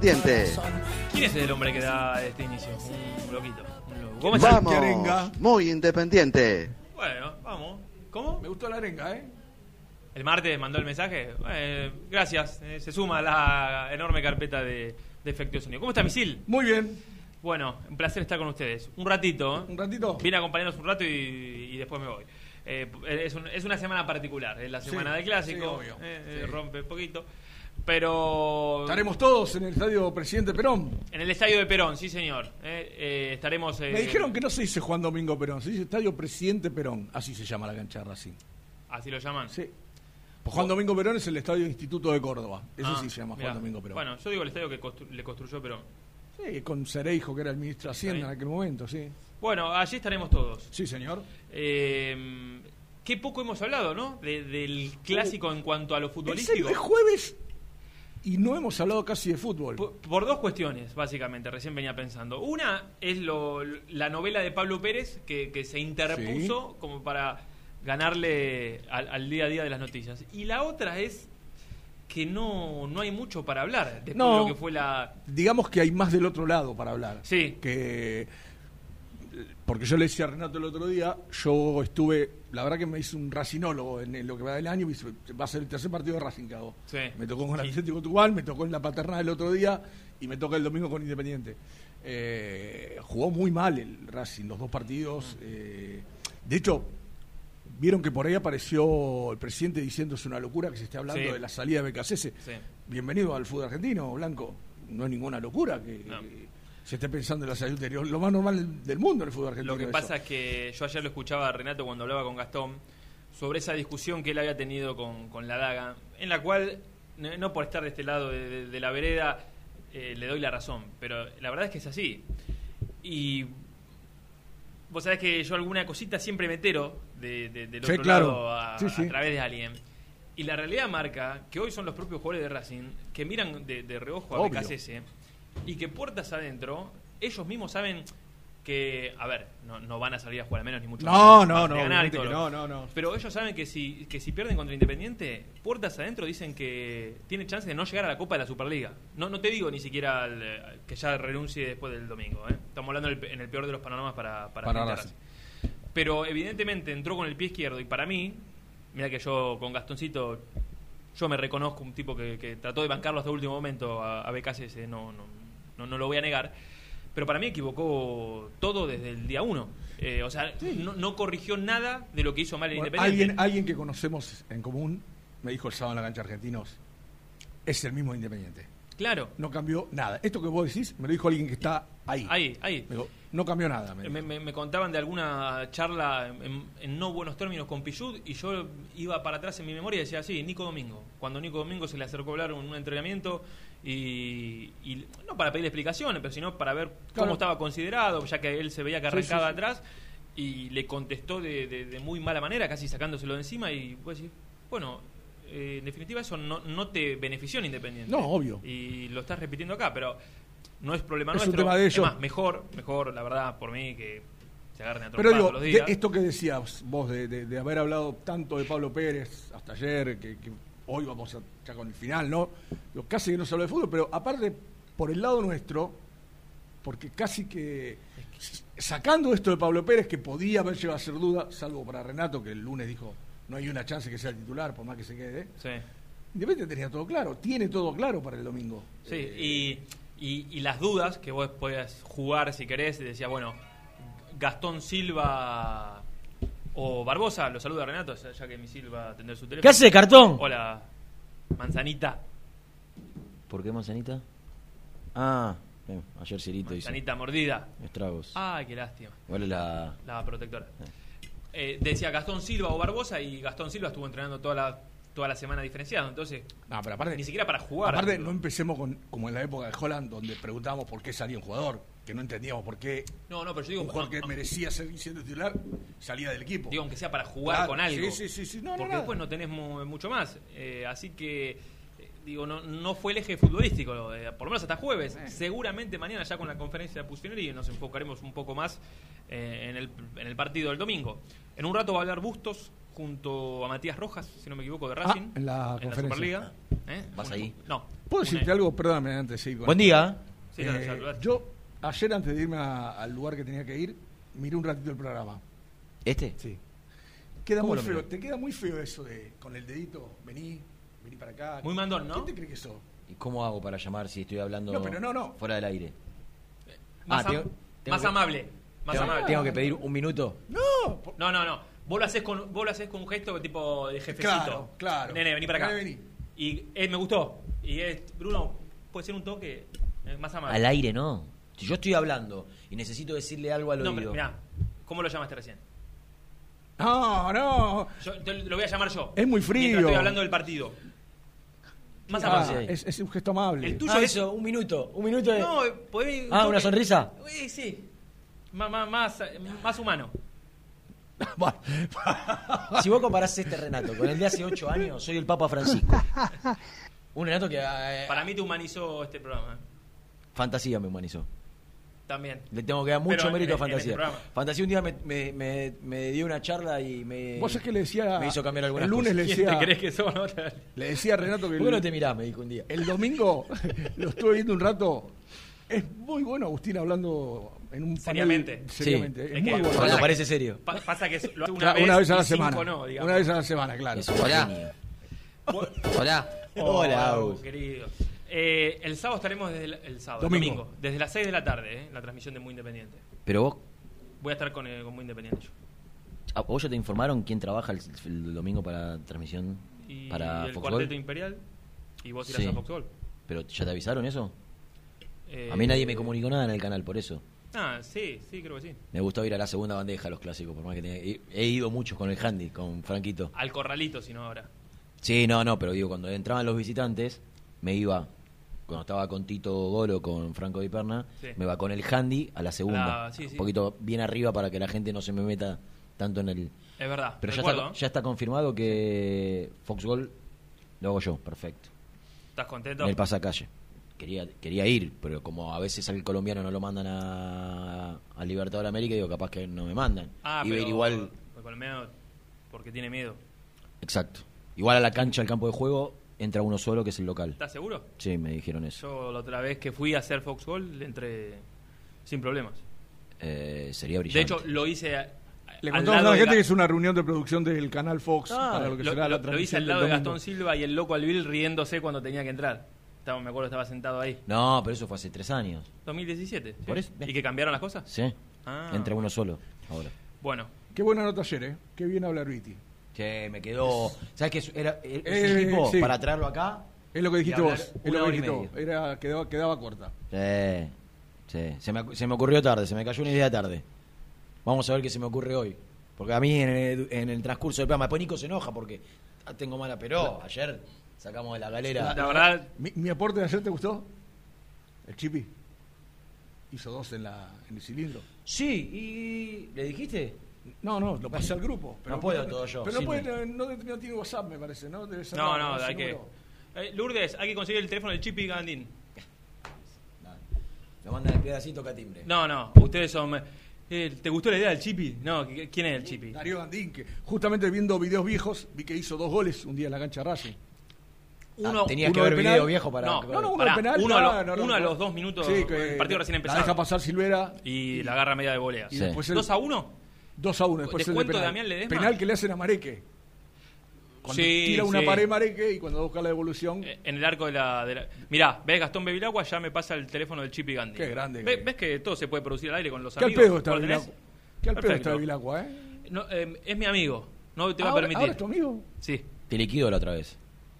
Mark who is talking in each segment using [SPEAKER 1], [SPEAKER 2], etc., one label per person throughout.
[SPEAKER 1] Corazón.
[SPEAKER 2] ¿Quién es el hombre que da este inicio? Un loquito. un loco. ¿Cómo está?
[SPEAKER 3] Vamos,
[SPEAKER 4] arenga.
[SPEAKER 3] muy independiente.
[SPEAKER 2] Bueno, vamos. ¿Cómo?
[SPEAKER 4] Me gustó la arenga, ¿eh?
[SPEAKER 2] El martes mandó el mensaje. Eh, gracias. eh, se suma a la enorme carpeta de, de efecto de sonido. ¿Cómo está, Misil?
[SPEAKER 4] Muy bien.
[SPEAKER 2] Bueno, un placer estar con ustedes. Un ratito. ¿eh?
[SPEAKER 4] ¿Un ratito?
[SPEAKER 2] Vine a acompañarnos un rato y, y después me voy. Eh, es, un- es una semana particular, es la semana
[SPEAKER 4] Sí,
[SPEAKER 2] del clásico,
[SPEAKER 4] sí, obvio.
[SPEAKER 2] eh, eh,
[SPEAKER 4] Sí.
[SPEAKER 2] rompe un poquito. Pero
[SPEAKER 4] Estaremos todos en el estadio Presidente Perón.
[SPEAKER 2] en el estadio de Perón, sí señor. eh, eh, estaremos. eh,
[SPEAKER 4] Me dijeron que no se dice Juan Domingo Perón, se dice Estadio Presidente Perón. Así se llama la cancha de Racing.
[SPEAKER 2] Así lo llaman.
[SPEAKER 4] Sí. Pues Juan Domingo Perón es el Estadio Instituto de Córdoba. Eso
[SPEAKER 2] Ah,
[SPEAKER 4] sí se llama
[SPEAKER 2] mirá.
[SPEAKER 4] Juan Domingo Perón.
[SPEAKER 2] Bueno, yo digo el estadio que constru- le construyó Perón.
[SPEAKER 4] Sí, con Cereijo, que era el ministro de Hacienda en aquel momento, sí.
[SPEAKER 2] Bueno, allí estaremos todos.
[SPEAKER 4] Sí, señor.
[SPEAKER 2] Eh, qué poco hemos hablado, ¿no? De- del clásico en cuanto a lo futbolístico.
[SPEAKER 4] es jueves y no hemos hablado casi de fútbol.
[SPEAKER 2] Por, por dos cuestiones, básicamente, recién venía pensando. Una es lo, la novela de Pablo Pérez, que, que se interpuso como para ganarle al, al día a día de las noticias. Y la otra es que no, no hay mucho para hablar después
[SPEAKER 4] No.
[SPEAKER 2] de lo que fue la...
[SPEAKER 4] Digamos que hay más del otro lado para hablar.
[SPEAKER 2] Sí.
[SPEAKER 4] Que porque yo le decía a Renato el otro día, yo estuve, la verdad que me hice un racinólogo en, en lo que va del año, y va a ser el tercer partido de Racing hago.
[SPEAKER 2] Sí.
[SPEAKER 4] Me tocó con el Atlético Tubal, me tocó en la Paternal el otro día y me toca el domingo con Independiente. Eh, jugó muy mal el Racing, los dos partidos. eh, de hecho, vieron que por ahí apareció el presidente diciendo es una locura que se esté hablando
[SPEAKER 2] Sí.
[SPEAKER 4] de la salida de BKC.
[SPEAKER 2] Sí.
[SPEAKER 4] Bienvenido al fútbol argentino, Blanco. No es ninguna locura que,
[SPEAKER 2] No.
[SPEAKER 4] que se esté pensando en la salida anterior. Lo más normal del mundo en el fútbol argentino.
[SPEAKER 2] Lo que
[SPEAKER 4] eso.
[SPEAKER 2] pasa es que yo ayer lo escuchaba a Renato cuando hablaba con Gastón sobre esa discusión que él había tenido con, con la daga, en la cual, no por estar de este lado de, de- de la vereda, eh, le doy la razón, pero la verdad es que es así. Y vos sabés que yo alguna cosita siempre me entero de, de- del
[SPEAKER 4] Sí,
[SPEAKER 2] otro
[SPEAKER 4] claro.
[SPEAKER 2] lado a,
[SPEAKER 4] Sí, sí.
[SPEAKER 2] a través de alguien. Y la realidad marca que hoy son los propios jugadores de Racing que miran de, de reojo a
[SPEAKER 4] Obvio.
[SPEAKER 2] Y que puertas adentro, ellos mismos saben que, a ver, no, no van a salir a jugar al menos ni mucho
[SPEAKER 4] No,
[SPEAKER 2] menos,
[SPEAKER 4] no,
[SPEAKER 2] a
[SPEAKER 4] no,
[SPEAKER 2] ganar y
[SPEAKER 4] obviamente
[SPEAKER 2] todo
[SPEAKER 4] que
[SPEAKER 2] lo-
[SPEAKER 4] no, no, no.
[SPEAKER 2] Pero ellos saben que si, que si pierden contra Independiente, puertas adentro dicen que tiene chance de no llegar a la Copa de la Superliga. No, no te digo ni siquiera al, que ya renuncie después del domingo. ¿eh? Estamos hablando en el, en el peor de los panoramas para, para,
[SPEAKER 4] Para.
[SPEAKER 2] Pero evidentemente entró con el pie izquierdo y para mí, mira que yo con Gastoncito, yo me reconozco un tipo que, que trató de bancarlo hasta el último momento a, a BKSS, no, no, no, no lo voy a negar. Pero para mí equivocó todo desde el día uno. Eh, o sea, no, no corrigió nada de lo que hizo mal el
[SPEAKER 4] Bueno,
[SPEAKER 2] Independiente.
[SPEAKER 4] alguien, alguien que conocemos en común me dijo el sábado en la cancha Argentinos, es el mismo Independiente.
[SPEAKER 2] Claro,
[SPEAKER 4] No cambió nada. Esto que vos decís me lo dijo alguien que está ahí.
[SPEAKER 2] ahí, ahí.
[SPEAKER 4] Me dijo, no cambió nada. me
[SPEAKER 2] Me,
[SPEAKER 4] dijo.
[SPEAKER 2] me- me contaban de alguna charla en, en no buenos términos con Pichud y yo iba para atrás en mi memoria y decía, sí, Nico Domingo. Cuando Nico Domingo se le acercó a hablar en un entrenamiento y, y no para pedir explicaciones, pero sino para ver cómo
[SPEAKER 4] Claro.
[SPEAKER 2] estaba considerado, ya que él se veía que
[SPEAKER 4] sí,
[SPEAKER 2] arrancaba
[SPEAKER 4] sí.
[SPEAKER 2] atrás y le contestó de, de- de muy mala manera, casi sacándoselo de encima y vos decís, bueno, eh, en definitiva eso no, no te benefició en Independiente.
[SPEAKER 4] No, obvio.
[SPEAKER 2] Y lo estás repitiendo acá, pero no es problema
[SPEAKER 4] Es un
[SPEAKER 2] nuestro.
[SPEAKER 4] tema de ellos.
[SPEAKER 2] más, mejor, mejor, la verdad, por mí, que se agarren a
[SPEAKER 4] Pero digo,
[SPEAKER 2] los
[SPEAKER 4] de
[SPEAKER 2] días.
[SPEAKER 4] esto que decías vos, de, de- de haber hablado tanto de Pablo Pérez hasta ayer, que, que hoy vamos a, ya con el final, ¿no? Digo, casi que no se habla de fútbol, pero aparte, por el lado nuestro, porque casi que sacando esto de Pablo Pérez, que podía haber llegado a ser duda, salvo para Renato, que el lunes dijo, no hay una chance que sea el titular, por más que se quede.
[SPEAKER 2] Sí,
[SPEAKER 4] Independiente tenía todo claro, tiene todo claro para el domingo.
[SPEAKER 2] sí.
[SPEAKER 4] Eh,
[SPEAKER 2] Y, y, y las dudas que vos podías jugar si querés, y decía, bueno, Gastón Silva o Barbosa, lo saluda Renato, ya ya que mi Silva va a atender su teléfono.
[SPEAKER 5] ¿Qué hace, cartón?
[SPEAKER 2] Hola, manzanita.
[SPEAKER 5] ¿Por qué manzanita? Ah, bien, ayer Cirito hizo
[SPEAKER 2] Manzanita mordida.
[SPEAKER 5] estragos.
[SPEAKER 2] Ay, qué lástima.
[SPEAKER 5] Igual es la...
[SPEAKER 2] La protectora. Eh, decía Gastón Silva o Barbosa y Gastón Silva estuvo entrenando toda la, toda la semana diferenciado. Entonces,
[SPEAKER 4] no, pero aparte,
[SPEAKER 2] ni siquiera para jugar.
[SPEAKER 4] Aparte, no empecemos con, como en la época de Holland, donde preguntábamos por qué salía un jugador, que no entendíamos por qué
[SPEAKER 2] No, no, pero yo digo,
[SPEAKER 4] un jugador que merecía ser siendo titular salía del equipo.
[SPEAKER 2] digo, aunque sea para jugar
[SPEAKER 4] Claro,
[SPEAKER 2] con algo.
[SPEAKER 4] sí, sí, sí, sí. No, no,
[SPEAKER 2] porque
[SPEAKER 4] nada.
[SPEAKER 2] después no tenés mu- mucho más. Eh, así que, eh, digo, no, no fue el eje futbolístico, eh, por lo menos hasta jueves. Seguramente mañana ya con la conferencia de Pusineri nos enfocaremos un poco más eh, en, el, en el partido del domingo. En un rato va a hablar Bustos junto a Matías Rojas, si no me equivoco, de Racing.
[SPEAKER 4] Ah, en la conferencia.
[SPEAKER 2] Superliga. ¿Eh?
[SPEAKER 5] ¿Vas
[SPEAKER 2] Un-
[SPEAKER 5] ahí?
[SPEAKER 2] No.
[SPEAKER 4] ¿Puedo decirte algo? Perdóname antes con
[SPEAKER 5] Buen día.
[SPEAKER 2] Sí, no,
[SPEAKER 4] Eh, yo, ayer antes de irme a- al lugar que tenía que ir, miré un ratito el programa.
[SPEAKER 5] ¿Este?
[SPEAKER 4] Sí. Queda
[SPEAKER 5] ¿Cómo
[SPEAKER 4] muy feo, te queda muy feo eso de con el dedito, vení, vení para acá.
[SPEAKER 2] Muy mandón, ¿no?
[SPEAKER 4] ¿Quién te cree que sos?
[SPEAKER 5] ¿Y cómo hago para llamar si estoy hablando
[SPEAKER 4] No, pero no, no.
[SPEAKER 5] fuera del aire?
[SPEAKER 2] Más,
[SPEAKER 5] Ah,
[SPEAKER 2] am-
[SPEAKER 5] tengo- tengo
[SPEAKER 2] más
[SPEAKER 5] que-
[SPEAKER 2] amable. Más
[SPEAKER 5] ¿Tengo,
[SPEAKER 2] amable.
[SPEAKER 5] tengo que pedir un minuto?
[SPEAKER 4] No,
[SPEAKER 2] No, no, no. Vos lo haces con, vos lo haces con un gesto tipo de jefecito.
[SPEAKER 4] Claro, claro.
[SPEAKER 2] Nene, vení para acá.
[SPEAKER 4] Nene, vení.
[SPEAKER 2] Y eh, me gustó. Y es, Bruno, puede ser un toque eh, más amable.
[SPEAKER 5] Al aire no. Si yo estoy hablando y necesito decirle algo al
[SPEAKER 2] no, pero
[SPEAKER 5] oído.
[SPEAKER 2] mirá, ¿cómo lo llamaste recién?
[SPEAKER 4] no, no.
[SPEAKER 2] Yo, te lo voy a llamar yo.
[SPEAKER 4] Es muy frío.
[SPEAKER 2] Mientras estoy hablando del partido. Más
[SPEAKER 4] Ah,
[SPEAKER 2] amable.
[SPEAKER 4] es, es un gesto amable.
[SPEAKER 2] El tuyo
[SPEAKER 5] Ah,
[SPEAKER 2] es-
[SPEAKER 5] eso, un minuto. Un minuto de.
[SPEAKER 2] No, eh, podés-
[SPEAKER 5] Ah, ¿una sonrisa?
[SPEAKER 2] Eh, sí. Má- má- Más, más humano.
[SPEAKER 4] Bueno,
[SPEAKER 5] Si vos comparás este Renato con el de hace 8 años, soy el Papa Francisco. Un Renato que. eh,
[SPEAKER 2] Para mí te humanizó este programa.
[SPEAKER 5] Fantasía me humanizó.
[SPEAKER 2] También.
[SPEAKER 5] Le tengo que dar mucho
[SPEAKER 2] Pero
[SPEAKER 5] mérito a
[SPEAKER 2] en-
[SPEAKER 5] Fantasía. Fantasía un día me, me, me- me dio una charla y me.
[SPEAKER 4] vos es que le decía.
[SPEAKER 5] Me hizo cambiar algunas
[SPEAKER 4] El lunes le
[SPEAKER 5] cosas.
[SPEAKER 2] ¿Quién
[SPEAKER 4] decía.
[SPEAKER 2] te crees que sos? no?
[SPEAKER 4] Le decía a Renato que.
[SPEAKER 5] ¿Por qué no te mirás? Me dijo un día.
[SPEAKER 4] El domingo lo estuve viendo un rato. Es muy bueno Agustín hablando en un panel-
[SPEAKER 2] Seriamente.
[SPEAKER 4] seriamente.
[SPEAKER 2] Sí.
[SPEAKER 4] Es
[SPEAKER 2] Es
[SPEAKER 4] muy
[SPEAKER 2] que-
[SPEAKER 4] bueno.
[SPEAKER 5] Cuando
[SPEAKER 2] Hola.
[SPEAKER 5] parece serio.
[SPEAKER 2] Pa- Pasa que lo hace una, vez,
[SPEAKER 4] una vez a la semana.
[SPEAKER 2] no,
[SPEAKER 4] una vez a la semana, claro.
[SPEAKER 6] Hola.
[SPEAKER 5] Hola,
[SPEAKER 2] Oh,
[SPEAKER 5] Agus.
[SPEAKER 2] querido. Eh, el sábado estaremos desde el, el sábado,
[SPEAKER 4] Domingo.
[SPEAKER 2] domingo. desde las 6 de la tarde, eh, la transmisión de Muy Independiente.
[SPEAKER 5] Pero vos,
[SPEAKER 2] Voy a estar con, eh, con Muy Independiente yo.
[SPEAKER 5] ¿a vos ya te informaron quién trabaja el, el domingo para transmisión
[SPEAKER 2] Y
[SPEAKER 5] para
[SPEAKER 2] el
[SPEAKER 5] Foxball?
[SPEAKER 2] Cuarteto Imperial y vos irás
[SPEAKER 5] Sí.
[SPEAKER 2] a Foxball.
[SPEAKER 5] ¿Pero ya te avisaron eso?
[SPEAKER 2] Eh,
[SPEAKER 5] A mí nadie me comunicó nada en el canal, por eso.
[SPEAKER 2] Ah, sí, sí, creo que sí.
[SPEAKER 5] Me gustó ir a la segunda bandeja a los clásicos, por más que tenga- he, he ido muchos con el handy, con Franquito.
[SPEAKER 2] Al corralito, si no ahora.
[SPEAKER 5] Sí, no, no, pero digo, cuando entraban los visitantes, me iba, cuando estaba con Tito Golo, con Franco Di Perna,
[SPEAKER 2] Sí.
[SPEAKER 5] me va con el handy a la segunda.
[SPEAKER 2] Ah, sí, sí.
[SPEAKER 5] Un poquito bien arriba para que la gente no se me meta tanto en el...
[SPEAKER 2] Es verdad.
[SPEAKER 5] Pero ya está, ya está confirmado que Foxgol Lo hago yo, perfecto.
[SPEAKER 2] ¿Estás contento?
[SPEAKER 5] En el pasacalle. Quería, quería ir, pero como a veces al colombiano no lo mandan a, a Libertador América, digo, capaz que no me mandan.
[SPEAKER 2] Ah,
[SPEAKER 5] Iba
[SPEAKER 2] pero
[SPEAKER 5] ir igual,
[SPEAKER 2] el colombiano porque tiene miedo.
[SPEAKER 5] exacto. Igual a la cancha, al campo de juego, entra uno solo, que es el local.
[SPEAKER 2] ¿Estás seguro?
[SPEAKER 5] Sí, me dijeron eso.
[SPEAKER 2] Yo la otra vez que fui a hacer Fox Gold le entré sin problemas.
[SPEAKER 5] Eh, sería
[SPEAKER 2] De
[SPEAKER 5] brillante.
[SPEAKER 2] hecho, lo hice a-
[SPEAKER 4] Le contamos a la
[SPEAKER 2] de
[SPEAKER 4] gente que es una reunión de producción del canal Fox
[SPEAKER 5] Ah,
[SPEAKER 4] para lo que
[SPEAKER 2] lo,
[SPEAKER 4] será
[SPEAKER 2] lo-
[SPEAKER 4] la
[SPEAKER 2] lo hice al lado de. Gastón Silva y el loco Alvil riéndose cuando tenía que entrar. Estaba, me acuerdo, estaba sentado ahí.
[SPEAKER 5] No, pero eso fue hace tres años.
[SPEAKER 2] 2017. ¿sí?
[SPEAKER 5] Por eso-
[SPEAKER 2] ¿Y que cambiaron las cosas?
[SPEAKER 5] Sí.
[SPEAKER 2] Ah.
[SPEAKER 5] Entra uno solo ahora.
[SPEAKER 2] Bueno,
[SPEAKER 4] Qué buena nota ayer, ¿eh? Qué bien habla Viti.
[SPEAKER 5] Che, me quedó. ¿Sabes qué? Es- Era, es
[SPEAKER 4] Eh,
[SPEAKER 5] tipo
[SPEAKER 4] sí.
[SPEAKER 5] para traerlo acá.
[SPEAKER 4] Es lo que dijiste vos. Es lo que dijiste vos. Era, quedaba, quedaba corta.
[SPEAKER 5] Sí, sí. Se, me, se me ocurrió tarde, se me cayó una idea tarde. Vamos a ver qué se me ocurre hoy. Porque a mí en el, en el transcurso del programa, después Nico se enoja porque ah, tengo mala, pero ayer sacamos de la galera.
[SPEAKER 2] la verdad,
[SPEAKER 4] ¿Mi, mi aporte de ayer te gustó? ¿El Chipi? Hizo dos en, la, en el cilindro.
[SPEAKER 5] Sí, ¿y le dijiste?
[SPEAKER 4] No, no, lo pasé al grupo. Pero
[SPEAKER 5] No puedo todo yo,
[SPEAKER 4] Pero no, puede, no, no tiene WhatsApp, me parece, ¿no? Debe ser
[SPEAKER 2] no, no, hay que. Eh, Lourdes, hay que conseguir el teléfono del Chipi Gandín.
[SPEAKER 5] Lo mandan el pedacito catimbre.
[SPEAKER 2] No, no, ustedes son. eh, ¿Te gustó la idea del Chipi? No, ¿qui- ¿quién es el Chipi?
[SPEAKER 4] Darío Gandín, que justamente viendo videos viejos, vi que hizo dos goles un día en la cancha de Racing.
[SPEAKER 2] Uno,
[SPEAKER 5] Ah, tenías
[SPEAKER 4] uno
[SPEAKER 5] que ver
[SPEAKER 4] penal.
[SPEAKER 5] video viejo para.
[SPEAKER 2] No,
[SPEAKER 4] No, no, uno
[SPEAKER 2] Pará,
[SPEAKER 4] de penal.
[SPEAKER 2] uno a los- uno a dos minutos,
[SPEAKER 4] Sí, que
[SPEAKER 2] el partido recién
[SPEAKER 4] La
[SPEAKER 2] empezado.
[SPEAKER 4] deja pasar Silvera
[SPEAKER 2] Y la agarra media de volea.
[SPEAKER 5] Sí.
[SPEAKER 2] 2 a 1.
[SPEAKER 4] 2 a 1. Después el de
[SPEAKER 2] ¿Descuento de
[SPEAKER 4] penal.
[SPEAKER 2] Damián Ledesma?
[SPEAKER 4] Penal que le hacen a Mareque. Cuando
[SPEAKER 2] Sí,
[SPEAKER 4] tira una
[SPEAKER 2] sí.
[SPEAKER 4] pared Mareque y cuando busca la devolución.
[SPEAKER 2] Eh, En el arco de la, de la- Mirá, ¿ves Gastón Bevilacqua? Ya me pasa el teléfono del Chipi Gandhi.
[SPEAKER 4] Qué grande
[SPEAKER 2] ¿Ves,
[SPEAKER 4] que-
[SPEAKER 2] ves que todo se puede producir al aire con los
[SPEAKER 4] ¿Qué al
[SPEAKER 2] amigos?
[SPEAKER 4] pedo está. ¿Qué al pedo está Vilacua, eh?
[SPEAKER 2] No, eh, es mi amigo. No te va a
[SPEAKER 4] ¿Ahora,
[SPEAKER 2] permitir.
[SPEAKER 4] ¿Ahora es tu amigo?
[SPEAKER 2] Sí.
[SPEAKER 5] Te liquido la otra vez.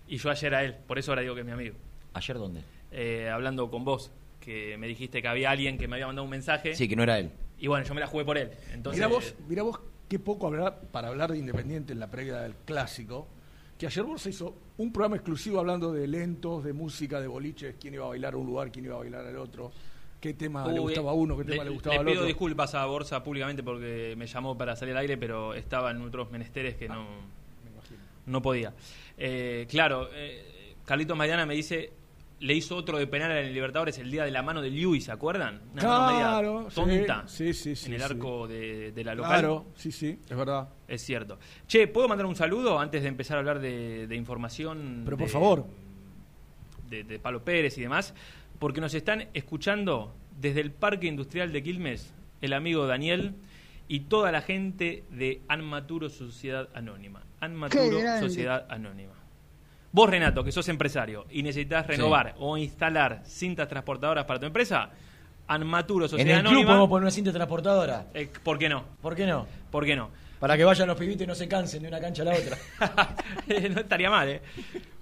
[SPEAKER 2] Y yo ayer a él. Por eso ahora digo que es mi amigo.
[SPEAKER 5] ¿Ayer dónde?
[SPEAKER 2] Eh, hablando con vos, que me dijiste que había alguien que me había mandado un mensaje.
[SPEAKER 5] Sí, que no era él.
[SPEAKER 2] Y bueno, yo me la jugué por él. Entonces,
[SPEAKER 4] Mira vos, mira vos qué poco hablar para hablar de Independiente en la previa del clásico. Que ayer vos hizo un programa exclusivo hablando de lentos, de música, de boliches, quién iba a bailar a un lugar, quién iba a bailar al otro, qué tema le gustaba a uno, qué tema le, gustaba
[SPEAKER 2] le
[SPEAKER 4] al
[SPEAKER 2] pido
[SPEAKER 4] otro.
[SPEAKER 2] disculpas a Borsa públicamente porque me llamó para salir al aire, pero estaba en otros menesteres que no, no podía. Eh, claro, eh, Carlitos Mariana me dice, le hizo otro de penal en el Libertadores el día de la mano de Lewis, ¿se acuerdan? Una mano
[SPEAKER 4] Claro,
[SPEAKER 2] media tonta
[SPEAKER 4] sí, sí, sí,
[SPEAKER 2] en el
[SPEAKER 4] sí.
[SPEAKER 2] arco de, de la local.
[SPEAKER 4] Claro, sí, sí, es verdad.
[SPEAKER 2] Es cierto. Che, ¿puedo mandar un saludo antes de empezar a hablar de, de información?
[SPEAKER 4] Pero por
[SPEAKER 2] de-
[SPEAKER 4] favor.
[SPEAKER 2] De, de Palo Pérez y demás, porque nos están escuchando desde el Parque Industrial de Quilmes, el amigo Daniel y toda la gente de Anmaturo Sociedad Anónima. Anmaturo Sociedad Anónima. Vos, Renato, que sos empresario y necesitas renovar o instalar cintas transportadoras para tu empresa, Anmaturo
[SPEAKER 5] En
[SPEAKER 2] Sociedad
[SPEAKER 5] el club
[SPEAKER 2] Anónima.
[SPEAKER 5] podemos poner una cinta transportadora.
[SPEAKER 2] eh, ¿Por qué no?
[SPEAKER 5] ¿Por qué no?
[SPEAKER 2] ¿Por qué no?
[SPEAKER 5] Para que vayan los pibitos y no se cansen de una cancha a la otra.
[SPEAKER 2] no estaría mal, ¿eh?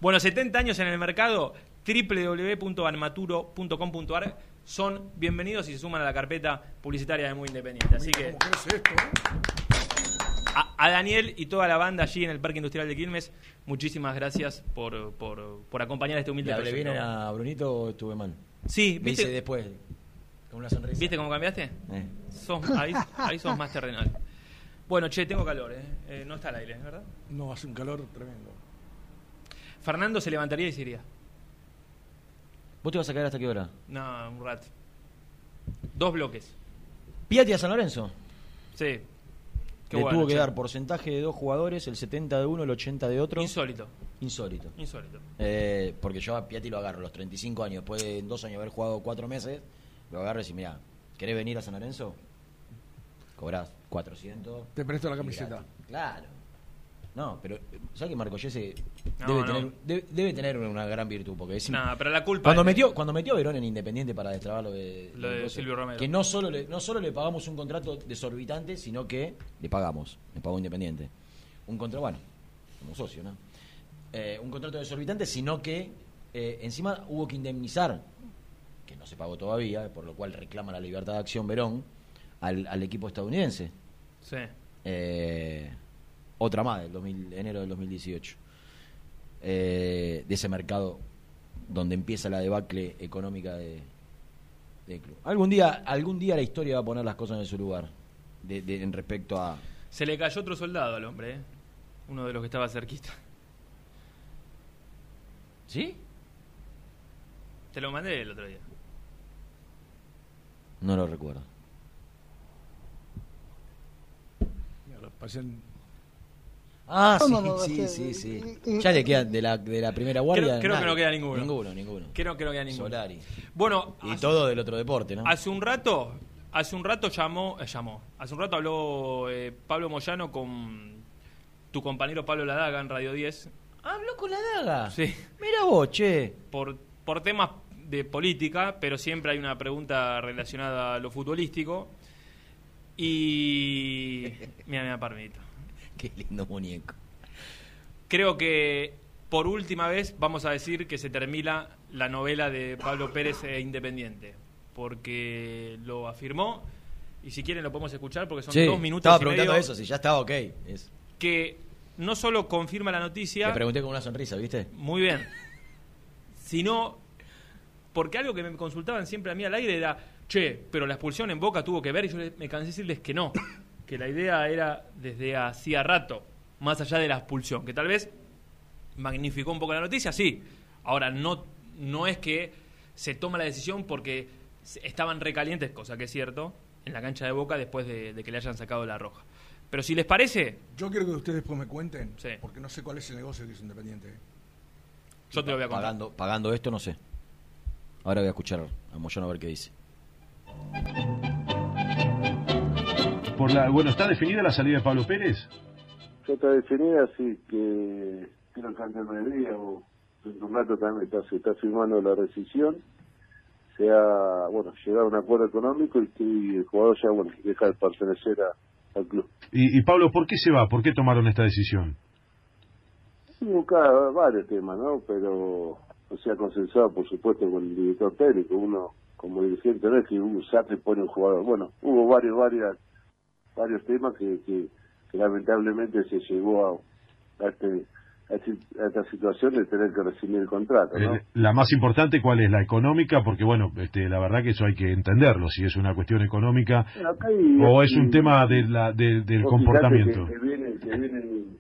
[SPEAKER 2] Bueno, 70 años en el mercado, www.anmaturo.com.ar son bienvenidos y se suman a la carpeta publicitaria de Muy Independiente. Así que
[SPEAKER 4] ¿Cómo crece esto?
[SPEAKER 2] A, a Daniel y toda la banda allí en el Parque Industrial de Quilmes, muchísimas gracias por, por, por acompañar este humilde
[SPEAKER 5] ¿Le
[SPEAKER 2] proyecto.
[SPEAKER 5] bien a Brunito o estuve mal?
[SPEAKER 2] Sí, ¿viste,
[SPEAKER 5] después, con una sonrisa.
[SPEAKER 2] ¿viste cómo cambiaste?
[SPEAKER 5] Eh.
[SPEAKER 2] Sos- ahí, ahí sos más terrenal. Bueno, che, tengo calor, ¿eh? Eh, no está al aire, ¿verdad?
[SPEAKER 4] No, hace un calor tremendo.
[SPEAKER 2] Fernando se levantaría y se iría.
[SPEAKER 5] ¿Vos te vas a caer hasta qué hora?
[SPEAKER 2] No, un rato. Dos bloques.
[SPEAKER 5] Piatti a San Lorenzo.
[SPEAKER 2] Sí. Qué
[SPEAKER 5] Le
[SPEAKER 2] bueno,
[SPEAKER 5] tuvo que
[SPEAKER 2] che.
[SPEAKER 5] dar porcentaje de dos jugadores, el 70 de uno, el 80 de otro.
[SPEAKER 2] Insólito.
[SPEAKER 5] Insólito.
[SPEAKER 2] Insólito.
[SPEAKER 5] Eh, porque yo a Piatti lo agarro a los 35 años, después de en dos años haber jugado cuatro meses, lo agarro y decís, mira, ¿querés venir a San Lorenzo? Cobrás 400.
[SPEAKER 4] Te presto la camiseta.
[SPEAKER 5] Claro. No, pero ¿sabes que Marco
[SPEAKER 2] No,
[SPEAKER 5] debe,
[SPEAKER 2] no.
[SPEAKER 5] Tener, debe, debe tener una gran virtud? Porque es
[SPEAKER 2] Nah, pero la culpa.
[SPEAKER 5] cuando
[SPEAKER 2] es-
[SPEAKER 5] metió cuando metió a Verón en Independiente para destrabar lo de,
[SPEAKER 2] Lo de
[SPEAKER 5] coso,
[SPEAKER 2] Silvio Romero.
[SPEAKER 5] que no solo le, no solo le pagamos un contrato desorbitante sino que le pagamos le pagó Independiente un contrato bueno como socio no Eh, un contrato desorbitante sino que eh, encima hubo que indemnizar que no se pagó todavía por lo cual reclama la libertad de acción Verón al, al equipo estadounidense
[SPEAKER 2] Sí.
[SPEAKER 5] eh, otra más del 2000 enero del 2018 eh, de ese mercado donde empieza la debacle económica de, del club algún día algún día la historia va a poner las cosas en su lugar de, de- en respecto a
[SPEAKER 2] Se le cayó otro soldado al hombre, ¿eh? Uno de los que estaba cerquita.
[SPEAKER 5] ¿Sí?
[SPEAKER 2] Te lo mandé el otro día.
[SPEAKER 5] No lo recuerdo. Ah,
[SPEAKER 7] No,
[SPEAKER 5] sí,
[SPEAKER 7] no, no,
[SPEAKER 5] sí, sí, sí.
[SPEAKER 7] y- y-
[SPEAKER 5] Ya le queda de la, de la primera guardia.
[SPEAKER 2] Creo, creo que no queda ninguno.
[SPEAKER 5] Ninguno, ninguno.
[SPEAKER 2] Creo que no queda ninguno.
[SPEAKER 5] Solari.
[SPEAKER 2] Bueno,
[SPEAKER 5] Y
[SPEAKER 2] hace-
[SPEAKER 5] todo del otro deporte, ¿no?
[SPEAKER 2] Hace un rato, hace un rato llamó, eh, llamó. Hace un rato habló eh, Pablo Moyano con tu compañero Pablo Ladaga en Radio 10
[SPEAKER 5] Habló con la daga.
[SPEAKER 2] Sí.
[SPEAKER 5] Mira vos, che.
[SPEAKER 2] por, por temas de política, pero siempre hay una pregunta relacionada a lo futbolístico. Y. Mira, mira, Parmito.
[SPEAKER 5] Qué lindo muñeco.
[SPEAKER 2] Creo que por última vez vamos a decir que se termina la novela de Pablo Pérez e Independiente. Porque lo afirmó. Y si quieren lo podemos escuchar porque son
[SPEAKER 5] Sí,
[SPEAKER 2] dos minutos
[SPEAKER 5] estaba
[SPEAKER 2] y
[SPEAKER 5] preguntando
[SPEAKER 2] medio
[SPEAKER 5] eso, si ya estaba ok. Es-
[SPEAKER 2] que no solo confirma la noticia.
[SPEAKER 5] Te pregunté con una sonrisa, ¿viste?
[SPEAKER 2] Muy bien. Sino porque algo que me consultaban siempre a mí al aire era, che, pero la expulsión en Boca tuvo que ver y yo me cansé de decirles que no, que la idea era desde hacía rato, más allá de la expulsión, que tal vez magnificó un poco la noticia, sí. Ahora, no, no es que se toma la decisión porque estaban recalientes, cosa que es cierto, en la cancha de Boca después de, de que le hayan sacado la roja. Pero si les parece,
[SPEAKER 4] Yo quiero que ustedes después me cuenten,
[SPEAKER 2] Sí.
[SPEAKER 4] porque no sé cuál es el negocio que es Independiente.
[SPEAKER 2] yo te lo voy a contar.
[SPEAKER 5] Pagando, pagando esto, no sé. Ahora voy a escuchar a Moyano a ver qué dice.
[SPEAKER 8] Por la, bueno, ¿está definida la salida de Pablo Pérez?
[SPEAKER 9] Ya está definida, así que creo que antes del mediodía o en un rato también está, se está firmando la rescisión. Se ha, bueno, llegado a un acuerdo económico y que el jugador ya, bueno, deja de pertenecer a- al club.
[SPEAKER 8] Y, y Pablo, ¿por qué se va? ¿Por qué tomaron esta decisión?
[SPEAKER 9] Cada- varios temas, ¿no? Pero no se ha consensuado, por supuesto, con el director técnico. Uno, como dirigente, no es que un saque pone un jugador. Bueno, hubo varios, varias, varios temas que, que, que lamentablemente se llegó a, a, este, a, este- a esta situación de tener que rescindir el contrato, ¿no?
[SPEAKER 8] Eh, la más importante, ¿cuál es? La económica, porque bueno, este, la verdad que eso hay que entenderlo, si es una cuestión económica
[SPEAKER 9] hay-
[SPEAKER 8] o es un tema de la, de- del comportamiento.
[SPEAKER 9] Que, vienen, que vienen,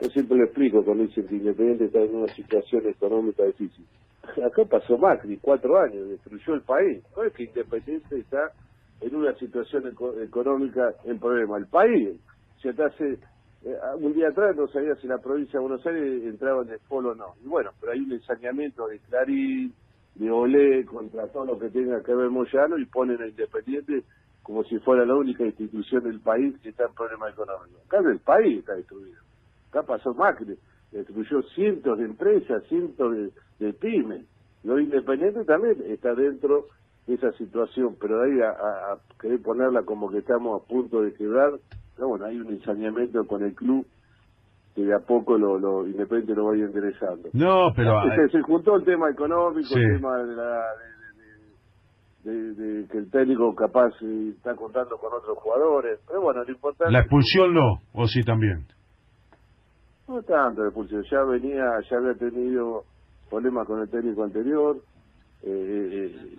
[SPEAKER 9] yo siempre lo explico cuando dicen que Independiente está en una situación económica difícil. Acá pasó Macri, cuatro años, destruyó el país. No es que Independiente está en una situación eco- económica en problema. El país, si hasta hace eh, un día atrás no sabía si la provincia de Buenos Aires entraba en el polo o no. Y bueno, pero hay un ensañamiento de Clarín, de Olé, contra todo lo que tenga que ver Moyano y ponen a Independiente como si fuera la única institución del país que está en problemas económicos. Acá el país está destruido. Acá pasó Macri, destruyó cientos de empresas, cientos de, de pymes. Lo independiente también está dentro de esa situación, pero ahí a, a- a querer ponerla como que estamos a punto de quebrar, pero bueno, hay un ensañamiento con el club que de a poco lo, lo Independiente lo va a ir enderezando.
[SPEAKER 8] No, pero...
[SPEAKER 9] Se, se juntó el tema económico,
[SPEAKER 8] Sí.
[SPEAKER 9] el tema de, la, de, de- de- de que el técnico capaz eh, está contando con otros jugadores. Pero bueno, lo importante
[SPEAKER 8] La expulsión no, o sí también.
[SPEAKER 9] no tanto la expulsión. Ya venía, ya había tenido problemas con el técnico anterior. Eh, eh,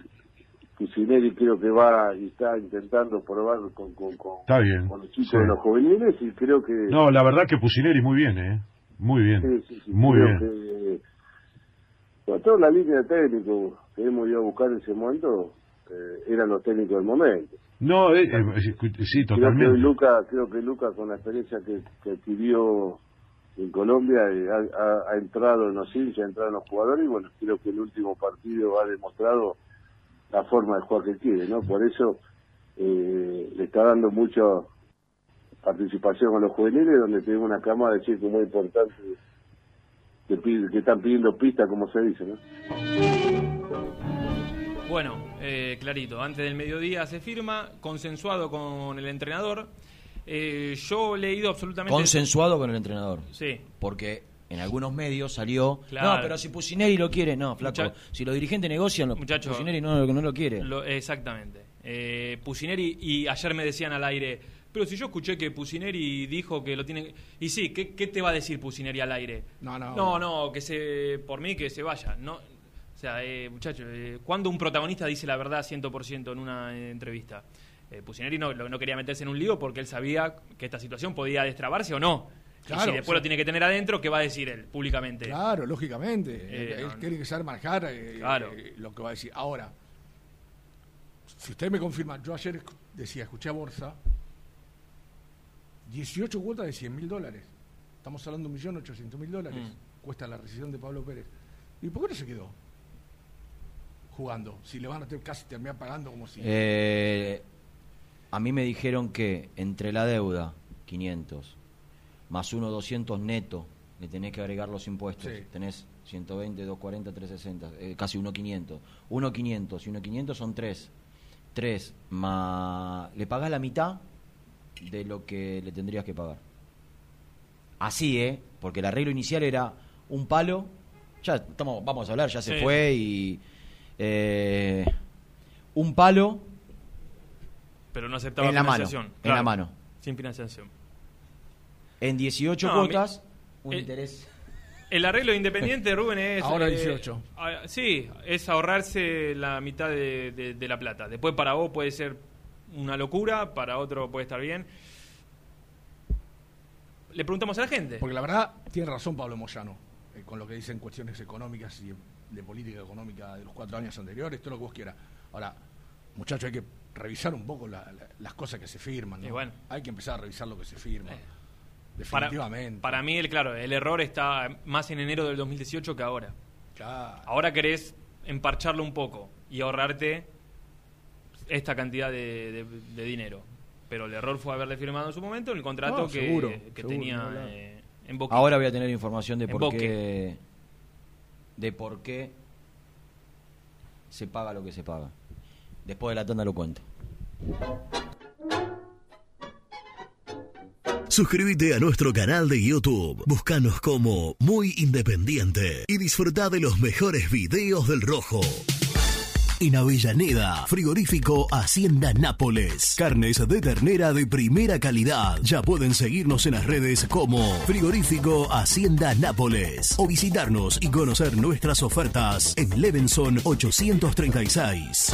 [SPEAKER 9] Cucinelli creo que va y está intentando probar con, con, con,
[SPEAKER 8] Está bien.
[SPEAKER 9] con los chicos
[SPEAKER 8] sí.
[SPEAKER 9] de los juveniles y creo que...
[SPEAKER 8] No, la verdad que Pusineri muy bien, ¿eh? Muy bien.
[SPEAKER 9] Sí, sí, sí,
[SPEAKER 8] Muy bien.
[SPEAKER 9] que, sobre todo la línea de técnicos que hemos ido a buscar en ese momento eh, eran los técnicos del momento.
[SPEAKER 8] No, eh, eh, sí, sí,
[SPEAKER 9] Creo que
[SPEAKER 8] totalmente.
[SPEAKER 9] Luca, creo que Luca con la experiencia que, que adquirió en Colombia eh, ha, ha- ha entrado en los hinchas, ha entrado en los jugadores y bueno, creo que el último partido ha demostrado la forma de jugar que quiere, ¿no? Por eso eh, le está dando mucha participación con los juveniles, donde tiene una cama de chicos muy importante que, pide- que están pidiendo pistas, como se dice, ¿no?
[SPEAKER 2] Bueno, eh, clarito, antes del mediodía se firma, consensuado con el entrenador. Eh, yo he leído absolutamente...
[SPEAKER 5] Consensuado con el entrenador.
[SPEAKER 2] Sí.
[SPEAKER 5] Porque en algunos medios salió.
[SPEAKER 2] Claro.
[SPEAKER 5] No, pero si Pusineri lo quiere, no, flaco.
[SPEAKER 2] Mucha-
[SPEAKER 5] si los dirigentes negocian, lo,
[SPEAKER 2] Muchacho,
[SPEAKER 5] Pusineri no, no lo quiere.
[SPEAKER 2] Lo- exactamente. Eh, Pusineri, y ayer me decían al aire, pero si yo escuché que Pusineri dijo que lo tiene... Y sí, ¿qué, qué te va a decir Pusineri al aire?
[SPEAKER 4] No, no.
[SPEAKER 2] No, no, que se, por mí que se vaya. No, o sea, eh, muchachos, eh, ¿cuándo un protagonista dice la verdad 100% en una eh, entrevista? Eh, Pusineri no, lo- no quería meterse en un lío porque él sabía que esta situación podía destrabarse o no. Y
[SPEAKER 4] Claro,
[SPEAKER 2] si
[SPEAKER 4] o
[SPEAKER 2] después
[SPEAKER 4] sea-
[SPEAKER 2] lo tiene que tener adentro, ¿qué va a decir él públicamente?
[SPEAKER 4] Claro, lógicamente.
[SPEAKER 2] Eh,
[SPEAKER 4] él
[SPEAKER 2] no,
[SPEAKER 4] tiene que saber manejar eh,
[SPEAKER 2] Claro.
[SPEAKER 4] eh, lo que va a decir. Ahora, si usted me confirma, yo ayer decía, escuché a Borsa, 18 cuotas de 100 mil dólares. Estamos hablando de 1.800.000 dólares.
[SPEAKER 2] Mm.
[SPEAKER 4] Cuesta la rescisión de Pablo Pérez. ¿Y por qué no se quedó jugando? Si le van a tener casi terminar pagando como si...
[SPEAKER 5] Eh, a mí me dijeron que entre la deuda, 500, más uno 200 neto, le tenés que agregar los impuestos.
[SPEAKER 4] Sí.
[SPEAKER 5] Tenés 120, 240, 360, eh, casi 1.500. 1.500 y 1.500 son 3. 3 más... Le pagás la mitad de lo que le tendrías que pagar. Así, ¿eh? Porque el arreglo inicial era un palo. Ya estamos, vamos a hablar, ya se
[SPEAKER 2] Sí.
[SPEAKER 5] fue y. eh, un palo
[SPEAKER 2] Pero no aceptaba
[SPEAKER 5] En la mano,
[SPEAKER 2] financiación.
[SPEAKER 5] en la mano.
[SPEAKER 2] Sin financiación.
[SPEAKER 5] En 18
[SPEAKER 2] No,
[SPEAKER 5] cuotas,
[SPEAKER 2] mi-
[SPEAKER 5] un
[SPEAKER 2] eh,
[SPEAKER 5] interés.
[SPEAKER 2] El arreglo de Independiente, Rubén, es...
[SPEAKER 4] Ahora
[SPEAKER 2] eh,
[SPEAKER 4] 18.
[SPEAKER 2] ah, sí, es ahorrarse la mitad de, de- de la plata. Después para vos puede ser una locura, para otro puede estar bien. Le preguntamos a la gente.
[SPEAKER 4] Porque la verdad, tiene razón Pablo Moyano, eh, con lo que dicen cuestiones económicas y de política económica de los cuatro años anteriores, todo lo que vos quieras. Ahora, muchachos, hay que revisar un poco la- la- las cosas que se firman. ¿no?
[SPEAKER 2] Y bueno.
[SPEAKER 4] Hay que empezar a revisar lo que se firma.
[SPEAKER 2] Para,
[SPEAKER 4] Definitivamente.
[SPEAKER 2] para mí, el, claro, el error está más en enero del 2018 que ahora.
[SPEAKER 4] Claro.
[SPEAKER 2] Ahora querés emparcharlo un poco y ahorrarte esta cantidad de, de- de dinero. Pero el error fue haberle firmado en su momento el contrato
[SPEAKER 4] No,
[SPEAKER 2] que,
[SPEAKER 4] seguro,
[SPEAKER 2] que
[SPEAKER 4] seguro,
[SPEAKER 2] tenía eh, en Boca.
[SPEAKER 5] Ahora voy a tener información de
[SPEAKER 2] En
[SPEAKER 5] por
[SPEAKER 2] Boque.
[SPEAKER 5] qué. De por qué se paga lo que se paga. Después de la tanda lo cuento.
[SPEAKER 10] Suscríbete a nuestro canal de YouTube. Búscanos como Muy Independiente y disfruta de los mejores videos del Rojo. En Avellaneda, frigorífico Hacienda Nápoles. Carnes de ternera de primera calidad. Ya pueden seguirnos en las redes como Frigorífico Hacienda Nápoles o visitarnos y conocer nuestras ofertas en Levenson 836.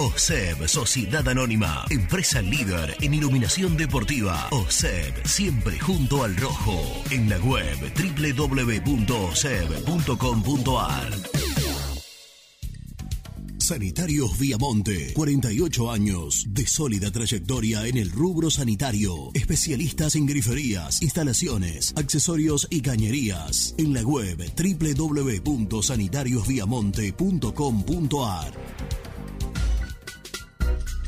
[SPEAKER 10] OSEB, Sociedad Anónima, empresa líder en iluminación deportiva. OSEB, siempre junto al rojo. En la web www.oseb.com.ar. Sanitarios Viamonte, 48 años de sólida trayectoria en el rubro sanitario. Especialistas en griferías, instalaciones, accesorios y cañerías. En la web www.sanitariosviamonte.com.ar.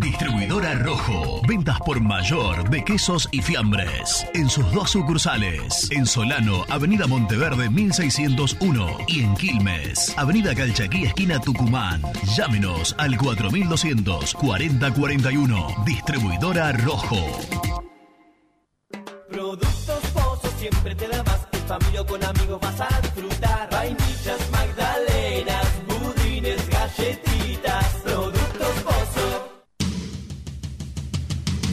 [SPEAKER 10] Distribuidora Rojo. Ventas por mayor de quesos y fiambres. En sus dos sucursales. En Solano, Avenida Monteverde 1601. Y en Quilmes, Avenida Calchaquí, esquina Tucumán. Llámenos al 4200 4041. Distribuidora Rojo.
[SPEAKER 11] Productos Pozos siempre te da más. En familia o con amigos vas a disfrutar. Vainillas, magdalenas,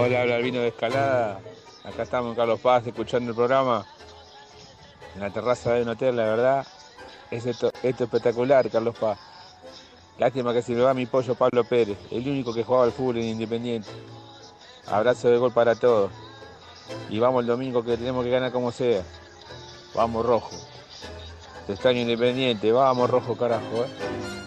[SPEAKER 12] Hola, habla Albino de Escalada. Acá estamos en Carlos Paz escuchando el programa en la terraza de un hotel, la verdad. Es esto, esto espectacular, Carlos Paz. Lástima que se le va mi pollo Pablo Pérez, el único que jugaba al fútbol en Independiente. Abrazo de gol para todos. Y vamos el domingo que tenemos que ganar como sea. Vamos rojo. Te extraño Independiente, vamos rojo carajo, eh.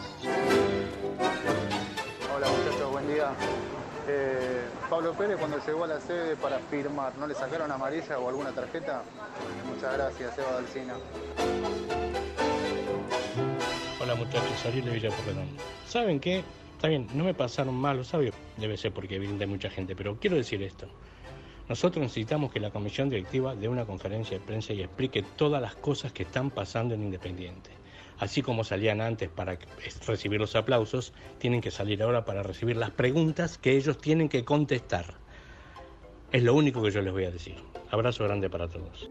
[SPEAKER 13] Pablo Pérez cuando llegó a la sede para firmar, ¿no le sacaron amarilla o alguna tarjeta? Muchas gracias, Eva Dalcina.
[SPEAKER 14] Hola muchachos, Ariel de Villa Porredón. ¿Saben qué? Está bien, no me pasaron mal, lo sabio, debe ser porque viene mucha gente, pero quiero decir esto. Nosotros necesitamos que la comisión directiva dé una conferencia de prensa y explique todas las cosas que están pasando en Independiente. Así como salían antes para recibir los aplausos, tienen que salir ahora para recibir las preguntas que ellos tienen que contestar. Es lo único que yo les voy a decir. Abrazo grande para todos.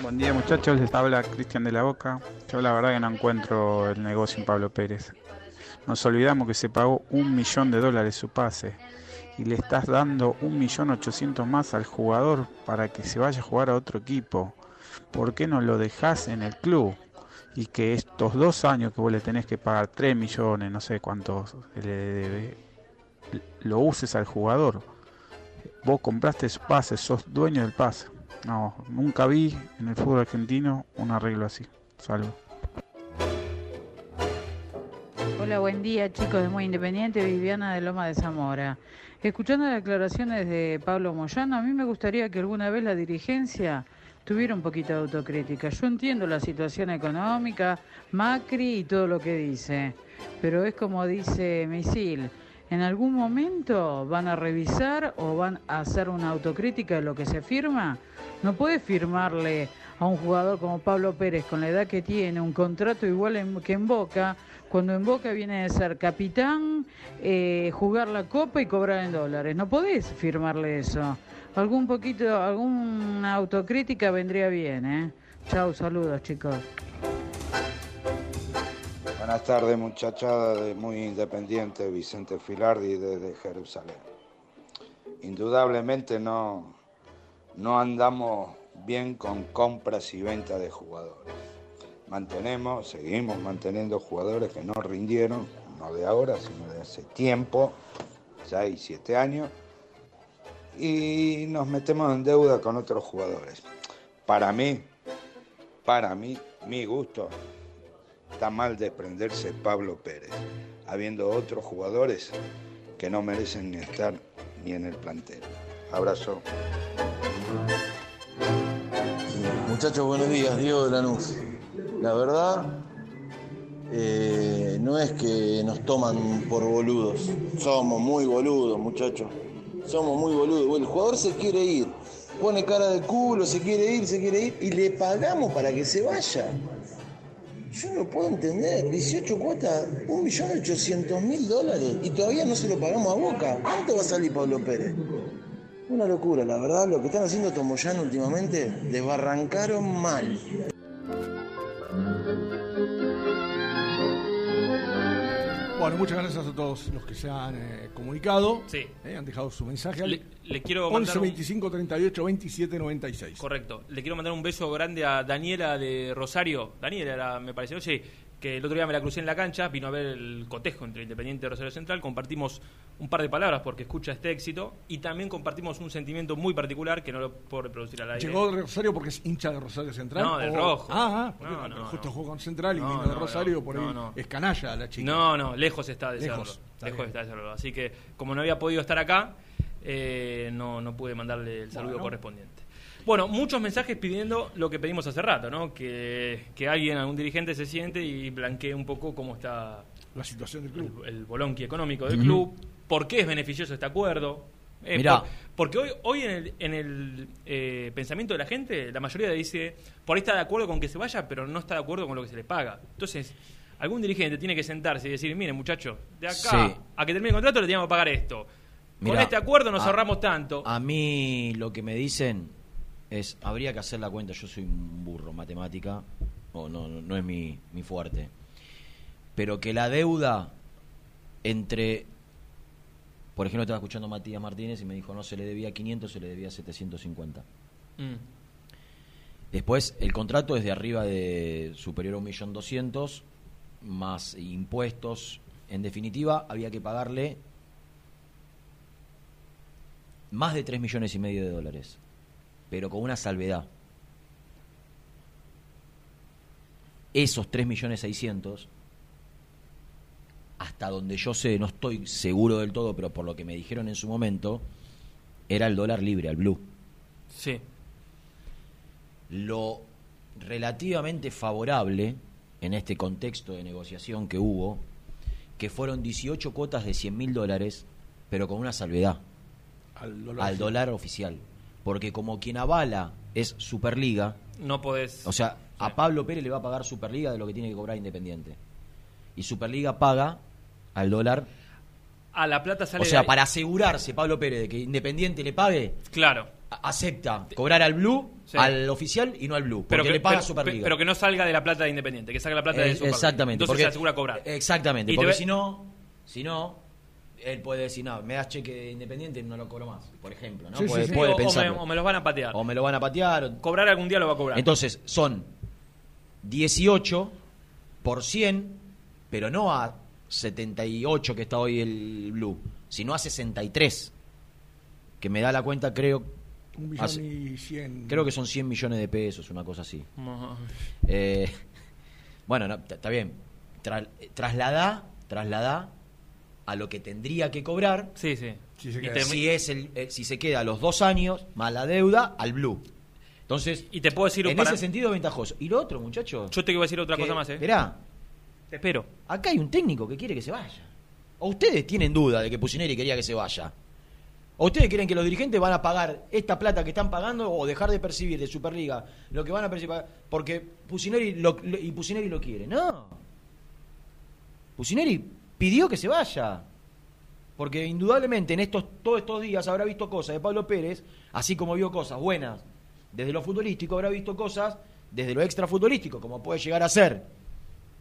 [SPEAKER 15] Buen día muchachos, les habla Cristian de la Boca. Yo la verdad que no encuentro el negocio en Pablo Pérez. Nos olvidamos que se pagó un millón de dólares su pase y le estás dando un millón ochocientos más al jugador para que se vaya a jugar a otro equipo. ¿Por qué no lo dejas en el club? Y que estos dos años que vos le tenés que pagar 3 millones, no sé cuántos, le debe, lo uses al jugador. Vos compraste su pase, sos dueño del pase. No, nunca vi en el fútbol argentino un arreglo así. Salvo.
[SPEAKER 16] Hola, buen día chicos de Muy Independiente, Viviana de Loma de Zamora. Escuchando las declaraciones de Pablo Moyano, a mí me gustaría que alguna vez la dirigencia tuviera un poquito de autocrítica. Yo entiendo la situación económica, Macri y todo lo que dice, pero es como dice Misil, en algún momento van a revisar o van a hacer una autocrítica de lo que se firma. No puede firmarle a un jugador como Pablo Pérez con la edad que tiene un contrato igual en- que en Boca, cuando en Boca viene de ser capitán, eh, jugar la copa y cobrar en dólares. No podés firmarle eso. Algún poquito, alguna autocrítica vendría bien, ¿eh? Chau, saludos chicos.
[SPEAKER 17] Buenas tardes, muchachada de Muy Independiente, Vicente Filardi desde Jerusalén. Indudablemente no, no andamos bien con compras y ventas de jugadores. Mantenemos, seguimos manteniendo jugadores que no rindieron, no de ahora, sino de hace tiempo, 6, 7 años, y nos metemos en deuda con otros jugadores. Para mí, para mí, mi gusto, está mal desprenderse Pablo Pérez, habiendo otros jugadores que no merecen ni estar ni en el plantel. Abrazo.
[SPEAKER 18] Muchachos, buenos días, Diego de Lanús. La verdad, eh, no es que nos toman por boludos. Somos muy boludos, muchachos. Somos muy boludos. El jugador se quiere ir, pone cara de culo, se quiere ir, se quiere ir, y le pagamos para que se vaya. Yo no puedo entender, 18 cuotas, 1.800.000 dólares, y todavía no se lo pagamos a Boca. ¿Cuánto va a salir Pablo Pérez? Una locura, la verdad, lo que están haciendo Tomoyano últimamente, desbarrancaron mal.
[SPEAKER 4] Bueno, muchas gracias a todos los que se han eh, comunicado.
[SPEAKER 2] Sí.
[SPEAKER 4] eh, han dejado su mensaje.
[SPEAKER 2] Le- le quiero
[SPEAKER 4] 11
[SPEAKER 2] mandar un-
[SPEAKER 4] 25 38 27 96.
[SPEAKER 2] Correcto. Le quiero mandar un beso grande a Daniela de Rosario. Daniela era, me pareció, sí, que el otro día me la crucé en la cancha, vino a ver el cotejo entre Independiente y Rosario Central, compartimos un par de palabras porque escucha este éxito y también compartimos un sentimiento muy particular que no lo puedo reproducir al aire.
[SPEAKER 4] ¿Llegó de Rosario porque es hincha de Rosario Central?
[SPEAKER 2] No, del
[SPEAKER 4] o-
[SPEAKER 2] rojo.
[SPEAKER 4] Ah, ah, porque
[SPEAKER 2] No, no,
[SPEAKER 4] justo
[SPEAKER 2] no.
[SPEAKER 4] jugó con Central y
[SPEAKER 2] No,
[SPEAKER 4] vino de Rosario, por ahí es canalla la chica.
[SPEAKER 2] No, no, lejos está de
[SPEAKER 4] Lejos,
[SPEAKER 2] serlo.
[SPEAKER 4] está
[SPEAKER 2] Lejos
[SPEAKER 4] bien.
[SPEAKER 2] está de serlo. Así que, como no había podido estar acá, eh, no, no pude mandarle el saludo correspondiente. Bueno, muchos mensajes pidiendo lo que pedimos hace rato, ¿no? Que, que alguien, algún dirigente se siente y blanquee un poco cómo está
[SPEAKER 4] la situación del club.
[SPEAKER 2] El, el bolonqui económico del club, por qué es beneficioso este acuerdo. Eh,
[SPEAKER 5] Mirá.
[SPEAKER 2] por- porque hoy, hoy en el, en el eh, pensamiento de la gente, la mayoría dice, por ahí está de acuerdo con que se vaya, pero no está de acuerdo con lo que se le paga. Entonces, algún dirigente tiene que sentarse y decir, miren muchachos, de acá
[SPEAKER 5] Sí.
[SPEAKER 2] a que termine el contrato le tenemos que pagar esto. con este acuerdo nos
[SPEAKER 5] a-
[SPEAKER 2] ahorramos tanto.
[SPEAKER 5] A mí lo que me dicen es, habría que hacer la cuenta, yo soy un burro, matemática, o no, no, no es mi, mi fuerte, pero que la deuda entre, por ejemplo, estaba escuchando a Matías Martínez y me dijo, no, se le debía 500, se le debía 750.
[SPEAKER 2] Mm.
[SPEAKER 5] Después, el contrato es de arriba de superior a 1.200.000, más impuestos. En definitiva, había que pagarle más de 3 millones y medio de dólares, pero con una salvedad. Esos 3 millones 600, hasta donde yo sé, no estoy seguro del todo, pero por lo que me dijeron en su momento, era el dólar libre, al blue.
[SPEAKER 2] Sí.
[SPEAKER 5] Lo relativamente favorable en este contexto de negociación que hubo, que fueron 18 cuotas de 100 mil dólares, pero con una salvedad
[SPEAKER 4] Al dólar.
[SPEAKER 5] al dólar oficial. Porque como quien avala es Superliga,
[SPEAKER 2] No podés.
[SPEAKER 5] o sea, a Pablo Pérez le va a pagar Superliga de lo que tiene que cobrar Independiente. Y Superliga paga al dólar.
[SPEAKER 2] A la plata sale
[SPEAKER 5] O sea,
[SPEAKER 2] de
[SPEAKER 5] para asegurarse Pablo Pérez de que Independiente le pague,
[SPEAKER 2] Claro.
[SPEAKER 5] acepta cobrar al Blue,
[SPEAKER 2] Sí.
[SPEAKER 5] al oficial y no al Blue. Porque
[SPEAKER 2] Pero que,
[SPEAKER 5] le paga
[SPEAKER 2] pero-
[SPEAKER 5] Superliga.
[SPEAKER 2] pero que no salga de la plata de Independiente, que salga la plata de
[SPEAKER 5] Eh,
[SPEAKER 2] Superliga.
[SPEAKER 5] Exactamente.
[SPEAKER 2] Entonces
[SPEAKER 5] porque-
[SPEAKER 2] se asegura cobrar.
[SPEAKER 5] Exactamente. Porque
[SPEAKER 2] ve-
[SPEAKER 5] si no, si no, él puede decir, no, me das cheque de Independiente y no lo cobro más, por ejemplo. ¿no?
[SPEAKER 2] Sí,
[SPEAKER 5] puede
[SPEAKER 2] sí.
[SPEAKER 5] puede
[SPEAKER 2] O- o me-
[SPEAKER 5] pensarlo.
[SPEAKER 2] o me los van a patear.
[SPEAKER 5] O me lo van a patear. o-
[SPEAKER 2] Cobrar algún día lo va a cobrar.
[SPEAKER 5] Entonces, son 18 por 100, pero no a 78 que está hoy el Blue, sino a 63. Que me da la cuenta, creo.
[SPEAKER 4] Un millón
[SPEAKER 5] hace-
[SPEAKER 4] y cien.
[SPEAKER 5] Creo que son 100 millones de pesos, una cosa así. Eh, bueno, no, está bien. Tra- trasladá, trasladá a lo que tendría que cobrar.
[SPEAKER 2] Sí, sí.
[SPEAKER 4] Si se queda.
[SPEAKER 5] si, es el, eh, si se queda a los dos años, más la deuda, al blue. Entonces,
[SPEAKER 2] Y te puedo decir
[SPEAKER 5] en
[SPEAKER 2] para-
[SPEAKER 5] ese sentido ventajoso. Y lo otro, muchachos.
[SPEAKER 2] Yo te iba a decir otra cosa más, ¿eh?
[SPEAKER 5] Esperá,
[SPEAKER 2] Te espero.
[SPEAKER 5] acá hay un técnico que quiere que se vaya. ¿O ustedes tienen duda de que Pusineri quería que se vaya? ¿O ustedes creen que los dirigentes van a pagar esta plata que están pagando o dejar de percibir de Superliga lo que van a percibir? Porque Pusineri lo, lo- y Pusineri lo quiere. No. Pusineri pidió que se vaya. Porque indudablemente en estos todos estos días habrá visto cosas de Pablo Pérez, así como vio cosas buenas desde lo futbolístico, habrá visto cosas desde lo extra futbolístico, como puede llegar a ser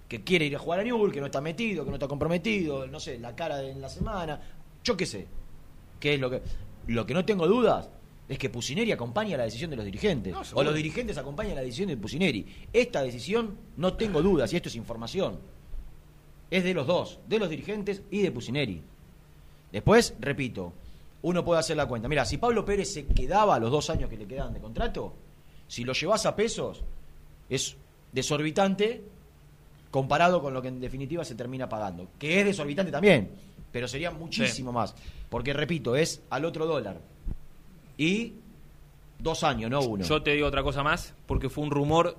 [SPEAKER 5] que quiere ir a jugar a Newell, que no está metido, que no está comprometido, no sé, la cara de- en la semana, yo qué sé. ¿Qué es lo que lo que no tengo dudas es que Pusineri acompaña la decisión de los dirigentes
[SPEAKER 4] No,
[SPEAKER 5] o los dirigentes acompañan la decisión de Pusineri. Esta decisión no tengo dudas y esto es información. Es de los dos, de los dirigentes y de Pusineri. Después, repito, uno puede hacer la cuenta. Mira, si Pablo Pérez se quedaba los dos años que le quedan de contrato, si lo llevas a pesos, es desorbitante comparado con lo que en definitiva se termina pagando. Que es desorbitante también, pero sería muchísimo más. Porque, repito, es al otro dólar. Y dos años, no uno.
[SPEAKER 2] Yo te digo otra cosa más, porque fue un rumor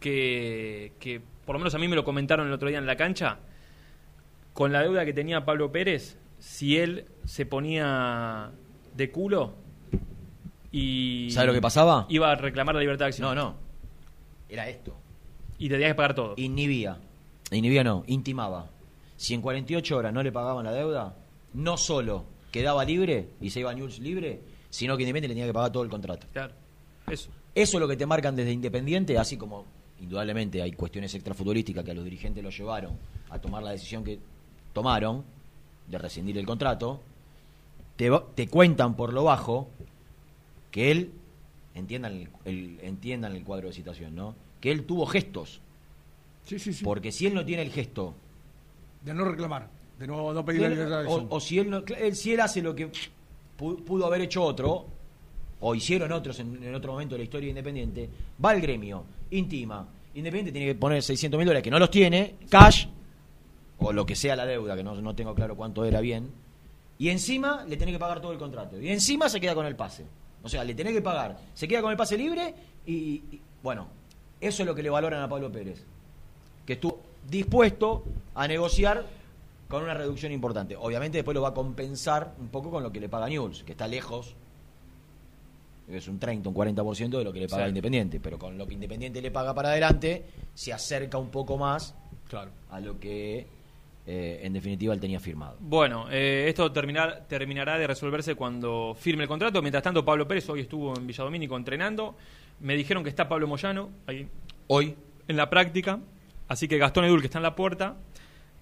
[SPEAKER 2] que, que por lo menos a mí me lo comentaron el otro día en la cancha. Con la deuda que tenía Pablo Pérez, si él se ponía de culo y.
[SPEAKER 5] ¿Sabe lo que pasaba?
[SPEAKER 2] Iba a reclamar la libertad de acción.
[SPEAKER 5] No, no. Era esto.
[SPEAKER 2] Y te tenías que pagar todo.
[SPEAKER 5] Inhibía. Inhibía no, intimaba. Si en 48 horas no le pagaban la deuda, no solo quedaba libre y se iba a News libre, sino que Independiente le tenía que pagar todo el contrato.
[SPEAKER 2] Claro. Eso.
[SPEAKER 5] Eso es lo que te marcan desde Independiente, así como indudablemente hay cuestiones extrafutbolísticas que a los dirigentes lo llevaron a tomar la decisión que tomaron de rescindir el contrato, te, cuentan por lo bajo que él, entiendan el, el- entiendan el cuadro de situación, ¿no? Que él tuvo gestos.
[SPEAKER 4] Sí, sí, sí.
[SPEAKER 5] Porque si él no tiene el gesto,
[SPEAKER 4] De no reclamar, de no, no pedir la
[SPEAKER 5] o, o si él, no, él- si él hace lo que pu- pudo haber hecho otro, o hicieron otros en, en otro momento de la historia de Independiente, va al gremio, intima. Independiente tiene que poner 600 mil dólares, que no los tiene, cash, o lo que sea la deuda, que no, no tengo claro cuánto era bien, y encima le tenés que pagar todo el contrato. Y encima se queda con el pase. O sea, le tenés que pagar. Se queda con el pase libre y, y, bueno, eso es lo que le valoran a Pablo Pérez. Que estuvo dispuesto a negociar con una reducción importante. Obviamente después lo va a compensar un poco con lo que le paga News, que está lejos. Es un 30, un 40% de lo que le paga
[SPEAKER 2] Sí.
[SPEAKER 5] Independiente. Pero con lo que Independiente le paga para adelante, se acerca un poco más
[SPEAKER 4] Claro.
[SPEAKER 5] a lo que eh, en definitiva él tenía firmado.
[SPEAKER 2] Bueno, eh, esto terminar, terminará de resolverse cuando firme el contrato. Mientras tanto, Pablo Pérez hoy estuvo en Villadomínico entrenando. Me dijeron que está Pablo Moyano ahí
[SPEAKER 5] Hoy.
[SPEAKER 2] en la práctica. Así que Gastón Edul, que está en la puerta,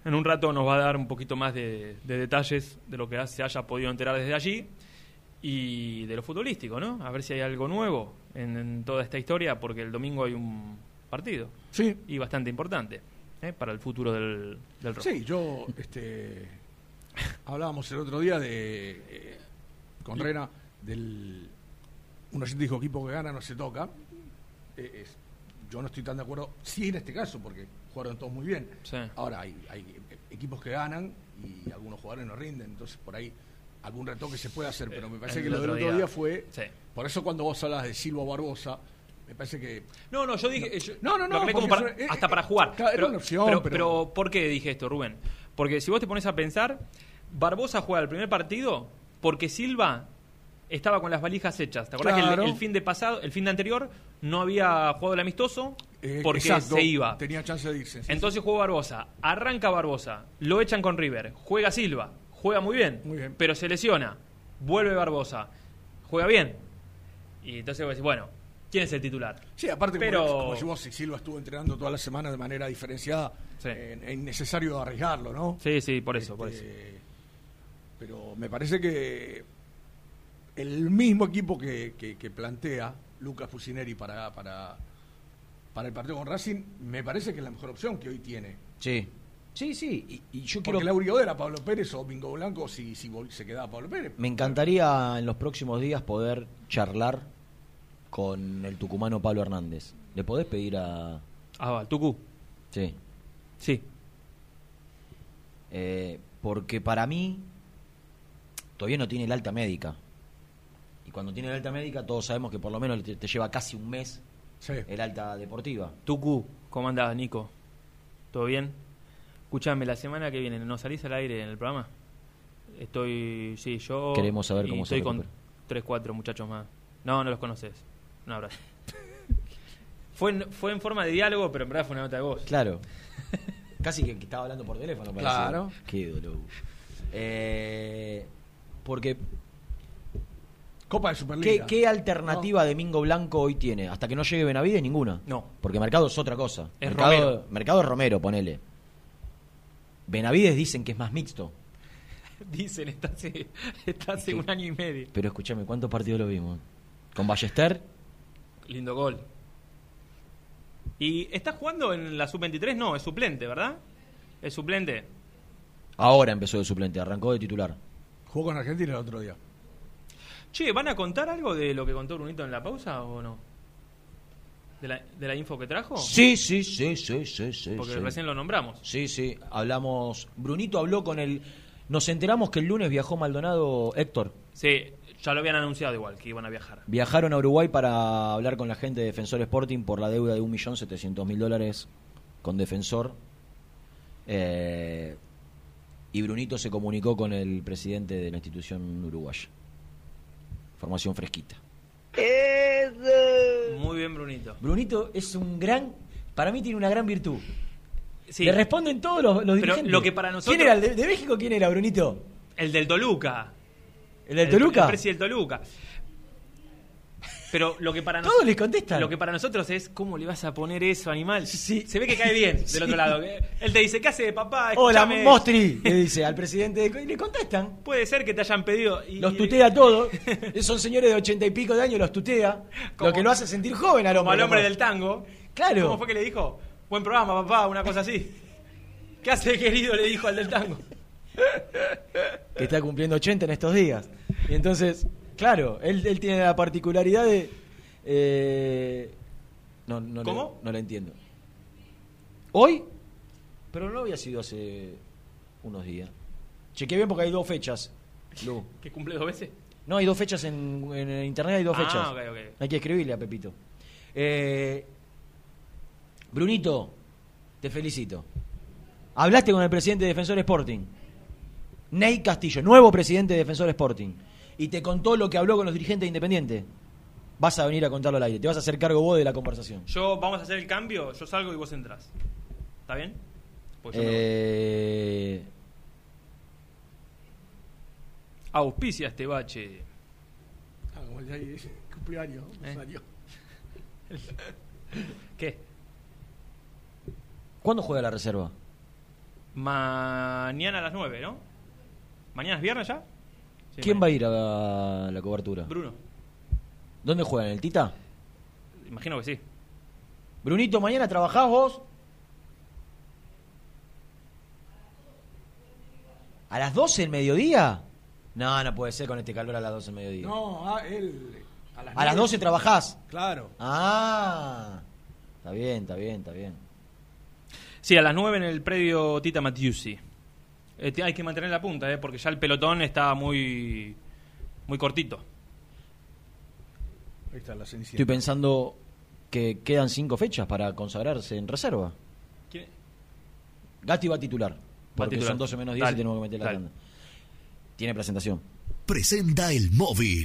[SPEAKER 2] en un rato nos va a dar un poquito más de, de detalles de lo que se haya podido enterar desde allí y de lo futbolístico, ¿no? A ver si hay algo nuevo en, en toda esta historia, porque el domingo hay un partido.
[SPEAKER 4] Sí.
[SPEAKER 2] Y bastante importante ¿eh? para el futuro del, del.
[SPEAKER 4] Sí, yo este, hablábamos el otro día de eh, con Rena del un oyente dijo equipo que gana no se toca. Eh, es- yo no estoy tan de acuerdo, sí en este caso, porque jugaron todos muy bien.
[SPEAKER 2] Sí.
[SPEAKER 4] Ahora hay, hay equipos que ganan y algunos jugadores no rinden, entonces por ahí algún retoque se puede hacer, pero me parece
[SPEAKER 2] el
[SPEAKER 4] que lo del
[SPEAKER 2] otro día-
[SPEAKER 4] día fue...
[SPEAKER 2] Sí.
[SPEAKER 4] Por eso cuando vos hablas de Silva Barbosa, me parece que...
[SPEAKER 2] No, no, yo dije. yo-
[SPEAKER 4] No, no, no,
[SPEAKER 2] como para-
[SPEAKER 4] eh,
[SPEAKER 2] hasta
[SPEAKER 4] eh,
[SPEAKER 2] para jugar.
[SPEAKER 4] claro, era
[SPEAKER 2] pero,
[SPEAKER 4] una opción,
[SPEAKER 2] pero,
[SPEAKER 4] pero-
[SPEAKER 2] pero ¿por qué dije esto, Rubén? Porque si vos te pones a pensar, Barbosa juega el primer partido porque Silva estaba con las valijas hechas. ¿Te acordás que
[SPEAKER 4] Claro.
[SPEAKER 2] el, el fin de pasado, el fin de anterior, no había jugado el amistoso
[SPEAKER 4] eh,
[SPEAKER 2] porque
[SPEAKER 4] exacto,
[SPEAKER 2] se iba?
[SPEAKER 4] Tenía chance de irse. sí,
[SPEAKER 2] Entonces juega Barbosa, arranca Barbosa, lo echan con River, juega Silva, juega muy bien,
[SPEAKER 4] Muy bien.
[SPEAKER 2] pero se lesiona, vuelve Barbosa, juega bien. Y entonces vos decís, bueno, ¿quién es el titular?
[SPEAKER 4] Sí, aparte, como-
[SPEAKER 2] Pero-
[SPEAKER 4] como, si vos, si Silva estuvo entrenando toda la semana de manera diferenciada, eh, es innecesario arriesgarlo, ¿no?
[SPEAKER 2] Sí, sí, por eso, por eso.
[SPEAKER 4] Este, Pero me parece que el mismo equipo que, que- que plantea Lucas Fusineri para, para, para el partido con Racing, me parece que es la mejor opción que hoy tiene.
[SPEAKER 5] Sí. Sí, sí. Y, y yo
[SPEAKER 4] Porque
[SPEAKER 5] quiero.
[SPEAKER 4] la Urigo era Pablo Pérez o Bingo Blanco si, si se quedaba Pablo Pérez.
[SPEAKER 5] Me encantaría en los próximos días poder charlar con el tucumano Pablo Hernández. ¿Le podés pedir a.
[SPEAKER 2] Ah, al Tucu.
[SPEAKER 5] Sí.
[SPEAKER 2] Sí.
[SPEAKER 5] Eh, porque para mí todavía no tiene el alta médica. Y cuando tiene el alta médica, todos sabemos que por lo menos te, te lleva casi un mes el alta deportiva.
[SPEAKER 2] Tucu, ¿cómo andás, Nico? ¿Todo bien? Escuchame, la semana que viene, ¿no salís al aire en el programa? Estoy, sí, yo...
[SPEAKER 5] Queremos saber cómo se
[SPEAKER 2] Estoy con
[SPEAKER 5] recupera.
[SPEAKER 2] tres, cuatro muchachos más. No, no los conoces. Un abrazo. fue, en, fue en forma de diálogo, pero en verdad fue una nota de voz.
[SPEAKER 5] Claro. Casi que, que estaba hablando por teléfono. parecía.
[SPEAKER 2] Claro.
[SPEAKER 5] Qué dolor. Eh, porque.
[SPEAKER 4] Copa de Superliga.
[SPEAKER 5] ¿Qué, qué alternativa de Mingo Blanco hoy tiene? Hasta que no llegue Benavides, ninguna.
[SPEAKER 2] No.
[SPEAKER 5] Porque Mercado es otra cosa.
[SPEAKER 2] Es
[SPEAKER 5] mercado,
[SPEAKER 2] Romero.
[SPEAKER 5] Mercado es Romero, ponele. Benavides dicen que es más mixto.
[SPEAKER 2] Dicen, está hace, está hace un año y medio.
[SPEAKER 5] Pero escúchame, ¿cuántos partidos lo vimos? Con Ballester,
[SPEAKER 2] Lindo gol. ¿Y está jugando en la sub-23? No, es suplente, ¿verdad? Es suplente.
[SPEAKER 5] ahora empezó de suplente, arrancó de titular.
[SPEAKER 4] Jugó con Argentina el otro día.
[SPEAKER 2] Che, ¿van a contar algo de lo que contó Brunito en la pausa o no? ¿De la, de la info que trajo?
[SPEAKER 5] Sí, sí, sí, sí, sí, sí.
[SPEAKER 2] Porque
[SPEAKER 5] sí.
[SPEAKER 2] recién lo nombramos.
[SPEAKER 5] Sí, sí, hablamos. Brunito habló con el. Nos enteramos que el lunes viajó Maldonado Héctor.
[SPEAKER 2] Sí, ya lo habían anunciado igual, que iban a viajar.
[SPEAKER 5] Viajaron a Uruguay para hablar con la gente de Defensor Sporting por la deuda de 1.700.000 dólares con Defensor. Eh, y Brunito se comunicó con el presidente de la institución uruguaya. Formación fresquita.
[SPEAKER 2] Muy bien, Brunito.
[SPEAKER 5] Brunito es un gran. Para mí tiene una gran virtud.
[SPEAKER 2] Sí.
[SPEAKER 5] Le responden todos los, los
[SPEAKER 2] Pero
[SPEAKER 5] dirigentes.
[SPEAKER 2] lo que para nosotros-
[SPEAKER 5] ¿Quién era el de, de México? ¿Quién era, Brunito?
[SPEAKER 2] El del Toluca.
[SPEAKER 5] ¿El del Toluca?
[SPEAKER 2] El, presi del Toluca. Pero lo que para
[SPEAKER 5] Todos les contestan.
[SPEAKER 2] Lo que para nosotros es, ¿cómo le vas a poner eso, animal? Se ve que cae bien del
[SPEAKER 5] Sí.
[SPEAKER 2] otro lado. Él te dice, ¿qué hace de papá?
[SPEAKER 5] Hola,
[SPEAKER 2] Escúchame".
[SPEAKER 5] Mostri, le dice al presidente. de- Y le contestan.
[SPEAKER 2] Puede ser que te hayan pedido. y-
[SPEAKER 5] Los tutea todos. Son señores de ochenta y pico de años, los tutea. Lo que lo hace sentir joven al
[SPEAKER 2] Como
[SPEAKER 5] hombre.
[SPEAKER 2] al hombre del tango.
[SPEAKER 5] Claro.
[SPEAKER 2] ¿Cómo fue que le dijo? Buen programa, papá, una cosa así. ¿Qué hace, querido? Le dijo al del tango.
[SPEAKER 5] Que está cumpliendo 80 en estos días. Y entonces, claro, él, él tiene la particularidad de. eh, no, no,
[SPEAKER 2] ¿Cómo?
[SPEAKER 5] Le, no la entiendo. ¿Hoy? Pero no había sido hace unos días. Chequeé bien porque hay dos fechas. Lu.
[SPEAKER 2] ¿Que cumple dos veces?
[SPEAKER 5] No, hay dos fechas en, en internet, hay dos
[SPEAKER 2] Ah,
[SPEAKER 5] fechas. Hay que escribirle a Pepito. Eh, Brunito, te felicito. Hablaste con el presidente de Defensor Sporting, Ney Castillo, nuevo presidente de Defensor Sporting, y te contó lo que habló con los dirigentes de Independiente. Vas a venir a contarlo al aire, te vas a hacer cargo vos de la conversación.
[SPEAKER 2] Yo, vamos a hacer el cambio, yo salgo y vos entras. ¿Está bien? Pues yo.
[SPEAKER 5] Eh,
[SPEAKER 2] Auspicia este bache.
[SPEAKER 4] Ah, como el de ahí, cumpleaños.
[SPEAKER 2] ¿Eh?
[SPEAKER 4] salió.
[SPEAKER 2] ¿Qué?
[SPEAKER 5] ¿Cuándo juega la reserva?
[SPEAKER 2] Mañana a las 9, ¿no? ¿Mañana es viernes ya? Sí,
[SPEAKER 5] ¿Quién
[SPEAKER 2] mañana.
[SPEAKER 5] va a ir a la cobertura?
[SPEAKER 2] Bruno.
[SPEAKER 5] ¿Dónde juegan? ¿En el Tita?
[SPEAKER 2] Imagino que sí.
[SPEAKER 5] Brunito, mañana trabajás vos. ¿A las 12 del mediodía? No, no puede ser con este calor a las 12 del mediodía.
[SPEAKER 4] No, ah, él. A las,
[SPEAKER 5] ¿A las
[SPEAKER 4] nueve.
[SPEAKER 5] 12 trabajás?
[SPEAKER 4] Claro.
[SPEAKER 5] Ah, está bien, está bien, está bien.
[SPEAKER 2] Sí, a las 9 en el predio Tita Matiusi. Eh, hay que mantener la punta, ¿eh? Porque ya el pelotón está muy, muy cortito.
[SPEAKER 4] Ahí está la.
[SPEAKER 5] Estoy pensando que quedan cinco fechas para consagrarse en reserva.
[SPEAKER 2] ¿Quién?
[SPEAKER 5] Gatti va a titular. Porque
[SPEAKER 10] titular.
[SPEAKER 5] son 12 menos 10
[SPEAKER 10] Dale,
[SPEAKER 5] y tenemos que meter la
[SPEAKER 10] dale.
[SPEAKER 5] tanda. Tiene presentación.
[SPEAKER 10] Presenta el móvil.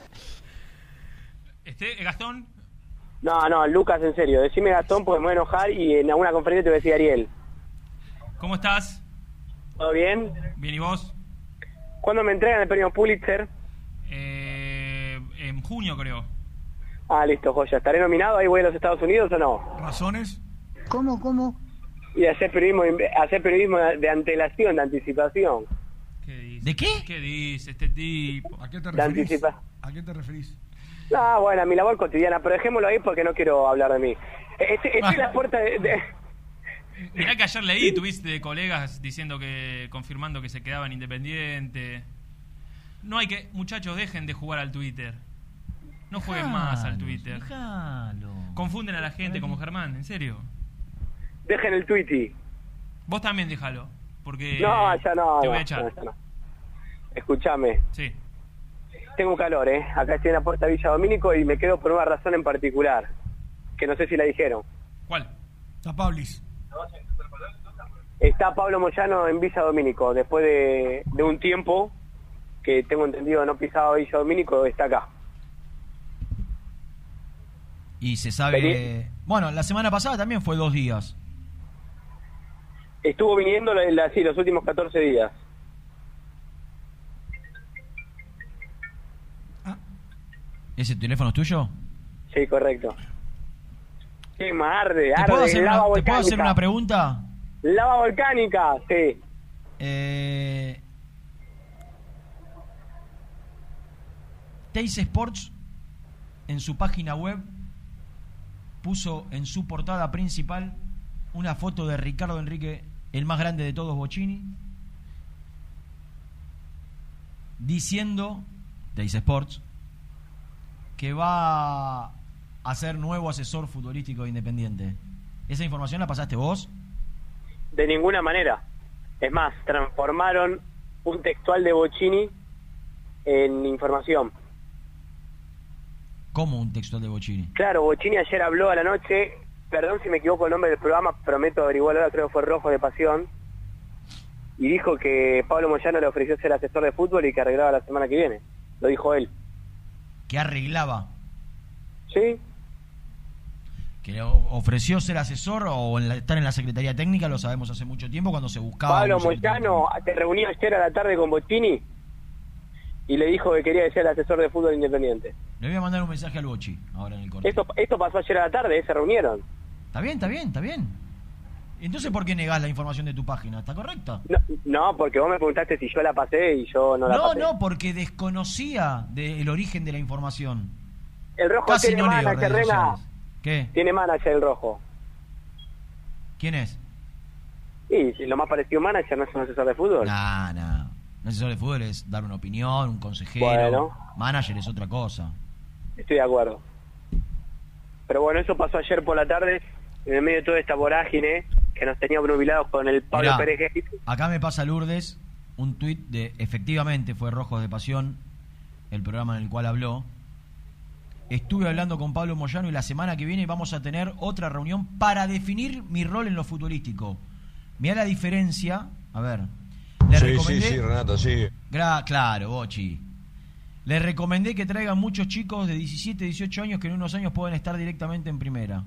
[SPEAKER 2] Este, Gastón,
[SPEAKER 19] No, no, Lucas, en serio. Decime Gastón porque me voy a enojar y en alguna conferencia te voy a decir Ariel.
[SPEAKER 2] ¿cómo estás?
[SPEAKER 19] ¿Todo bien?
[SPEAKER 2] Bien, ¿y vos?
[SPEAKER 19] ¿Cuándo me entregan el premio Pulitzer?
[SPEAKER 2] Eh, en junio, creo.
[SPEAKER 19] Ah, listo, joya. ¿Estaré nominado? ¿Ahí voy a los Estados Unidos o no?
[SPEAKER 4] ¿Razones?
[SPEAKER 19] ¿Cómo, cómo? Y hacer periodismo, hacer periodismo de antelación, de anticipación.
[SPEAKER 2] ¿De qué? ¿Qué dice este tipo?
[SPEAKER 4] ¿A qué te referís?
[SPEAKER 19] anticipa-
[SPEAKER 4] ¿A qué te referís?
[SPEAKER 19] Ah, bueno, mi labor cotidiana, pero dejémoslo ahí porque no quiero hablar de mí. Este, esta es la puerta de... de-
[SPEAKER 2] Mirá que ayer leí, tuviste colegas diciendo que, confirmando que se quedaban independiente. No hay que, muchachos, dejen de jugar al Twitter. No jueguen más al Twitter. Confunden a la gente como Germán, en serio.
[SPEAKER 19] Dejen el tweety.
[SPEAKER 2] Vos también déjalo, porque
[SPEAKER 19] No, ya no.
[SPEAKER 2] te voy a echar.
[SPEAKER 19] no, ya no. Escúchame.
[SPEAKER 2] Sí.
[SPEAKER 19] Tengo calor, ¿eh? Acá estoy en la puerta de Villa Domínico y me quedo por una razón en particular. Que no sé si la dijeron.
[SPEAKER 2] ¿Cuál?
[SPEAKER 4] Tapablis.
[SPEAKER 19] Está Pablo Moyano en Villa Domínico. Después de, de un tiempo que tengo entendido no pisaba Villa Domínico, está acá.
[SPEAKER 5] Y se sabe... Bueno, la semana pasada también fue dos días.
[SPEAKER 19] Estuvo viniendo la, la- sí, los últimos 14 días.
[SPEAKER 5] ¿Ese teléfono es tuyo?
[SPEAKER 19] Sí, correcto. Qué más arde,
[SPEAKER 5] ¿Te puedo,
[SPEAKER 19] arde,
[SPEAKER 5] hacer
[SPEAKER 19] lava
[SPEAKER 5] una, ¿Te puedo hacer una pregunta?
[SPEAKER 19] Lava volcánica, sí.
[SPEAKER 5] Eh, Teis Sports en su página web puso en su portada principal una foto de Ricardo Enrique, el más grande de todos Bocini, diciendo, Teis Sports, que va a ser nuevo asesor futbolístico de Independiente. ¿Esa información la pasaste vos?
[SPEAKER 19] De ninguna manera. Es más, transformaron un textual de Bocini en información.
[SPEAKER 5] ¿Cómo un textual de Bocini?
[SPEAKER 19] Claro, Bocini ayer habló a la noche, perdón si me equivoco el nombre del programa, prometo averiguarlo ahora, creo que fue Rojo de Pasión, y dijo que Pablo Moyano le ofreció ser asesor de fútbol y que arreglaba la semana que viene. Lo dijo él.
[SPEAKER 5] Que arreglaba.
[SPEAKER 19] ¿Sí?
[SPEAKER 5] Que le ofreció ser asesor o en la- estar en la Secretaría Técnica, lo sabemos hace mucho tiempo cuando se buscaba.
[SPEAKER 19] Pablo Moyano te reunió ayer a la tarde con Bocini y le dijo que quería ser asesor de fútbol independiente.
[SPEAKER 5] Le voy a mandar un mensaje al Bochi ahora en el corte.
[SPEAKER 19] Esto, esto pasó ayer a la tarde, ¿eh? se reunieron.
[SPEAKER 5] Está bien, está bien, está bien. Entonces, ¿por qué negás la información de tu página? ¿Está correcta?
[SPEAKER 19] No, no, porque vos me preguntaste si yo la pasé y yo no la
[SPEAKER 5] No,
[SPEAKER 19] pasé.
[SPEAKER 5] no, porque desconocía del origen de la información.
[SPEAKER 19] El rojo
[SPEAKER 5] Casi
[SPEAKER 19] tiene
[SPEAKER 5] no
[SPEAKER 19] manager, Rena.
[SPEAKER 5] ¿Qué?
[SPEAKER 19] Tiene manager el rojo.
[SPEAKER 5] ¿Quién es?
[SPEAKER 19] Y si lo más parecido a manager no es un asesor de fútbol.
[SPEAKER 5] Nah, nah. Un asesor de fútbol es dar una opinión, un consejero.
[SPEAKER 19] Bueno.
[SPEAKER 5] Manager es otra cosa.
[SPEAKER 19] Estoy de acuerdo. Pero bueno, eso pasó ayer por la tarde, en el medio de toda esta vorágine que nos tenía obnubilados con el Pablo
[SPEAKER 5] Mirá,
[SPEAKER 19] Pérez Gil.
[SPEAKER 5] Acá me pasa Lourdes un tuit de, efectivamente fue Rojos de Pasión, el programa en el cual habló. Estuve hablando con Pablo Moyano y la semana que viene vamos a tener otra reunión para definir mi rol en lo futbolístico. Mira la diferencia. A ver. Le
[SPEAKER 20] sí,
[SPEAKER 5] recomendé-
[SPEAKER 20] sí, sí, Renato, sí.
[SPEAKER 5] Gra- claro, Bochi. Le recomendé que traigan muchos chicos de 17, 18 años que en unos años pueden estar directamente en primera.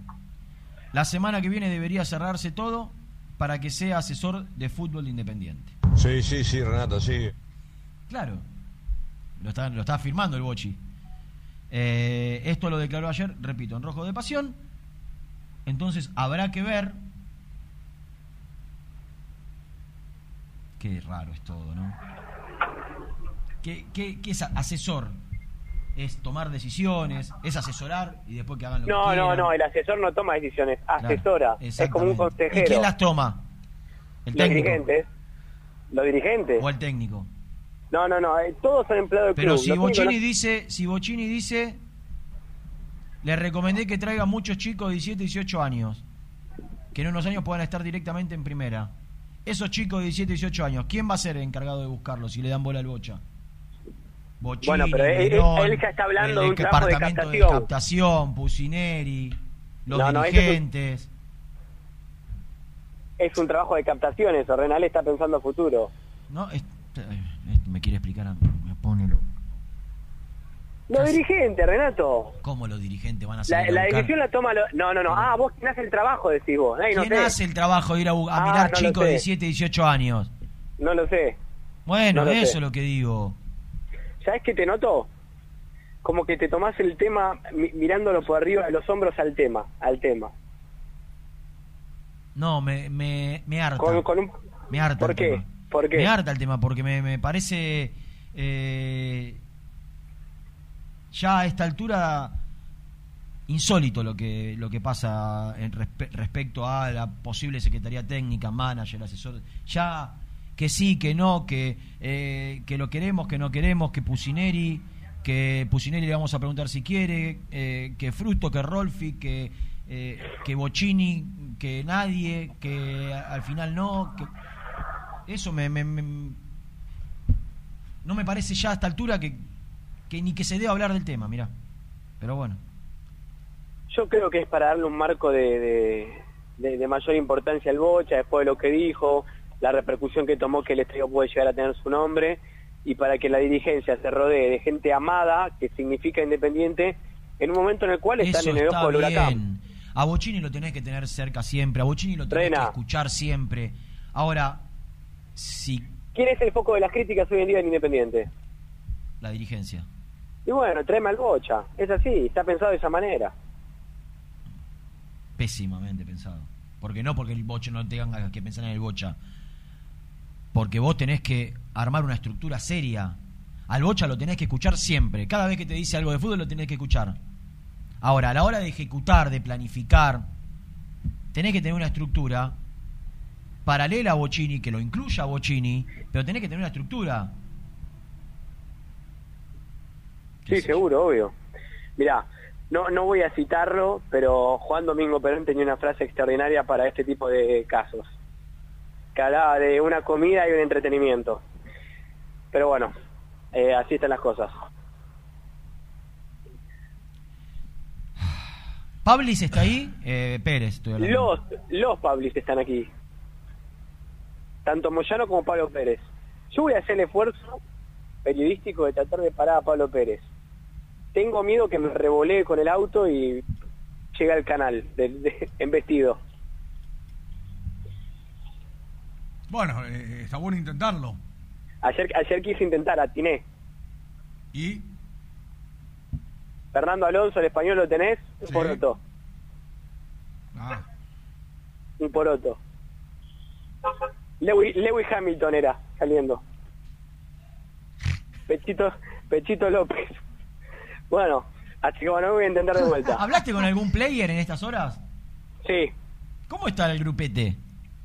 [SPEAKER 5] La semana que viene debería cerrarse todo para que sea asesor de fútbol de independiente.
[SPEAKER 20] Sí, sí, sí, Renato, sí.
[SPEAKER 5] Claro. Lo está, lo está firmando el Bochi. Eh, esto lo declaró ayer, repito, en rojo de pasión. Entonces habrá que ver. Qué raro es todo, ¿no? ¿Qué, qué, qué es asesor? Es tomar decisiones, es asesorar y después que hagan lo
[SPEAKER 19] No,
[SPEAKER 5] que
[SPEAKER 19] no,
[SPEAKER 5] quieran.
[SPEAKER 19] no, el asesor no toma decisiones, asesora. Es como un consejero.
[SPEAKER 5] ¿Y quién las toma? El
[SPEAKER 19] los
[SPEAKER 5] técnico.
[SPEAKER 19] dirigentes. Los dirigentes.
[SPEAKER 5] O el técnico.
[SPEAKER 19] No, no, no, eh, todos son empleados del
[SPEAKER 5] Pero
[SPEAKER 19] club.
[SPEAKER 5] si Bocini
[SPEAKER 19] no-
[SPEAKER 5] dice, si Bocini dice, le recomendé que traiga muchos chicos de 17, 18 años, que en unos años puedan estar directamente en primera. Esos chicos de 17, 18 años, ¿quién va a ser el encargado de buscarlos si le dan bola al Bocha? Bocini,
[SPEAKER 19] Bueno, pero él- él- ya está hablando
[SPEAKER 5] el
[SPEAKER 19] de un trabajo de
[SPEAKER 5] departamento de
[SPEAKER 19] captación.
[SPEAKER 5] captación, Pusineri, los
[SPEAKER 19] No, no, ese es un-
[SPEAKER 5] dirigentes.
[SPEAKER 19] Es un trabajo de captación eso, Renal está pensando a futuro.
[SPEAKER 5] No, es- eh, me quiere explicar me pone lo-
[SPEAKER 19] Los dirigentes, Renato.
[SPEAKER 5] ¿Cómo los dirigentes van a
[SPEAKER 19] La,
[SPEAKER 5] salir a
[SPEAKER 19] la
[SPEAKER 5] buscar?
[SPEAKER 19] decisión la toma... lo- No, no, no. Ah, vos quién hace el trabajo, decís vos. Ay, no
[SPEAKER 5] ¿Quién
[SPEAKER 19] sé.
[SPEAKER 5] hace el trabajo de ir a, a
[SPEAKER 19] Ah,
[SPEAKER 5] mirar
[SPEAKER 19] no
[SPEAKER 5] chicos de
[SPEAKER 19] sé.
[SPEAKER 5] 17, 18 años?
[SPEAKER 19] No lo sé.
[SPEAKER 5] Bueno,
[SPEAKER 19] No lo
[SPEAKER 5] eso
[SPEAKER 19] sé.
[SPEAKER 5] es lo que digo.
[SPEAKER 19] ¿Sabes qué te noto? Como que te tomás el tema mi- mirándolo por arriba de los hombros al tema, al tema.
[SPEAKER 5] No, me, me, me harta.
[SPEAKER 19] Con, con un...
[SPEAKER 5] Me harta
[SPEAKER 19] ¿Por
[SPEAKER 5] el
[SPEAKER 19] qué?
[SPEAKER 5] tema.
[SPEAKER 19] ¿Por qué?
[SPEAKER 5] Me harta el tema porque me, me parece eh, ya a esta altura insólito lo que lo que pasa en respe- respecto a la posible secretaría técnica, manager, asesor. Ya que sí, que no, que eh, que lo queremos, que no queremos, que Pusineri, que Pusineri le vamos a preguntar si quiere, eh, que Fruto, que Rolfi, que eh, que Bocini, que nadie, que al final no, que eso me, me- me- no me parece ya a esta altura que, que ni que se deba hablar del tema, mira. Pero bueno.
[SPEAKER 19] Yo creo que es para darle un marco de- de mayor importancia al Bocha, después de lo que dijo, la repercusión que tomó que el estadio puede llegar a tener su nombre, y para que la dirigencia se rodee de gente amada, que significa independiente, en un momento en el cual están
[SPEAKER 5] Eso
[SPEAKER 19] en el ojo del huracán.
[SPEAKER 5] A Bocini lo tenés que tener cerca siempre, a Bocini lo tenés
[SPEAKER 19] Rena.
[SPEAKER 5] que escuchar siempre. Ahora, si
[SPEAKER 19] ¿Quién es el foco de las críticas hoy en día en Independiente?
[SPEAKER 5] la dirigencia.
[SPEAKER 19] Y bueno, tráeme al Bocha. Es así, está pensado de esa manera.
[SPEAKER 5] pésimamente pensado. Porque no porque el bocha no tenga que pensar en el bocha. Porque vos tenés que armar una estructura seria. Al bocha lo tenés que escuchar siempre. Cada vez que te dice algo de fútbol lo tenés que escuchar. Ahora, a la hora de ejecutar, de planificar, tenés que tener una estructura paralela a Bocini, que lo incluya a Bocini, pero tenés que tener una estructura.
[SPEAKER 19] Sí, seguro, obvio. Mirá, no, no voy a citarlo, pero Juan Domingo Perón tenía una frase extraordinaria para este tipo de casos. Que hablaba de una comida y un entretenimiento. Pero bueno, eh, así están las cosas.
[SPEAKER 5] Pablis está ahí, eh, Pérez, estoy hablando.
[SPEAKER 19] Los, los Pablis están aquí. Tanto Moyano como Pablo Pérez. Yo voy a hacer el esfuerzo periodístico de tratar de parar a Pablo Pérez. Tengo miedo que me revolee con el auto y llegue al canal de, de- en vestido.
[SPEAKER 4] Bueno, eh, está bueno intentarlo.
[SPEAKER 19] Ayer, ayer quise intentar, atiné.
[SPEAKER 4] ¿Y?
[SPEAKER 19] Fernando Alonso, el español lo tenés, un poroto.
[SPEAKER 4] Ah,
[SPEAKER 19] Un poroto. Lewis, Lewis Hamilton era saliendo. Pechito, Pechito López. Bueno, así que bueno, voy a intentar de vuelta.
[SPEAKER 5] ¿Hablaste con algún player en estas horas?
[SPEAKER 19] Sí.
[SPEAKER 5] ¿Cómo está el grupete?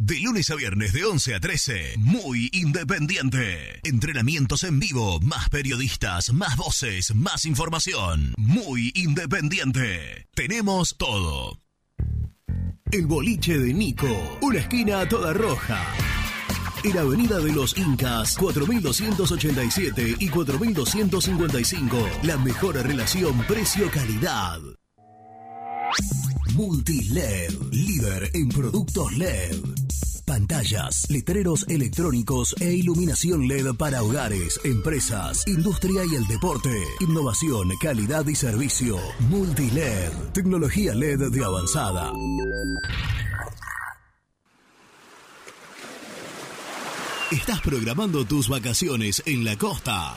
[SPEAKER 10] de lunes a viernes de 11 a 13, muy independiente. Entrenamientos en vivo, más periodistas, más voces, más información. Muy independiente. Tenemos todo. El boliche de Nico, una esquina toda roja. En Avenida de los Incas, 4287 y 4255. La mejor relación precio-calidad. Multiled, líder en productos LED. Pantallas, letreros electrónicos e iluminación LED para hogares, empresas, industria y el deporte. Innovación, calidad y servicio. Multiled, tecnología LED de avanzada. ¿Estás programando tus vacaciones en la costa?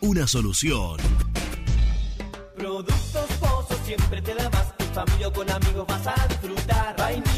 [SPEAKER 10] una solución.
[SPEAKER 11] Productos Pozo siempre te da más. En familia o con amigos vas a disfrutar. Vainillas,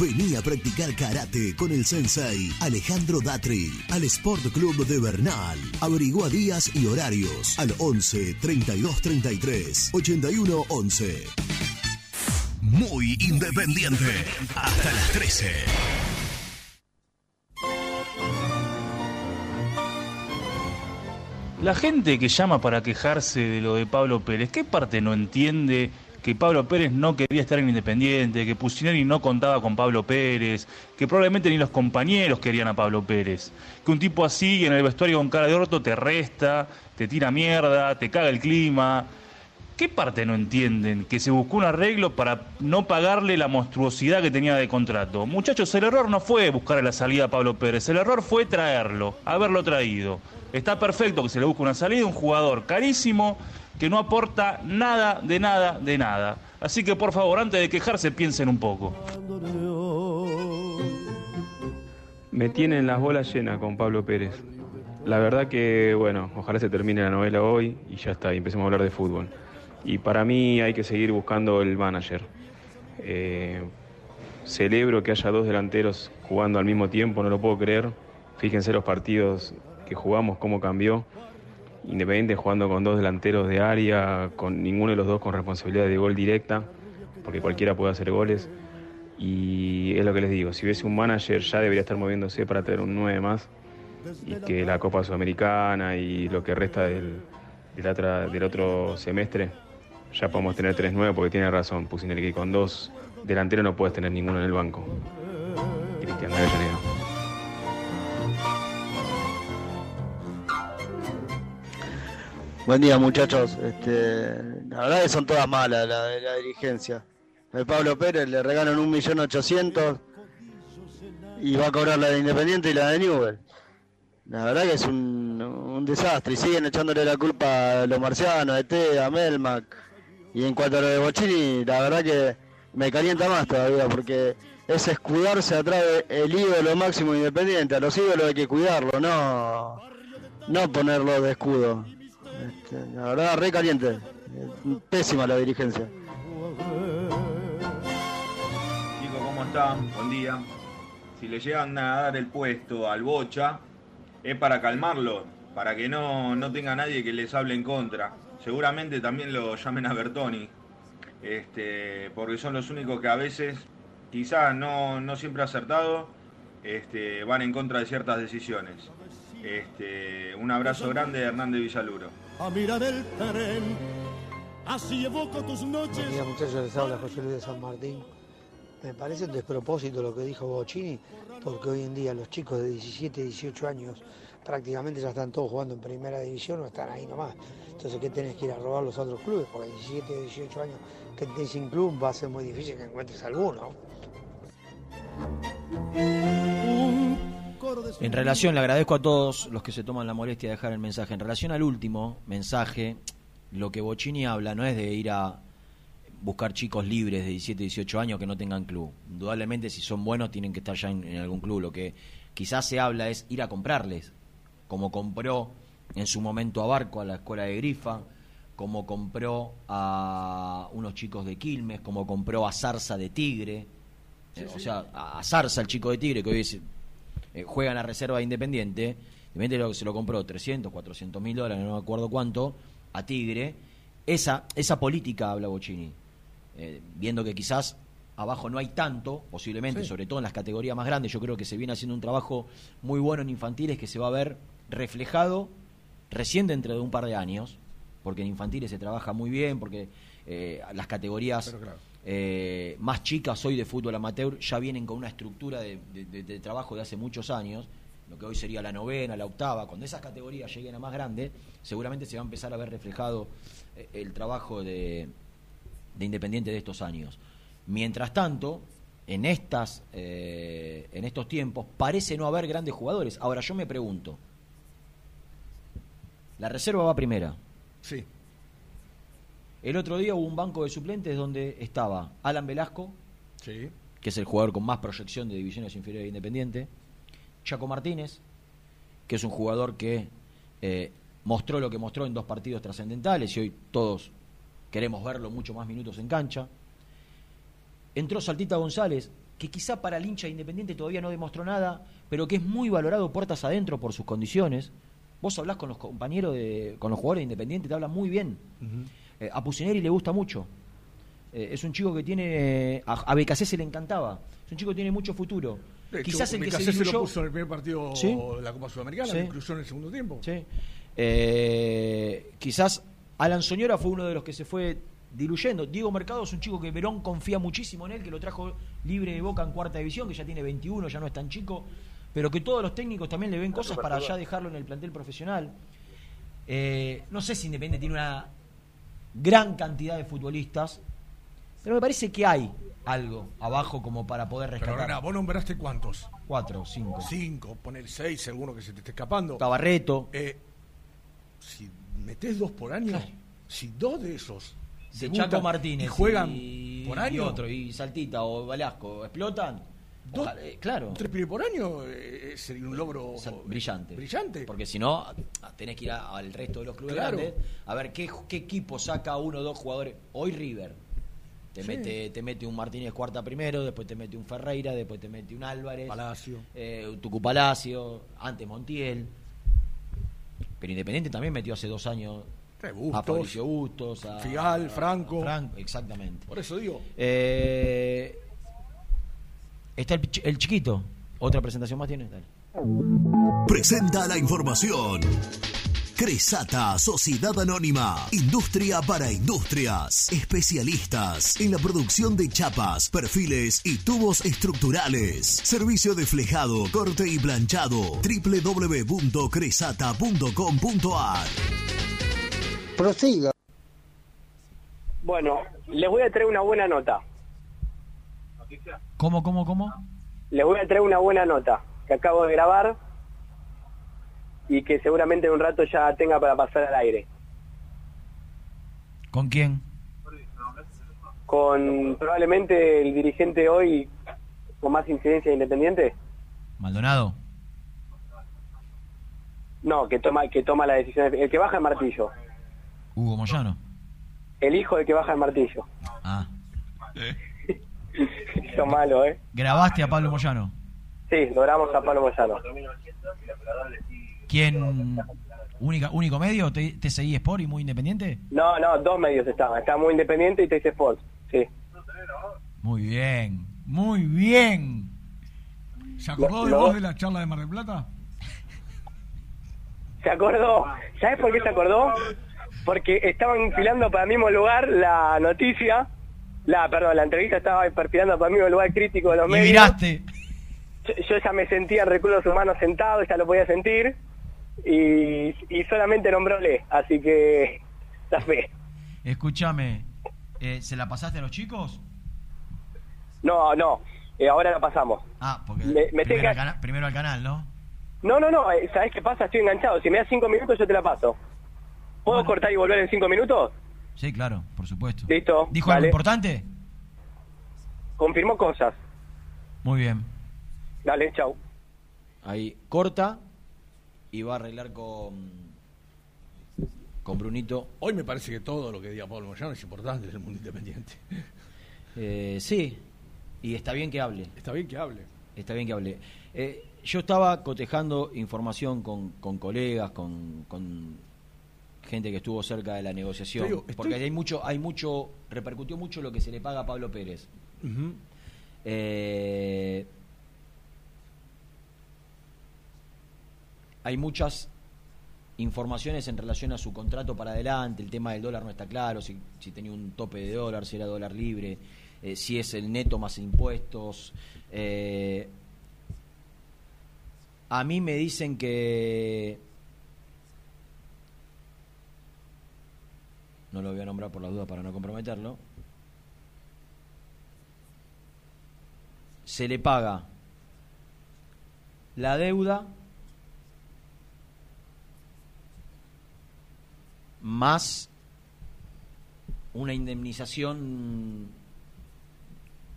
[SPEAKER 10] Vení a practicar karate con el sensei Alejandro Datri al Sport Club de Bernal. Averigua días y horarios al 11 32 33 81 11. Muy independiente. Hasta las 13.
[SPEAKER 21] La gente que llama para quejarse de lo de Pablo Pérez, ¿qué parte no entiende que Pablo Pérez no quería estar en Independiente, que Pusineri no contaba con Pablo Pérez, que probablemente ni los compañeros querían a Pablo Pérez? Que un tipo así en el vestuario con cara de orto te resta, te tira mierda, te caga el clima. ¿Qué parte no entienden? Que se buscó un arreglo para no pagarle la monstruosidad que tenía de contrato. Muchachos, el error no fue buscar la salida a Pablo Pérez, el error fue traerlo, haberlo traído. Está perfecto que se le busque una salida, un jugador carísimo, que no aporta nada, de nada, de nada. Así que por favor, antes de quejarse, piensen un poco.
[SPEAKER 22] Me tienen las bolas llenas con Pablo Pérez. La verdad que, bueno, ojalá se termine la novela hoy y ya está, y empecemos a hablar de fútbol. Y para mí hay que seguir buscando el manager. Eh, celebro que haya dos delanteros jugando al mismo tiempo, no lo puedo creer. Fíjense los partidos que jugamos, cómo cambió. Independiente jugando con dos delanteros de área, con ninguno de los dos con responsabilidad de gol directa, porque cualquiera puede hacer goles. Y es lo que les digo, si hubiese un manager ya debería estar moviéndose para tener un 9 más y que la Copa Sudamericana y lo que resta del, del, del otro semestre ya podemos tener 3-9 porque tiene razón, Pusineri, que con dos delanteros no puedes tener ninguno en el banco. Cristian Avellaneda.
[SPEAKER 23] Buen día muchachos, este, la verdad que son todas malas la de la dirigencia. El Pablo Pérez le regalan un millón ochocientos y va a cobrar la de Independiente y la de Newell. La verdad que es un, un desastre y siguen echándole la culpa a los marcianos, a ET, a Melmac. Y en cuanto a lo de Bochini, la verdad que me calienta más todavía porque es escudarse atrás del ídolo máximo independiente. A los ídolos hay que cuidarlo, no, no ponerlo de escudo. Este, la verdad, re caliente. Eh, Pésima la dirigencia.
[SPEAKER 24] Chicos, ¿cómo están? Buen día. Si le llegan a dar el puesto al Bocha, es para calmarlo, para que no, no tenga nadie que les hable en contra. Seguramente también lo llamen a Bertoni, este, porque son los únicos que a veces, quizás no, no siempre acertado, este, van en contra de ciertas decisiones. Este, un abrazo grande de Hernández Villaluro.
[SPEAKER 25] A mirar el tren. Así evoco tus noches.
[SPEAKER 26] Buen día muchachos, les habla José Luis de San Martín. Me parece un despropósito lo que dijo Bocini, porque hoy en día los chicos de 17, 18 años prácticamente ya están todos jugando en primera división o están ahí nomás. Entonces, ¿qué tenés que ir a robar los otros clubes? Porque 17, 18 años que estés sin club va a ser muy difícil que encuentres alguno.
[SPEAKER 5] En relación, le agradezco a todos los que se toman la molestia de dejar el mensaje. En relación al último mensaje, lo que Bocini habla no es de ir a buscar chicos libres de 17, 18 años que no tengan club. Indudablemente, si son buenos, tienen que estar ya en, en algún club. Lo que quizás se habla es ir a comprarles, como compró en su momento a Barco, a la escuela de Grifa, como compró a unos chicos de Quilmes, como compró a Zarza de Tigre. Eh, o sea, a a Zarza, el chico de Tigre, que hoy es, eh, juega en la reserva de Independiente. Independiente lo, se lo compró 300, 400 mil dólares, no me acuerdo cuánto, a Tigre. Esa, esa política habla Bocini. Eh, viendo que quizás abajo no hay tanto, posiblemente,
[SPEAKER 4] Sí.
[SPEAKER 5] sobre todo en las categorías más grandes. Yo creo que se viene haciendo un trabajo muy bueno en infantiles que se va a ver reflejado recién dentro de un par de años, porque en infantiles se trabaja muy bien, porque eh, las categorías
[SPEAKER 4] claro.
[SPEAKER 5] Eh, más chicas hoy de fútbol amateur ya vienen con una estructura de, trabajo de hace muchos años, lo que hoy sería la novena, la octava, cuando esas categorías lleguen a más grandes, seguramente se va a empezar a ver reflejado eh, el trabajo de, de Independiente de estos años. Mientras tanto, en, estas, eh, en estos tiempos parece no haber grandes jugadores. Ahora yo me pregunto, la reserva va primera.
[SPEAKER 4] Sí.
[SPEAKER 5] El otro día hubo un banco de suplentes donde estaba Alan Velasco,
[SPEAKER 4] Sí.
[SPEAKER 5] que es el jugador con más proyección de divisiones inferiores de Independiente, Chaco Martínez, que es un jugador que eh, mostró lo que mostró en dos partidos trascendentales y hoy todos queremos verlo mucho más minutos en cancha. Entró Saltita González, que quizá para el hincha de Independiente todavía no demostró nada, pero que es muy valorado puertas adentro por sus condiciones. Vos hablás con los compañeros, de, con los jugadores de Independiente, te hablan muy bien. Eh, a Pusineri le gusta mucho. Eh, es un chico que tiene. A, a BKC se le encantaba. Es un chico que tiene mucho futuro.
[SPEAKER 4] Hecho,
[SPEAKER 5] Quizás el que se
[SPEAKER 4] Becasé se lo
[SPEAKER 5] diluyó-
[SPEAKER 4] puso en el primer partido
[SPEAKER 5] ¿Sí?
[SPEAKER 4] de la Copa Sudamericana,
[SPEAKER 5] Sí.
[SPEAKER 4] lo incluyó en el segundo tiempo.
[SPEAKER 5] Sí. Eh, quizás Alan Soñora fue uno de los que se fue diluyendo. Diego Mercado es un chico que Verón confía muchísimo en él, que lo trajo libre de boca en cuarta división, que ya tiene 21, ya no es tan chico, pero que todos los técnicos también le ven cosas para ya dejarlo en el plantel profesional. Eh, no sé si Independiente tiene una gran cantidad de futbolistas, pero me parece que hay algo abajo como para poder
[SPEAKER 4] Pero
[SPEAKER 5] rescatar.
[SPEAKER 4] Rená, vos nombraste cuántos?
[SPEAKER 5] Cuatro, cinco.
[SPEAKER 4] Cinco, poner seis, alguno que se te esté escapando.
[SPEAKER 5] Tabarreto.
[SPEAKER 4] Eh, si metés dos por año, si dos de esos
[SPEAKER 5] de Chaco Martínez
[SPEAKER 4] y juegan
[SPEAKER 5] y-
[SPEAKER 4] por
[SPEAKER 5] y
[SPEAKER 4] año,
[SPEAKER 5] otro y Saltita o Velasco explotan
[SPEAKER 4] Dos-
[SPEAKER 5] ojalá- eh, claro.
[SPEAKER 4] tres pibes por año eh, sería un logro
[SPEAKER 5] brillante.
[SPEAKER 4] brillante.
[SPEAKER 5] Porque si no tenés que ir a- al resto de los clubes
[SPEAKER 4] Claro.
[SPEAKER 5] grandes a ver qué, qué equipo saca uno o dos jugadores. Hoy River. Te
[SPEAKER 4] Sí.
[SPEAKER 5] mete te mete un Martínez cuarta primero después te mete un Ferreira después te mete un Álvarez
[SPEAKER 4] Palacio.
[SPEAKER 5] eh, Tucu Palacio antes Montiel. Pero Independiente también metió hace dos años
[SPEAKER 4] Eh,
[SPEAKER 5] a Fabricio Bustos a
[SPEAKER 4] Figal,
[SPEAKER 5] a-
[SPEAKER 4] Franco.
[SPEAKER 5] Franco, exactamente.
[SPEAKER 4] Por eso digo.
[SPEAKER 5] Eh, está el, ch- el chiquito. ¿Otra presentación más tiene? Dale.
[SPEAKER 10] Presenta la información. Cresata, Sociedad Anónima, Industria para Industrias, especialistas en la producción de chapas, perfiles y tubos estructurales. Servicio de flejado, corte y planchado. www.cresata.com.ar
[SPEAKER 26] Prosiga.
[SPEAKER 19] Bueno, les voy a traer una buena nota.
[SPEAKER 5] ¿Cómo, cómo, cómo?
[SPEAKER 19] Les voy a traer una buena nota que acabo de grabar y que seguramente en un rato ya tenga para pasar al aire.
[SPEAKER 5] ¿Con quién?
[SPEAKER 19] Con probablemente el dirigente hoy con más incidencia de independiente.
[SPEAKER 5] Maldonado.
[SPEAKER 19] No, que toma que toma la decisión. El que baja el martillo.
[SPEAKER 5] Hugo Moyano.
[SPEAKER 19] El hijo del que baja el martillo.
[SPEAKER 5] Ah.
[SPEAKER 19] Eso malo, ¿eh?
[SPEAKER 5] ¿Grabaste a Pablo Moyano?
[SPEAKER 19] Sí, logramos a Pablo Moyano.
[SPEAKER 5] ¿Quién? Única, ¿Único medio? ¿Te, te seguí Sport y muy independiente?
[SPEAKER 19] No, no, dos medios estaban. Estaba muy independiente y Teis Sports. Sí.
[SPEAKER 5] Muy bien. Muy bien.
[SPEAKER 4] ¿Se acordó de vos de la charla de Mar del Plata?
[SPEAKER 19] ¿Se acordó? ¿Sabes por qué se acordó? Porque estaban filando para el mismo lugar la noticia, la, perdón, la entrevista estaba perfilando para el mismo lugar crítico de los
[SPEAKER 5] Y
[SPEAKER 19] medios.
[SPEAKER 5] miraste.
[SPEAKER 19] Yo, yo ya me sentía en recursos humanos sentado, ya lo podía sentir, y, y solamente nombróle, así que la fe.
[SPEAKER 5] Escúchame. eh, ¿Se la pasaste a los chicos?
[SPEAKER 19] No, no, eh, ahora la pasamos.
[SPEAKER 5] Ah, porque
[SPEAKER 19] Me- me
[SPEAKER 5] primero, al cana- primero al canal, ¿no?
[SPEAKER 19] No, no, no, eh, ¿sabes qué pasa? Estoy enganchado. Si me das cinco minutos, yo te la paso. ¿Puedo cortar y volver en cinco minutos?
[SPEAKER 5] Sí, claro, por supuesto.
[SPEAKER 19] Listo.
[SPEAKER 5] ¿Dijo algo importante?
[SPEAKER 19] Confirmó cosas.
[SPEAKER 5] Muy bien.
[SPEAKER 19] Dale, chau.
[SPEAKER 5] Ahí corta y va a arreglar con con Brunito.
[SPEAKER 4] Hoy me parece que todo lo que diga Pablo Moyano es importante en el mundo independiente.
[SPEAKER 5] Eh, sí, y está bien que hable.
[SPEAKER 4] Está bien que hable.
[SPEAKER 5] Está bien que hable. Eh, yo estaba cotejando información con, con colegas, con, con gente que estuvo cerca de la negociación,
[SPEAKER 4] digo, estoy-
[SPEAKER 5] porque hay mucho, hay mucho, repercutió mucho lo que se le paga a Pablo Pérez. Eh, hay muchas informaciones en relación a su contrato para adelante, el tema del dólar no está claro, si, si tenía un tope de dólar, si era dólar libre, eh, si es el neto más impuestos. eh, a mí me dicen que... No lo voy a nombrar por las dudas para no comprometerlo. se le paga la deuda más una indemnización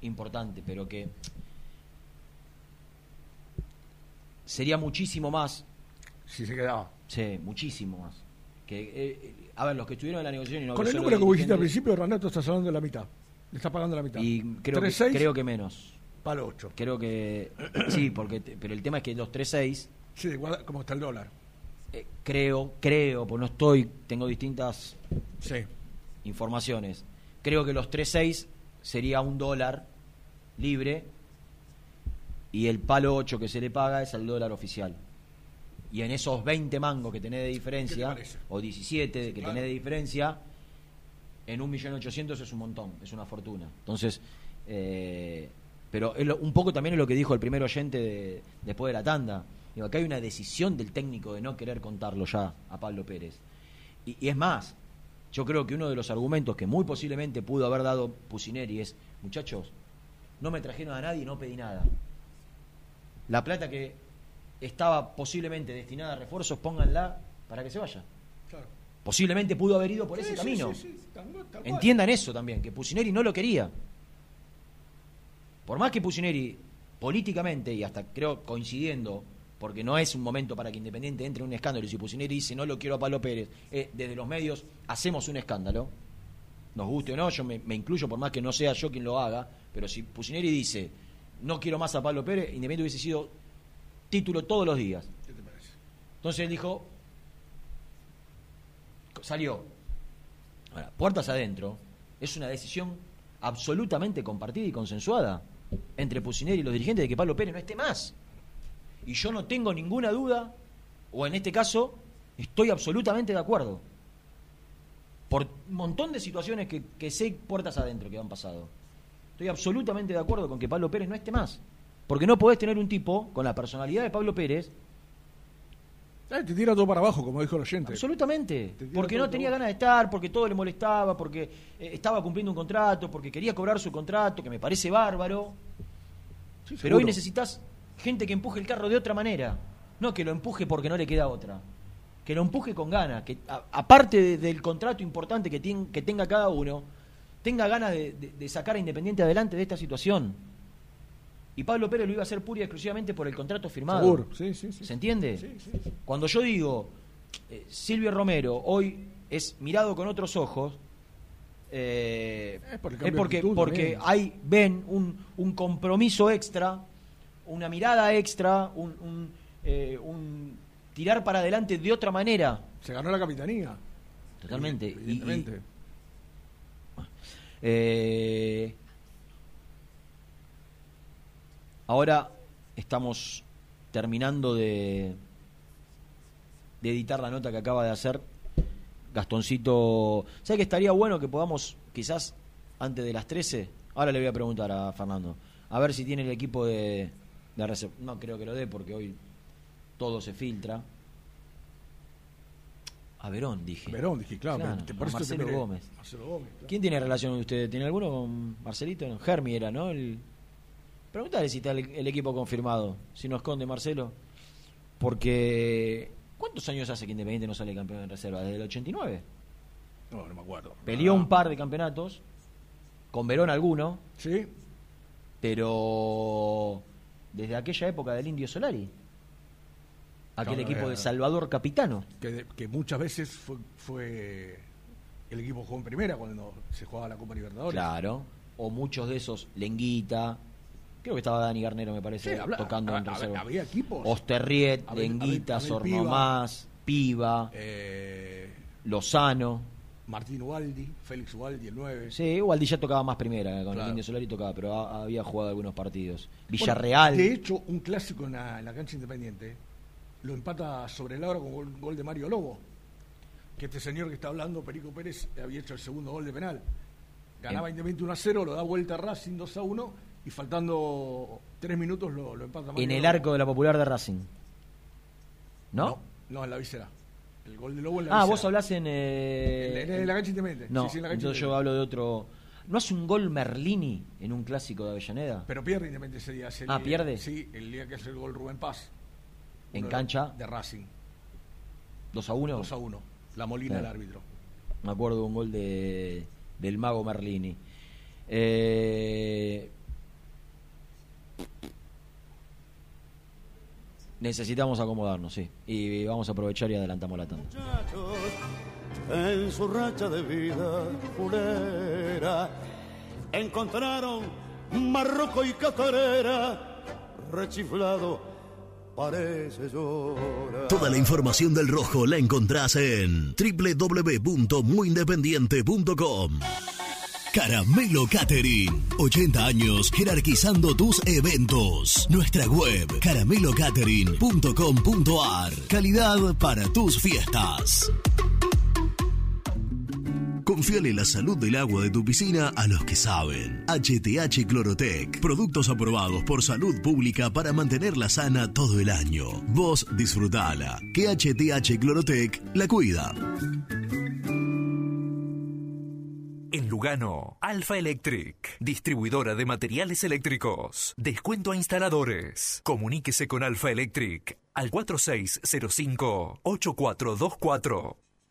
[SPEAKER 5] importante, pero que sería muchísimo más.
[SPEAKER 4] Si se quedaba.
[SPEAKER 5] Sí, muchísimo más. Que, eh, a ver, los que estuvieron en la negociación y no
[SPEAKER 4] Con el número que dijiste al principio, Renato, estás hablando de la mitad. Le está pagando la mitad.
[SPEAKER 5] Y creo que,
[SPEAKER 4] 3-6,
[SPEAKER 5] creo que menos.
[SPEAKER 4] Palo 8.
[SPEAKER 5] Creo que sí, porque te- pero el tema es que los 3-6
[SPEAKER 4] Sí, guarda cómo está el dólar.
[SPEAKER 5] eh, creo, creo, pues no estoy, tengo distintas
[SPEAKER 4] Sí.
[SPEAKER 5] informaciones. Creo que los 3.6 sería un dólar libre y el palo 8 que se le paga es el dólar oficial. Y en esos 20 mangos que tenés de diferencia, o 17 de que
[SPEAKER 4] Claro.
[SPEAKER 5] tenés de diferencia, en 1.800.000 es un montón, es una fortuna. Entonces, eh, pero es lo- un poco también es lo que dijo el primer oyente de- después de la tanda. Digo, acá hay una decisión del técnico de no querer contarlo ya a Pablo Pérez. Y, y es más, yo creo que uno de los argumentos que muy posiblemente pudo haber dado Pusineri es, muchachos, no me trajeron a nadie y no pedí nada. La plata que estaba posiblemente destinada a refuerzos, pónganla para que se vaya.
[SPEAKER 4] Claro.
[SPEAKER 5] Posiblemente pudo haber ido por
[SPEAKER 4] Sí,
[SPEAKER 5] ese
[SPEAKER 4] sí,
[SPEAKER 5] camino.
[SPEAKER 4] sí.
[SPEAKER 5] Entiendan eso también, que Pusineri no lo quería. Por más que Pusineri, políticamente, y hasta creo coincidiendo, porque no es un momento para que Independiente entre en un escándalo, y si Pusineri dice no lo quiero a Pablo Pérez, eh, desde los medios hacemos un escándalo, nos guste o no, yo me, me incluyo por más que no sea yo quien lo haga, pero si Pusineri dice no quiero más a Pablo Pérez, Independiente hubiese sido título todos los días.
[SPEAKER 4] ¿Qué te parece?
[SPEAKER 5] Entonces él dijo, salió. Ahora, puertas adentro, es una decisión absolutamente compartida y consensuada entre Pusineri y los dirigentes de que Pablo Pérez no esté más. Y yo no tengo ninguna duda, o en este caso, estoy absolutamente de acuerdo. Por un montón de situaciones que, que sé puertas adentro que han pasado. Estoy absolutamente de acuerdo con que Pablo Pérez no esté más. Porque no podés tener un tipo con la personalidad de Pablo Pérez
[SPEAKER 4] Eh, te tira todo para abajo, como dijo el oyente.
[SPEAKER 5] Absolutamente. Porque no tenía ganas de estar, porque todo le molestaba, porque eh, estaba cumpliendo un contrato, porque quería cobrar su contrato, que me parece bárbaro.
[SPEAKER 4] Sí,
[SPEAKER 5] Pero hoy necesitas gente que empuje el carro de otra manera. No que lo empuje porque no le queda otra. Que lo empuje con ganas. Que a- aparte de- del contrato importante que, tien- que tenga cada uno, tenga ganas de, de- de sacar a Independiente adelante de esta situación. Y Pablo Pérez lo iba a hacer pura y exclusivamente por el contrato firmado.
[SPEAKER 4] Seguro, sí, sí, sí.
[SPEAKER 5] ¿Se entiende?
[SPEAKER 4] Sí, sí, sí.
[SPEAKER 5] Cuando yo digo eh, Silvio Romero hoy es mirado con otros ojos, eh,
[SPEAKER 4] Es por
[SPEAKER 5] porque,
[SPEAKER 4] actitud
[SPEAKER 5] porque hay, ven un, un compromiso extra, una mirada extra, un, un, eh, un tirar para adelante de otra manera.
[SPEAKER 4] Se ganó la capitanía.
[SPEAKER 5] Totalmente. Y- y-
[SPEAKER 4] Evidentemente.
[SPEAKER 5] Eh, ahora estamos terminando de, de editar la nota que acaba de hacer Gastoncito. ¿Sabe que estaría bueno que podamos, quizás antes de las 13? Ahora le voy a preguntar a Fernando. A ver si tiene el equipo de. No creo que lo dé porque hoy todo se filtra. A Verón, dije.
[SPEAKER 4] Verón, dije, claro.
[SPEAKER 5] Claro,
[SPEAKER 4] te-
[SPEAKER 5] Marcelo. Gómez.
[SPEAKER 4] Marcelo Gómez. claro.
[SPEAKER 5] ¿Quién tiene relación con usted? ¿Tiene alguno con Marcelito? No, Germi era, ¿no? El... Preguntale si está el, el equipo confirmado. Si no esconde Marcelo. Porque. ¿Cuántos años hace que Independiente no sale campeón en reserva? ¿Desde el 89?
[SPEAKER 4] No, no me acuerdo.
[SPEAKER 5] Peleó
[SPEAKER 4] Ah.
[SPEAKER 5] un par de campeonatos. Con Verón alguno.
[SPEAKER 4] Sí.
[SPEAKER 5] Pero. Desde aquella época del Indio Solari. Aquel equipo
[SPEAKER 4] eh,
[SPEAKER 5] de Salvador Capitano.
[SPEAKER 4] Que, que muchas veces fue, fue el equipo jugó en primera cuando se jugaba la Copa Libertadores.
[SPEAKER 5] Claro. O muchos de esos, Lenguita. Creo que estaba Dani Garnero, me parece,
[SPEAKER 4] Sí, habla-
[SPEAKER 5] tocando en
[SPEAKER 4] había-
[SPEAKER 5] reserva.
[SPEAKER 4] había equipos.
[SPEAKER 5] Osterriet,
[SPEAKER 4] Abel
[SPEAKER 5] Sornomás, Piva,
[SPEAKER 4] Eh,
[SPEAKER 5] Lozano.
[SPEAKER 4] Martín Ubaldi, Félix Ubaldi, el 9.
[SPEAKER 5] Sí, Waldi ya tocaba más primera, con el
[SPEAKER 4] Claro.
[SPEAKER 5] Indio Solari tocaba, pero ha- había jugado algunos partidos.
[SPEAKER 4] Bueno,
[SPEAKER 5] Villarreal.
[SPEAKER 4] de hecho, un clásico en la, en la cancha independiente lo empata sobre la hora con gol, gol de Mario Lobo. Que este señor que está hablando, Perico Pérez, había hecho el segundo gol de penal. Ganaba
[SPEAKER 5] En-
[SPEAKER 4] Independiente 1 a 0, lo da vuelta a Racing 2 a 1 y faltando tres minutos lo, lo empata
[SPEAKER 5] en el arco de la popular de Racing. ¿No?
[SPEAKER 4] No, no, en la visera. El gol de Lobo en la
[SPEAKER 5] ah,
[SPEAKER 4] visera.
[SPEAKER 5] vos hablás en. eh,
[SPEAKER 4] En- en la cancha independiente.
[SPEAKER 5] No,
[SPEAKER 4] Sí, sí, en la cancha
[SPEAKER 5] entonces yo hablo de otro. ¿No hace un gol Merlini en un clásico de Avellaneda?
[SPEAKER 4] Pero pierde Independiente ese día. ese
[SPEAKER 5] Ah,
[SPEAKER 4] día-
[SPEAKER 5] ¿pierde?
[SPEAKER 4] Sí, el día que hace el gol Rubén Paz.
[SPEAKER 5] En
[SPEAKER 4] de-
[SPEAKER 5] cancha.
[SPEAKER 4] De Racing.
[SPEAKER 5] 2 a 1.
[SPEAKER 4] 2 a 1. La Molina
[SPEAKER 5] Claro.
[SPEAKER 4] el árbitro.
[SPEAKER 5] Me acuerdo de un gol de, del mago Merlini. Eh, necesitamos acomodarnos, sí. Y vamos a aprovechar y adelantamos la tanda.
[SPEAKER 25] en su racha de vida fulera encontraron Marroco y Catarera rechiflado parece llorar
[SPEAKER 10] Toda la información del rojo la encontrás en www.muyindependiente.com. Caramelo Catering. 80 años jerarquizando tus eventos. Nuestra web caramelocatering.com.ar. Calidad para tus fiestas. Confíale la salud del agua de tu piscina a los que saben. HTH Clorotec. Productos aprobados por salud pública para mantenerla sana todo el año. Vos disfrutala. Que HTH Clorotec la cuida.
[SPEAKER 27] En Lugano, Alfa Electric, distribuidora de materiales eléctricos. Descuento a instaladores. Comuníquese con Alfa Electric al 4605-8424.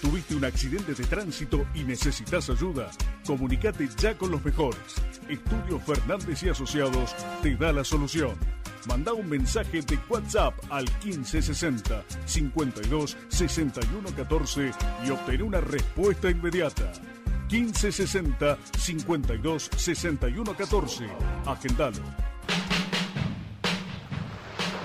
[SPEAKER 28] ¿Tuviste un accidente de tránsito y necesitas ayuda? Comunicate ya con los mejores. Estudio Fernández y Asociados te da la solución. Manda un mensaje de WhatsApp al 1560 52 61 14 y obtén una respuesta inmediata. 1560 52 61 14. Agendalo.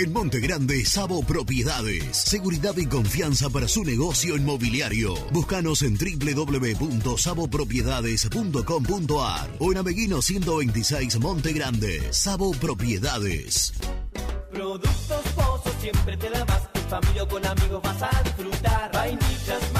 [SPEAKER 10] En Monte Grande, Sabo Propiedades. Seguridad y confianza para su negocio inmobiliario. Búscanos en www.sabopropiedades.com.ar o en Ameguino 126 Monte Grande. Sabo Propiedades.
[SPEAKER 11] Productos Pozos siempre te da más. En familia con amigos vas a disfrutar. Vainillas, magdalenas,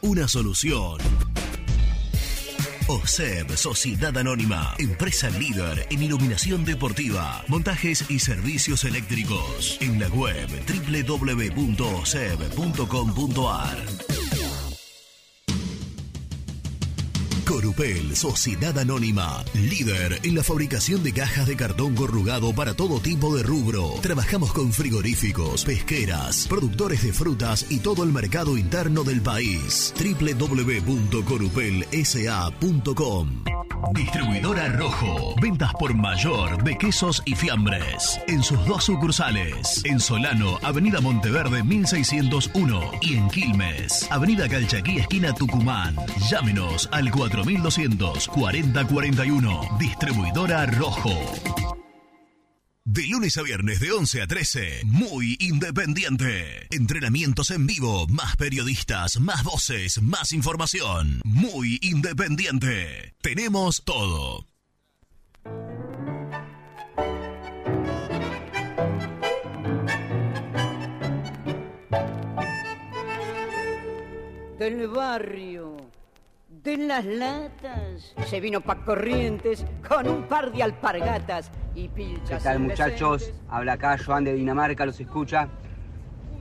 [SPEAKER 10] una solución. OSEB, Sociedad Anónima, empresa líder en iluminación deportiva, montajes y servicios eléctricos. En la web www.oseb.com.ar. Corupel, Sociedad Anónima, líder en la fabricación de cajas de cartón corrugado para todo tipo de rubro. Trabajamos con frigoríficos, pesqueras, productores de frutas y todo el mercado interno del país. www.corupelsa.com Distribuidora Rojo. Ventas por mayor de quesos y fiambres. En sus dos sucursales. En Solano, Avenida Monteverde 1601. Y en Quilmes, Avenida Calchaquí, esquina Tucumán. Llámenos al 4200 4041. Distribuidora Rojo. De lunes a viernes de 11 a 13, muy independiente. Entrenamientos en vivo, más periodistas, más voces, más información. Muy independiente. Tenemos todo.
[SPEAKER 29] del barrio, de las latas. Se vino pa' Corrientes con un par de alpargatas y
[SPEAKER 30] ¿Qué
[SPEAKER 29] pilchas.
[SPEAKER 30] tal
[SPEAKER 29] indecentes.
[SPEAKER 30] muchachos? Habla acá Joan de Dinamarca, los escucha.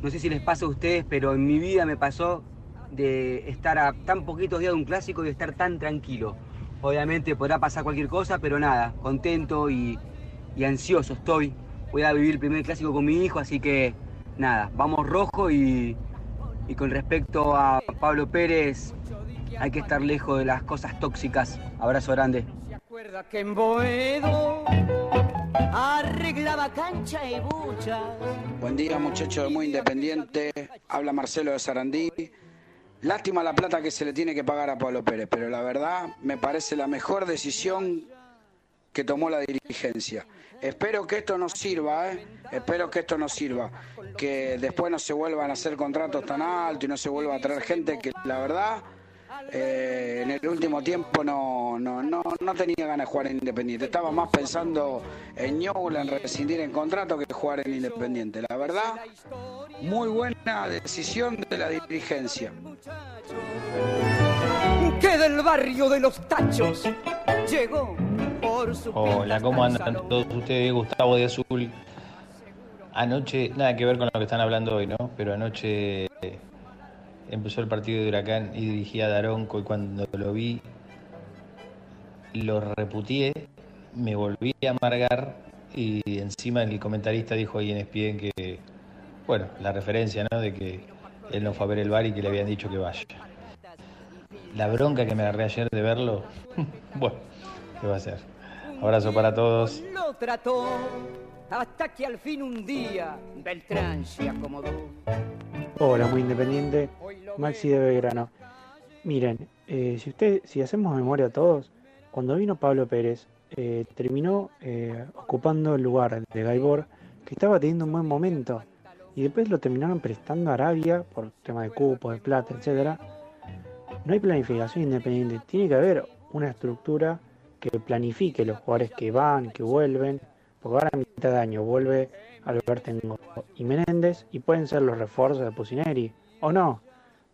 [SPEAKER 30] No sé si les pasa a ustedes, pero en mi vida me pasó de estar a tan poquitos días de un clásico y de estar tan tranquilo. Obviamente podrá pasar cualquier cosa, pero nada, contento y, y ansioso estoy. Voy a vivir el primer clásico con mi hijo, así que nada, vamos rojo y, y con respecto a Pablo Pérez, hay que estar lejos de las cosas tóxicas. Abrazo grande.
[SPEAKER 29] Recuerda que en Boedo arreglaba cancha y buchas.
[SPEAKER 31] Buen día muchachos de Muy Independiente, habla Marcelo de Sarandí. Lástima la plata que se le tiene que pagar a Pablo Pérez, pero la verdad me parece la mejor decisión que tomó la dirigencia. Espero que esto nos sirva, ¿eh? espero que esto nos sirva, que después no se vuelvan a hacer contratos tan altos y no se vuelva a traer gente que la verdad eh, en el último tiempo no, no, no, no tenía ganas de jugar en Independiente. Estaba más pensando en Ñoula, en rescindir en contrato que jugar en Independiente. La verdad, muy buena decisión de la dirigencia.
[SPEAKER 29] Que del barrio de los tachos llegó por su
[SPEAKER 32] Hola, ¿cómo andan todos ustedes? Gustavo de Azul. Anoche, nada que ver con lo que están hablando hoy, ¿no? Pero anoche eh, empezó el partido de Huracán y dirigía a Daronco y cuando lo vi lo reputié, me volví a amargar y encima el comentarista dijo ahí en ESPN que, bueno, la referencia, ¿no? De que él no fue a ver el bar y que le habían dicho que vaya. La bronca que me agarré ayer de verlo, bueno, ¿qué va a ser? Abrazo para todos.
[SPEAKER 29] Hasta que al fin un día Beltrán se acomodó.
[SPEAKER 33] Hola, muy independiente. Maxi de Belgrano. Miren, eh, si usted, si hacemos memoria todos, cuando vino Pablo Pérez, eh, terminó eh, ocupando el lugar de Gaibor, que estaba teniendo un buen momento, y después lo terminaron prestando a Arabia por tema de cupo, de plata, etcétera. No hay planificación independiente, tiene que haber una estructura que planifique los jugadores que van, que vuelven, ahora a mitad de año vuelve Albertengo y Menéndez y pueden ser los refuerzos de Pusineri, o no,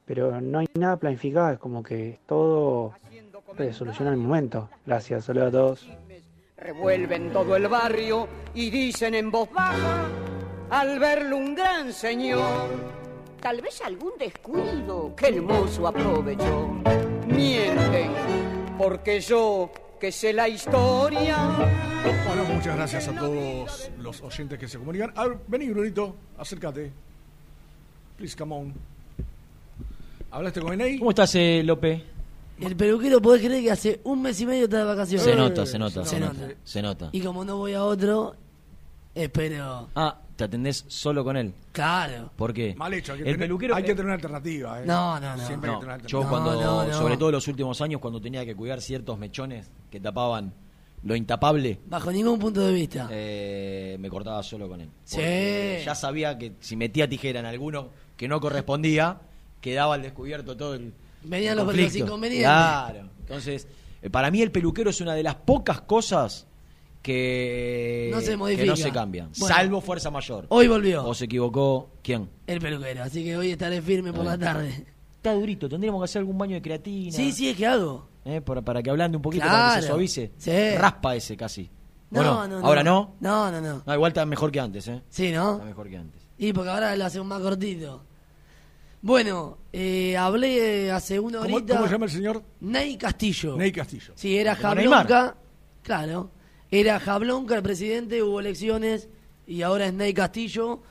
[SPEAKER 33] pero no hay nada planificado, es como que todo se soluciona en el momento. Gracias, saludos a todos.
[SPEAKER 29] Revuelven todo el barrio y dicen en voz baja al verlo un gran señor. Tal vez algún descuido que el mozo aprovechó. Mienten, porque yo que sé la historia.
[SPEAKER 4] Bueno, muchas gracias a todos los oyentes que se comunican. A ver, vení, Brunito, acércate. Please, come on. ¿Hablaste con Enei?
[SPEAKER 5] ¿Cómo estás, eh, Lope?
[SPEAKER 34] El peluquero, ¿podés creer que hace un mes y medio está de vacaciones?
[SPEAKER 5] Se nota, se nota,
[SPEAKER 34] Se
[SPEAKER 5] se
[SPEAKER 34] nota.
[SPEAKER 5] nota. Se nota.
[SPEAKER 34] Y como no voy a otro, espero.
[SPEAKER 5] Ah, te atendés solo con él.
[SPEAKER 34] Claro.
[SPEAKER 5] ¿Por qué?
[SPEAKER 4] Mal hecho, hay que,
[SPEAKER 5] El
[SPEAKER 4] tener,
[SPEAKER 5] peluquero
[SPEAKER 4] hay que tener una alternativa. ¿eh?
[SPEAKER 34] No, no, no.
[SPEAKER 4] Siempre hay que tener una
[SPEAKER 5] yo
[SPEAKER 4] alternativa.
[SPEAKER 5] cuando,
[SPEAKER 34] No, no, no.
[SPEAKER 5] sobre todo en los últimos años, cuando tenía que cuidar ciertos mechones que tapaban lo intapable,
[SPEAKER 34] Bajo ningún punto de vista.
[SPEAKER 5] eh, me cortaba solo con él.
[SPEAKER 34] Sí.
[SPEAKER 5] Ya sabía que si metía tijera en alguno que no correspondía, quedaba al descubierto todo el.
[SPEAKER 34] Venían los- los inconvenientes.
[SPEAKER 5] Claro. Entonces, eh, para mí el peluquero es una de las pocas cosas que
[SPEAKER 34] No se
[SPEAKER 5] que
[SPEAKER 34] modifica.
[SPEAKER 5] no se cambian,
[SPEAKER 34] Bueno.
[SPEAKER 5] salvo fuerza mayor.
[SPEAKER 34] Hoy volvió.
[SPEAKER 5] ¿O se equivocó? ¿Quién?
[SPEAKER 34] El peluquero, así que hoy estaré firme por la tarde.
[SPEAKER 5] Está durito, tendríamos que hacer algún baño de creatina.
[SPEAKER 34] Sí, sí, es que hago.
[SPEAKER 5] ¿eh? para, para que hablando un poquito, para que se suavice.
[SPEAKER 34] Sí.
[SPEAKER 5] Raspa ese casi. ¿O
[SPEAKER 34] No,
[SPEAKER 5] no?
[SPEAKER 34] no.
[SPEAKER 5] ¿Ahora no?
[SPEAKER 34] No, no, no.
[SPEAKER 5] No, igual está mejor que antes, ¿eh?
[SPEAKER 34] Sí, ¿no?
[SPEAKER 5] Está mejor que antes.
[SPEAKER 34] Y porque ahora lo hacemos más cortito. Bueno, eh, hablé eh, hace una
[SPEAKER 4] ¿Cómo,
[SPEAKER 34] horita.
[SPEAKER 4] cómo se llama el señor?
[SPEAKER 34] Ney Castillo.
[SPEAKER 4] Ney Castillo.
[SPEAKER 34] Sí, era. Jablonca. Claro. Era Jablonca el presidente, hubo elecciones y ahora es Ney Castillo.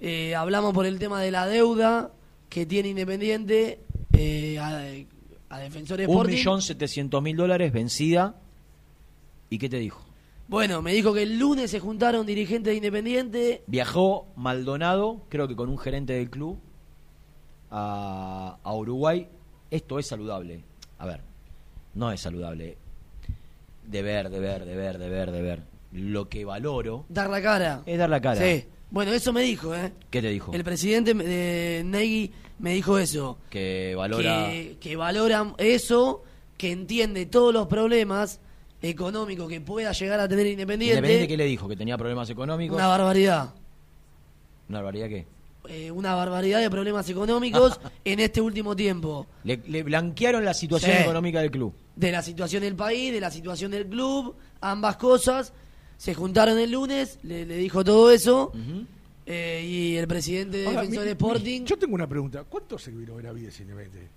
[SPEAKER 34] Eh, hablamos por el tema de la deuda que tiene Independiente eh, a, a Defensor
[SPEAKER 5] Un
[SPEAKER 34] Sporting.
[SPEAKER 5] millón setecientos mil dólares vencida. ¿Y qué te dijo?
[SPEAKER 34] Bueno, me dijo que el lunes se juntaron dirigentes de Independiente.
[SPEAKER 5] Viajó Maldonado, creo que con un gerente del club, a, a Uruguay. Esto es saludable. A ver, no es saludable. De ver, de ver, de ver, de ver, de ver. Lo que valoro
[SPEAKER 34] Dar la cara.
[SPEAKER 5] es dar la cara.
[SPEAKER 34] Sí. Bueno, eso me dijo, ¿eh?
[SPEAKER 5] ¿Qué te dijo?
[SPEAKER 34] El presidente de Negui me dijo eso.
[SPEAKER 5] Que valora.
[SPEAKER 34] Que, que valora eso, que entiende todos los problemas económicos que pueda llegar a tener Independiente.
[SPEAKER 5] Independiente, ¿qué le dijo? Que tenía problemas económicos.
[SPEAKER 34] Una barbaridad.
[SPEAKER 5] ¿Una barbaridad qué?
[SPEAKER 34] Eh, una barbaridad de problemas económicos en este último tiempo.
[SPEAKER 5] Le, le blanquearon la situación
[SPEAKER 34] Sí.
[SPEAKER 5] económica del club.
[SPEAKER 34] De la situación del país, de la situación del club, ambas cosas. Se juntaron el lunes, le, le dijo todo eso. eh, y el presidente de
[SPEAKER 4] Ahora,
[SPEAKER 34] Defensor
[SPEAKER 4] mi-
[SPEAKER 34] Sporting.
[SPEAKER 4] mi- yo tengo una pregunta. ¿Cuánto se viró Benavides Independiente?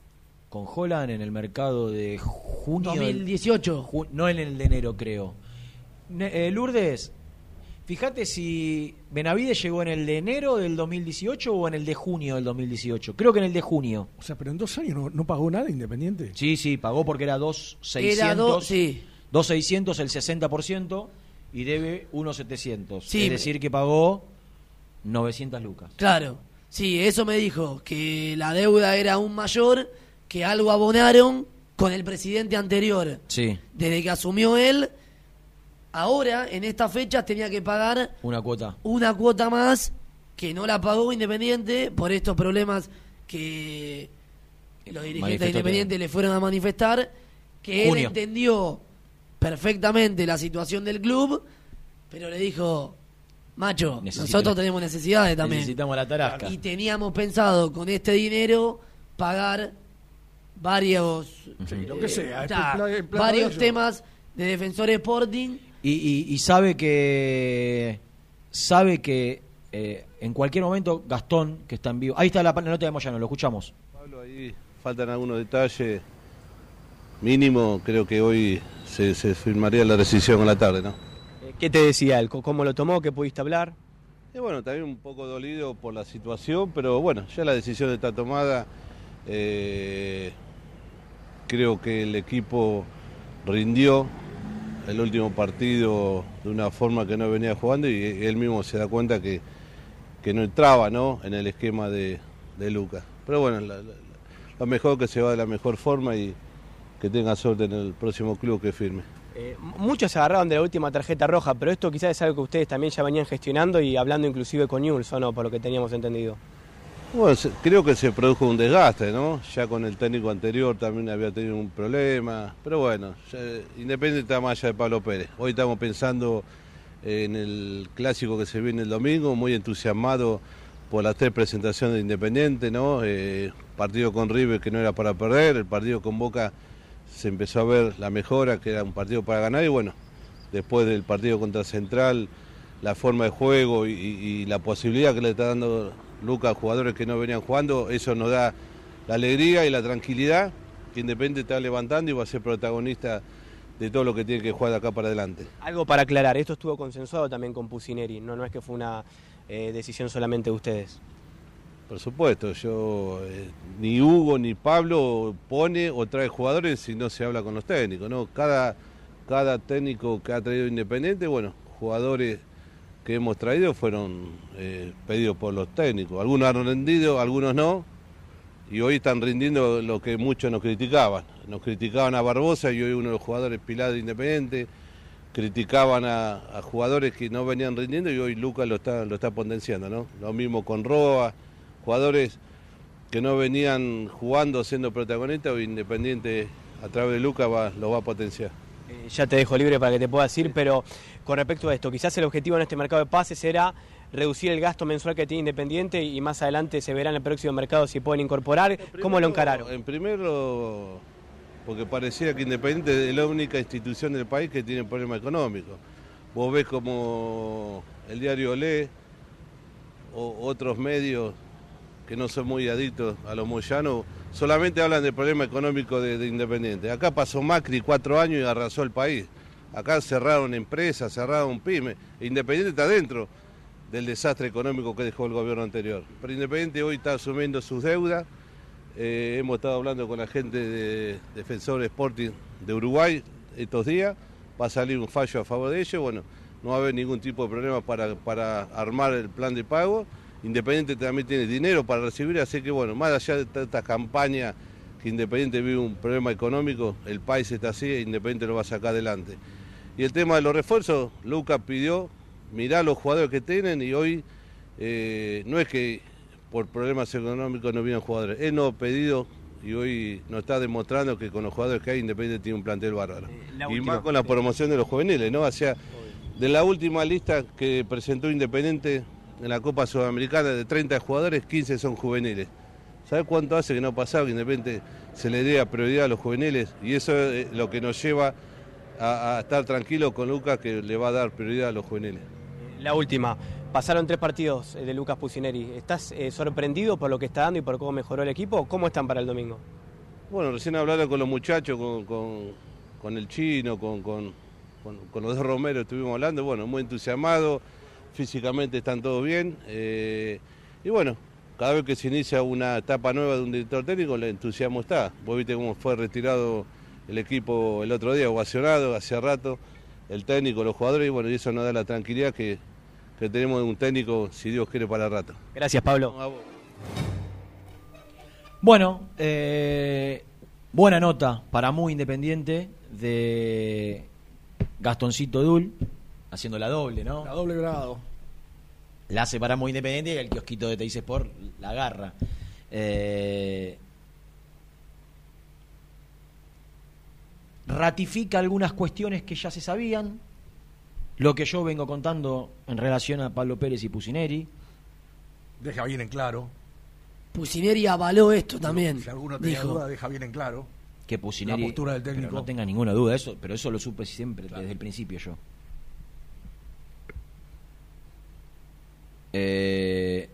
[SPEAKER 5] Con Holland en el mercado de junio. del-
[SPEAKER 34] 2018.
[SPEAKER 5] ju- no en el de enero, creo. Ne- eh, Lourdes, fíjate si Benavides llegó en el de enero del 2018 o en el de junio del 2018. Creo que en el de junio.
[SPEAKER 4] O sea, pero en dos años no, no pagó nada Independiente.
[SPEAKER 5] Sí, sí, pagó porque era 2.600.
[SPEAKER 34] Era dos- sí.
[SPEAKER 5] 2.600 el 60% y debe 1.700.
[SPEAKER 34] Sí,
[SPEAKER 5] es decir, que pagó 900 lucas.
[SPEAKER 34] Claro, sí, eso me dijo, que la deuda era aún mayor, que algo abonaron con el presidente anterior.
[SPEAKER 5] Sí,
[SPEAKER 34] Desde que asumió él, ahora, en estas fechas, tenía que pagar
[SPEAKER 5] una cuota.
[SPEAKER 34] una cuota más que no la pagó Independiente por estos problemas que los dirigentes de
[SPEAKER 5] Manifestó
[SPEAKER 34] Independiente le fueron a manifestar, que él entendió perfectamente la situación del club, pero le dijo, macho,
[SPEAKER 5] Necesito-
[SPEAKER 34] nosotros tenemos necesidades también.
[SPEAKER 5] Necesitamos la tarasca.
[SPEAKER 34] Y teníamos pensado con este dinero pagar varios,
[SPEAKER 4] Sí, lo que sea, esto
[SPEAKER 34] ta,
[SPEAKER 4] es pla- es plata
[SPEAKER 34] varios
[SPEAKER 4] de
[SPEAKER 34] temas de Defensor Sporting.
[SPEAKER 5] Y, y- y sabe que sabe que eh, en cualquier momento Gastón, que está en vivo. Ahí está la, la nota de Moyano, lo escuchamos.
[SPEAKER 35] Pablo, ahí faltan algunos detalles. Mínimo, creo que hoy se, se firmaría la rescisión a la tarde, ¿no?
[SPEAKER 36] ¿Qué te decía él? ¿Cómo lo tomó? ¿Qué pudiste hablar?
[SPEAKER 35] Y bueno, también un poco dolido por la situación, pero bueno, ya la decisión está tomada. Eh, creo que el equipo rindió el último partido de una forma que no venía jugando y él mismo se da cuenta que, que no entraba ¿no? en el esquema de, de Lucas. Pero bueno, lo mejor que se va de la mejor forma y que tenga suerte en el próximo club que firme.
[SPEAKER 36] Eh, muchos se agarraron de la última tarjeta roja, pero esto quizás es algo que ustedes también ya venían gestionando y hablando inclusive con Newell's, ¿o no? Por lo que teníamos entendido.
[SPEAKER 35] Bueno, creo que se produjo un desgaste, ¿no? Ya con el técnico anterior también había tenido un problema, pero bueno, Independiente está más allá de Pablo Pérez. Hoy estamos pensando en el clásico que se viene el domingo, muy entusiasmado por las tres presentaciones de Independiente, ¿no? Eh, partido con River que no era para perder, el partido con Boca se empezó a ver la mejora, que era un partido para ganar y bueno, después del partido contra Central, la forma de juego y la posibilidad que le está dando Lucas jugadores que no venían jugando, eso nos da la alegría y la tranquilidad que Independiente está levantando y va a ser protagonista de todo lo que tiene que jugar de acá para adelante.
[SPEAKER 36] Algo para aclarar, esto estuvo consensuado también con Pusineri, no, no es que fue una eh, decisión solamente de ustedes.
[SPEAKER 35] Por supuesto, yo eh, ni Hugo ni Pablo pone o trae jugadores si no se habla con los técnicos, ¿no? Cada, cada técnico que ha traído Independiente, bueno, jugadores que hemos traído fueron eh, pedidos por los técnicos. Algunos han rendido, algunos no, y hoy están rindiendo lo que muchos nos criticaban. Nos criticaban a Barbosa y hoy uno de los jugadores pilares de Independiente, criticaban a, jugadores que no venían rindiendo y hoy Lucas lo está, lo está potenciando, ¿no? Lo mismo con Roa, jugadores que no venían jugando, siendo protagonistas, hoy Independiente a través de Lucas va, lo va a potenciar.
[SPEAKER 36] Eh, ya te dejo libre para que te pueda decir, pero con respecto a esto, quizás el objetivo en este mercado de pases era reducir el gasto mensual que tiene Independiente y más adelante se verá en el próximo mercado si pueden incorporar. ¿Cómo lo encararon?
[SPEAKER 35] En primero, porque parecía que Independiente es la única institución del país que tiene problema económico. Vos ves como el diario Olé o otros medios que no son muy adictos a los moyanos, solamente hablan del problema económico de, de Independiente. Acá pasó Macri cuatro años y arrasó el país. Acá cerraron empresas, cerraron pymes. Independiente está dentro del desastre económico que dejó el gobierno anterior. Pero Independiente hoy está asumiendo sus deudas. Eh, hemos estado hablando con la gente de Defensor Sporting de Uruguay estos días. Va a salir un fallo a favor de ellos. Bueno, no va a haber ningún tipo de problema para, para armar el plan de pago. Independiente también tiene dinero para recibir, así que bueno, más allá de esta, campaña que Independiente vive un problema económico, el país está así e Independiente lo va a sacar adelante. Y el tema de los refuerzos, Lucas pidió mirar los jugadores que tienen y hoy eh, no es que por problemas económicos no vienen jugadores, él no ha pedido y hoy nos está demostrando que con los jugadores que hay Independiente tiene un plantel bárbaro.
[SPEAKER 36] la
[SPEAKER 35] y más con la promoción de los juveniles, ¿no? O sea, de la última lista que presentó Independiente en la Copa Sudamericana de 30 jugadores, 15 son juveniles. ¿Sabes cuánto hace que no ha pasado que Independiente se le dé prioridad a los juveniles? Y eso es lo que nos lleva a, a estar tranquilos con Lucas, que le va a dar prioridad a los juveniles.
[SPEAKER 36] La última. Pasaron tres partidos eh, de Lucas Pusineri. ¿Estás eh, sorprendido por lo que está dando y por cómo mejoró el equipo? ¿Cómo están para el domingo?
[SPEAKER 35] Bueno, recién hablaron con los muchachos, con, con- con el chino, con, con- con- los dos Romero estuvimos hablando, bueno, muy entusiasmados, físicamente están todos bien. eh, y bueno, cada vez que se inicia una etapa nueva de un director técnico, el entusiasmo está. Vos viste cómo fue retirado el equipo el otro día, ovacionado hace rato, el técnico, los jugadores, y bueno, y eso nos da la tranquilidad que, que tenemos un técnico, si Dios quiere, para rato.
[SPEAKER 36] Gracias, Pablo.
[SPEAKER 5] Bueno, eh, buena nota para muy independiente de Gastoncito Dul, haciendo la doble, ¿no?
[SPEAKER 4] La doble grado.
[SPEAKER 5] La hace para muy independiente y el kiosquito de Teis Sport la agarra. Eh, ratifica algunas cuestiones que ya se sabían, lo que yo vengo contando en relación a Pablo Pérez y Pusineri.
[SPEAKER 4] Deja bien en claro.
[SPEAKER 34] Pusineri avaló esto también.
[SPEAKER 4] Si alguno tenía
[SPEAKER 34] dijo.
[SPEAKER 4] duda, deja bien en claro.
[SPEAKER 5] que Pusineri
[SPEAKER 4] La postura del técnico.
[SPEAKER 5] no tenga ninguna duda eso pero eso lo supe siempre desde el principio yo Eh,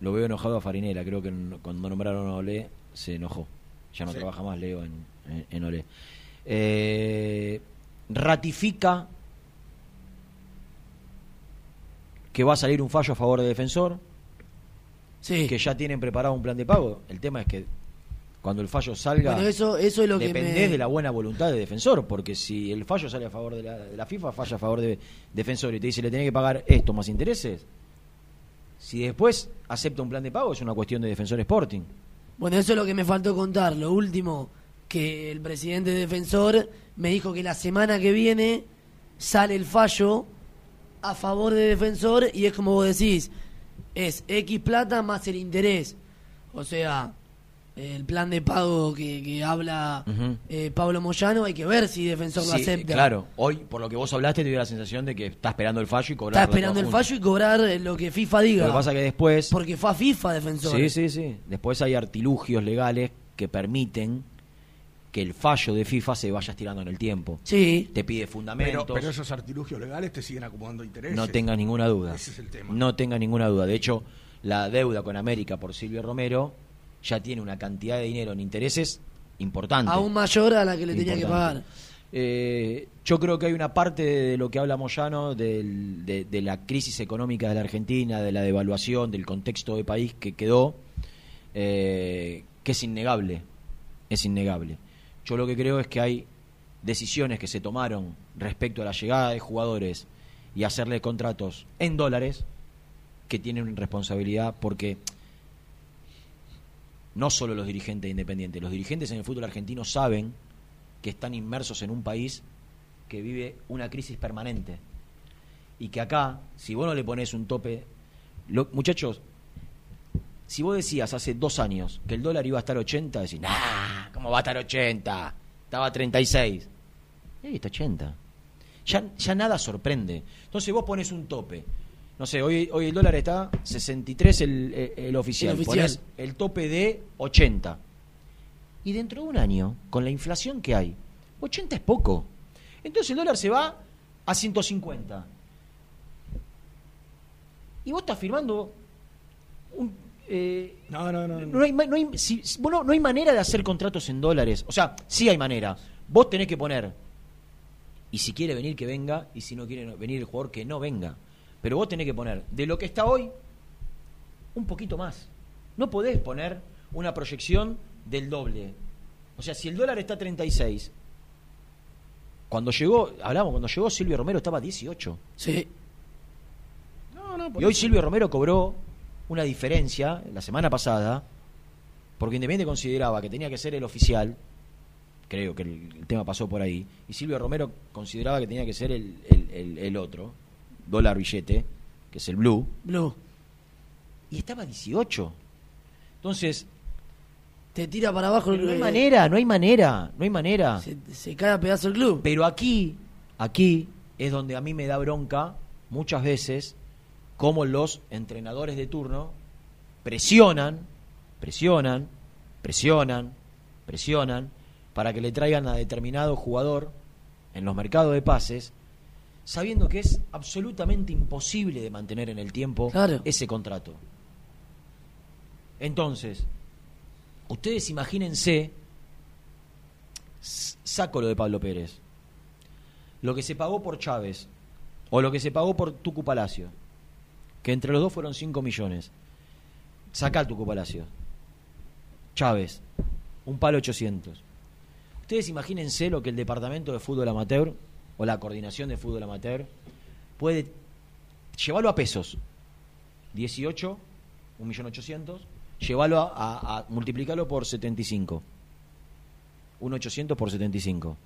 [SPEAKER 5] lo veo enojado a Farinera creo que cuando nombraron a Olé se enojó ya no
[SPEAKER 4] Sí.
[SPEAKER 5] trabaja más Leo en, en, en Olé Eh, ratifica que va a salir un fallo a favor de defensor que ya tienen preparado un plan de pago el tema es que cuando el fallo salga
[SPEAKER 34] Bueno, eso, eso es lo que me...
[SPEAKER 5] de la buena voluntad de defensor, porque si el fallo sale a favor de la, de la FIFA, falla a favor de defensor y te dice le tenés que pagar esto más intereses, si después acepta un plan de pago es una cuestión de defensor Sporting.
[SPEAKER 34] Bueno, eso es lo que me faltó contar. Lo último, que el presidente defensor me dijo que la semana que viene sale el fallo a favor de defensor y es como vos decís, es X plata más el interés. O sea, el plan de pago que, que habla eh, Pablo Moyano, hay que ver si defensor lo acepta.
[SPEAKER 5] claro, hoy por lo que vos hablaste te dio la sensación de que está esperando el fallo y cobrar
[SPEAKER 34] Está esperando el fallo y cobrar eh, lo que FIFA diga.
[SPEAKER 5] Lo que pasa que después
[SPEAKER 34] Porque fue a FIFA defensor.
[SPEAKER 5] Sí, sí, sí. Después hay artilugios legales que permiten que el fallo de FIFA se vaya estirando en el tiempo.
[SPEAKER 34] Sí.
[SPEAKER 5] Te pide fundamentos.
[SPEAKER 4] Pero, pero esos artilugios legales te siguen acomodando intereses.
[SPEAKER 5] No tenga ninguna duda.
[SPEAKER 4] Ese es el tema.
[SPEAKER 5] No tenga ninguna duda. De hecho, la deuda con América por Silvio Romero ya tiene una cantidad de dinero en intereses importante.
[SPEAKER 34] Aún mayor a la que le tenía que pagar.
[SPEAKER 5] Eh, yo creo que hay una parte de lo que habla Moyano del- de, de la crisis económica de la Argentina, de la devaluación, del contexto de país que quedó, eh, que es innegable. Es innegable. Yo lo que creo es que hay decisiones que se tomaron respecto a la llegada de jugadores y hacerle contratos en dólares que tienen responsabilidad porque no solo los dirigentes independientes, los dirigentes en el fútbol argentino saben que están inmersos en un país que vive una crisis permanente. Y que acá, si vos no le pones un tope, lo- muchachos, si vos decías hace dos años que el dólar iba a estar 80, decís, nah, ¿cómo va a estar 80? Estaba a 36. Y ahí está 80. Ya, ya nada sorprende. Entonces vos pones un tope. No sé, hoy, hoy el dólar está 63 el, el, el oficial.
[SPEAKER 34] El oficial.
[SPEAKER 5] Ponés el tope de 80. Y dentro de un año, con la inflación que hay, 80 es poco. Entonces el dólar se va a 150. Y vos estás firmando un, eh,
[SPEAKER 4] No, no, no.
[SPEAKER 5] no hay, no, hay, si- si- bueno, no hay manera de hacer contratos en dólares. O sea, sí hay manera. Vos tenés que poner. Y si quiere venir, que venga. Y si no quiere no- venir el jugador, que no venga. Pero vos tenés que poner de lo que está hoy, un poquito más. No podés poner una proyección del doble. O sea, si el dólar está a 36, cuando llegó, hablamos, cuando llegó Silvio Romero estaba a 18.
[SPEAKER 34] Sí.
[SPEAKER 5] Y hoy Silvio Romero cobró una diferencia la semana pasada, porque Independiente consideraba que tenía que ser el oficial, creo que el, el tema pasó por ahí, y Silvio Romero consideraba que tenía que ser el, el- el- el otro, dólar billete, que es el blue,
[SPEAKER 34] Blue.
[SPEAKER 5] y estaba a 18. Entonces,
[SPEAKER 34] Te tira para abajo
[SPEAKER 5] pero no hay
[SPEAKER 34] el-
[SPEAKER 5] manera, no hay manera, no hay manera.
[SPEAKER 34] Se, se cae a pedazo el club.
[SPEAKER 5] Pero aquí, aquí es donde a mí me da bronca muchas veces cómo los entrenadores de turno presionan, presionan, presionan, presionan para que le traigan a determinado jugador en los mercados de pases, sabiendo que es absolutamente imposible de mantener en el tiempo
[SPEAKER 34] Claro.
[SPEAKER 5] ese contrato. Entonces, ustedes imagínense, saco lo de Pablo Pérez, lo que se pagó por Chávez o lo que se pagó por Tucu Palacio, que entre los dos fueron 5 millones. Saca Tucu Palacio. Chávez, un palo 800. Ustedes imagínense lo que el departamento de fútbol amateur o la coordinación de fútbol amateur puede llevarlo a pesos. 18, 1.800.000, llevarlo a, a- a multiplicarlo por 75. 1.800 por 75.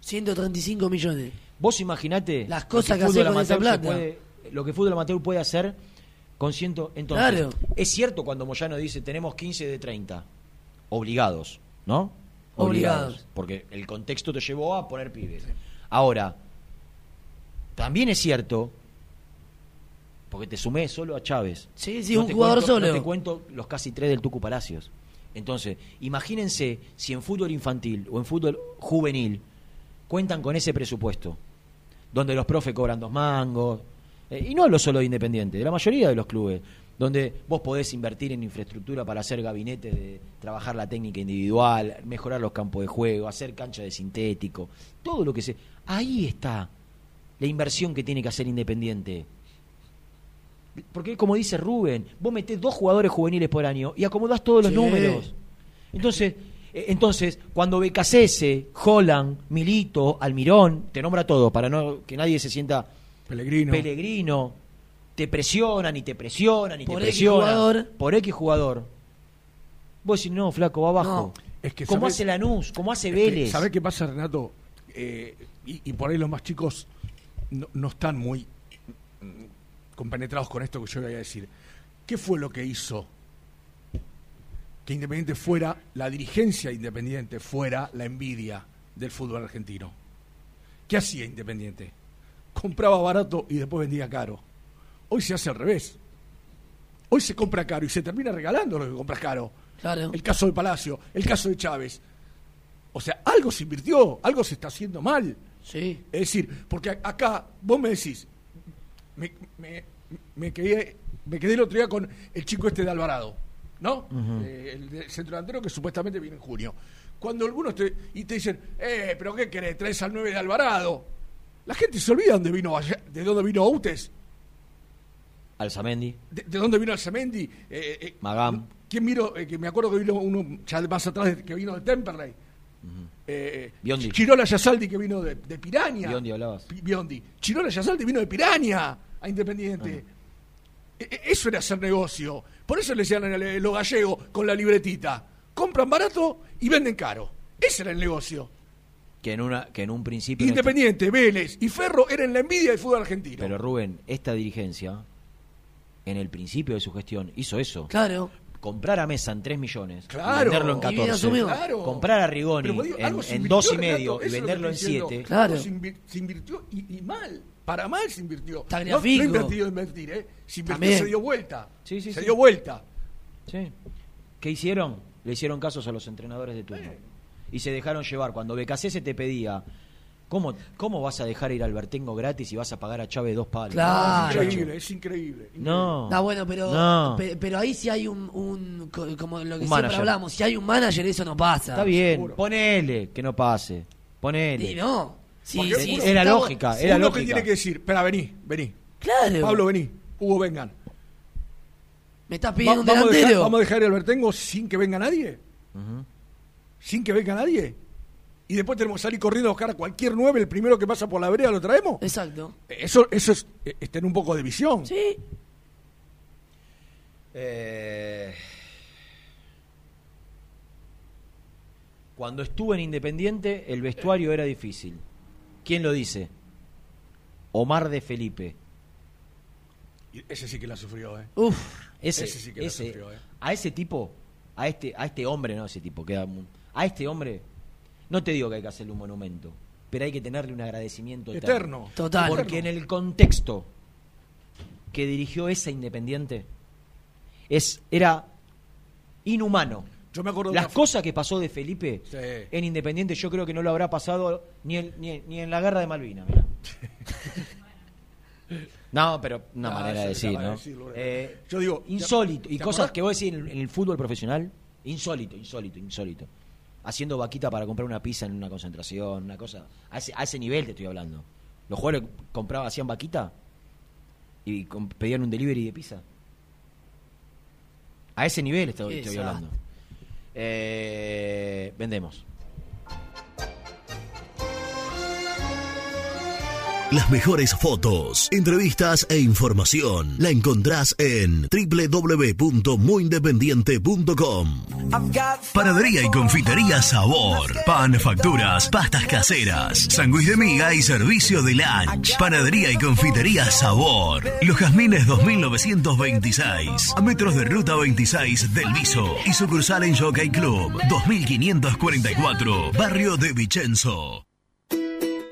[SPEAKER 34] 135 millones.
[SPEAKER 5] Vos imaginate
[SPEAKER 34] Las cosas que
[SPEAKER 5] lo
[SPEAKER 34] hace con esa plata.
[SPEAKER 5] puede- lo que fútbol amateur puede hacer con ciento entonces
[SPEAKER 34] Claro.
[SPEAKER 5] es cierto cuando Moyano dice tenemos 15 de 30 obligados ¿no?
[SPEAKER 34] Obligados.
[SPEAKER 5] porque el contexto te llevó a poner pibes ahora también es cierto porque te sumé solo a Chávez
[SPEAKER 34] Sí, sí,
[SPEAKER 5] No
[SPEAKER 34] un jugador
[SPEAKER 5] cuento-
[SPEAKER 34] solo.
[SPEAKER 5] no te cuento los casi tres del Tucu Palacios entonces imagínense si en fútbol infantil o en fútbol juvenil cuentan con ese presupuesto donde los profes cobran dos mangos, eh, y no hablo solo de Independiente, de la mayoría de los clubes, donde vos podés invertir en infraestructura para hacer gabinetes de trabajar la técnica individual, mejorar los campos de juego, hacer cancha de sintético, todo lo que se... Ahí está la inversión que tiene que hacer Independiente. Porque como dice Rubén, vos metés dos jugadores juveniles por año y acomodás todos los
[SPEAKER 34] Sí.
[SPEAKER 5] números. Entonces, entonces, cuando Becasese, Holland, Milito, Almirón, te nombra todo para no que nadie se sienta
[SPEAKER 4] Pellegrino.
[SPEAKER 5] Pellegrino, te presionan y te presionan y
[SPEAKER 34] Por
[SPEAKER 5] te
[SPEAKER 34] X
[SPEAKER 5] presionan
[SPEAKER 34] jugador.
[SPEAKER 5] por X jugador. Vos decís, no, flaco, va abajo.
[SPEAKER 4] Es que
[SPEAKER 5] como hace Lanús, como hace
[SPEAKER 4] Es
[SPEAKER 5] Vélez.
[SPEAKER 4] ¿Sabés qué pasa, Renato? Eh, y, y por ahí los más chicos no, no están muy mm, compenetrados con esto que yo voy a decir. ¿Qué fue lo que hizo que Independiente fuera, la dirigencia de Independiente fuera la envidia del fútbol argentino? ¿Qué hacía Independiente? Compraba barato y después vendía caro. Hoy se hace al revés. Hoy se compra caro y se termina regalando lo que compras caro.
[SPEAKER 34] Claro.
[SPEAKER 4] El caso de Palacio, el caso de Chávez. O sea, algo se invirtió, algo se está haciendo mal.
[SPEAKER 34] Sí.
[SPEAKER 4] Es decir, porque acá vos me decís, me, me- me quedé, me quedé el otro día con el chico este de Alvarado, ¿no? Eh, el, de- centro delantero que supuestamente viene en junio. Cuando algunos te, y te dicen, eh, pero ¿qué querés? Traes al 9 de Alvarado. La gente se olvida dónde vino, de dónde vino Outes,
[SPEAKER 5] Alzamendi,
[SPEAKER 4] de, de dónde vino Alzamendi. Eh, eh,
[SPEAKER 5] Magam.
[SPEAKER 4] ¿Quién vino? Eh, que me acuerdo que vino uno ya más atrás de- que vino de Temperley. Eh,
[SPEAKER 5] Biondi.
[SPEAKER 4] Chirola Yasaldi que vino de, de Piraña.
[SPEAKER 5] Biondi hablabas.
[SPEAKER 4] Biondi. Chirola Yasaldi vino de Piraña a Independiente. Eso era hacer negocio. Por eso le decían a los gallegos con la libretita. Compran barato y venden caro. Ese era el negocio.
[SPEAKER 5] que en una que en un principio no está-
[SPEAKER 4] Independiente, Vélez y Ferro eran la envidia del fútbol argentino.
[SPEAKER 5] Pero Rubén, esta dirigencia, en el principio de su gestión, hizo eso.
[SPEAKER 34] Claro.
[SPEAKER 5] Comprar a Mesa en 3 millones,
[SPEAKER 4] Claro.
[SPEAKER 5] venderlo en
[SPEAKER 4] Y bien
[SPEAKER 5] 14.
[SPEAKER 4] asumido. Claro.
[SPEAKER 5] Comprar a Rigoni
[SPEAKER 4] digo,
[SPEAKER 5] en, en
[SPEAKER 4] invirtió,
[SPEAKER 5] 2 y medio y venderlo en
[SPEAKER 4] estoy diciendo.
[SPEAKER 5] 7.
[SPEAKER 4] Algo Se, invi- se invirtió y, y mal. Para mal se invirtió. No, no invertido invertir, ¿eh? Se invirtió,
[SPEAKER 34] También.
[SPEAKER 4] se dio vuelta.
[SPEAKER 5] Sí, sí,
[SPEAKER 4] se
[SPEAKER 5] sí.
[SPEAKER 4] dio vuelta.
[SPEAKER 5] Sí. ¿Qué hicieron? Le hicieron casos a los entrenadores de turno. Y se dejaron llevar. Cuando se te pedía, ¿cómo, ¿cómo vas a dejar ir al Bertengo gratis y vas a pagar a Chávez dos palos?
[SPEAKER 34] Claro.
[SPEAKER 4] Es increíble, es increíble.
[SPEAKER 5] No.
[SPEAKER 34] Está bueno, pero,
[SPEAKER 5] No.
[SPEAKER 34] pe- pero ahí sí hay un, un co- como lo que
[SPEAKER 5] Un
[SPEAKER 34] siempre
[SPEAKER 5] manager.
[SPEAKER 34] hablamos, si hay un manager eso no pasa.
[SPEAKER 5] Está bien, ponele que no pase. Ponele.
[SPEAKER 34] Y no. Sí,
[SPEAKER 4] Porque
[SPEAKER 34] sí,
[SPEAKER 4] uno-
[SPEAKER 5] Era lógica, era
[SPEAKER 4] Uno
[SPEAKER 5] lógica.
[SPEAKER 4] que tiene que decir, espera, vení, vení.
[SPEAKER 34] Claro.
[SPEAKER 4] Pablo, vení. Hugo, vengan.
[SPEAKER 34] Me estás
[SPEAKER 4] Va-
[SPEAKER 34] pidiendo un
[SPEAKER 4] vamos, a dejar, vamos a dejar el Bertengo sin que venga nadie. Sin que venga nadie. Y después tenemos que salir corriendo a buscar a cualquier nueve, el primero que pasa por la vereda lo traemos.
[SPEAKER 34] Exacto.
[SPEAKER 4] Eso, eso es, eh, es tener un poco de visión.
[SPEAKER 34] Sí.
[SPEAKER 5] Eh, Cuando estuve en Independiente, el vestuario era difícil. ¿Quién lo dice? Omar de Felipe.
[SPEAKER 4] Y Ese sí que la sufrió, ¿eh?
[SPEAKER 34] Uf.
[SPEAKER 5] Ese,
[SPEAKER 4] Ese sí que la
[SPEAKER 5] ese-
[SPEAKER 4] sufrió, ¿eh?
[SPEAKER 5] A ese tipo, a este, a este hombre, no ese tipo, queda a este hombre, no te digo que hay que hacerle un monumento, pero hay que tenerle un agradecimiento eterno.
[SPEAKER 4] Eterno.
[SPEAKER 34] Total.
[SPEAKER 5] Porque en el contexto que dirigió esa Independiente, es, era inhumano.
[SPEAKER 4] Yo me acuerdo de
[SPEAKER 5] Las cosas que pasó de Felipe
[SPEAKER 4] Sí.
[SPEAKER 5] en Independiente, yo creo que no lo habrá pasado ni en, ni, en- ni en la guerra de Malvinas. mirá. No, pero una
[SPEAKER 4] No,
[SPEAKER 5] manera de decir,
[SPEAKER 4] de
[SPEAKER 5] ¿no?
[SPEAKER 4] decirlo,
[SPEAKER 5] Eh,
[SPEAKER 4] Yo digo,
[SPEAKER 5] insólito.
[SPEAKER 4] ¿te
[SPEAKER 5] Y cosas
[SPEAKER 4] acordás?
[SPEAKER 5] que vos decís en el, en el fútbol profesional, insólito, insólito, insólito. Haciendo vaquita para comprar una pizza en una concentración, una cosa. A ese, a ese nivel te estoy hablando. Los jugadores compraban, hacían vaquita y pedían un delivery de pizza. A ese nivel estoy, estoy
[SPEAKER 34] Exacto.
[SPEAKER 5] hablando. Eh, vendemos.
[SPEAKER 10] Las mejores fotos, entrevistas e información la encontrás en www.muyindependiente.com. Panadería y confitería Sabor. Pan, facturas, pastas caseras, sándwich de miga y servicio de lunch. Panadería y confitería Sabor. Los Jazmines 2926. A metros de ruta 26 del Viso. Y sucursal en Jockey Club 2544. Barrio de Vicenzo.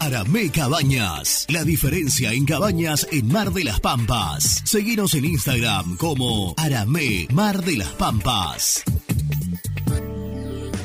[SPEAKER 10] Aramé Cabañas. La diferencia en cabañas en Mar de las Pampas. Seguinos en Instagram como Aramé Mar de las Pampas.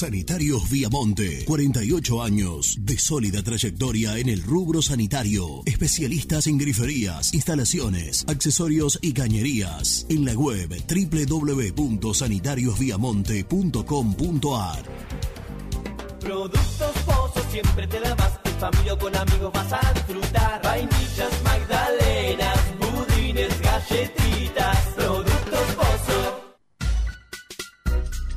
[SPEAKER 10] Sanitarios Viamonte, 48 años de sólida trayectoria en el rubro sanitario. Especialistas en griferías, instalaciones, accesorios y cañerías. En la web www.sanitariosviamonte.com.ar.
[SPEAKER 11] Productos Pozos siempre te da más. En familia o con amigos vas a disfrutar. Vainillas, magdalenas, budines, galletitas.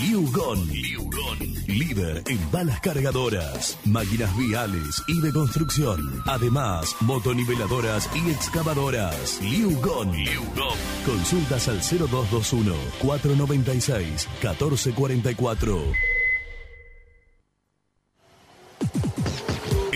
[SPEAKER 10] Liugon. Líder en balas cargadoras, máquinas viales y de construcción. Además, motoniveladoras y excavadoras. Liugon. Consultas al 0221 496 1444.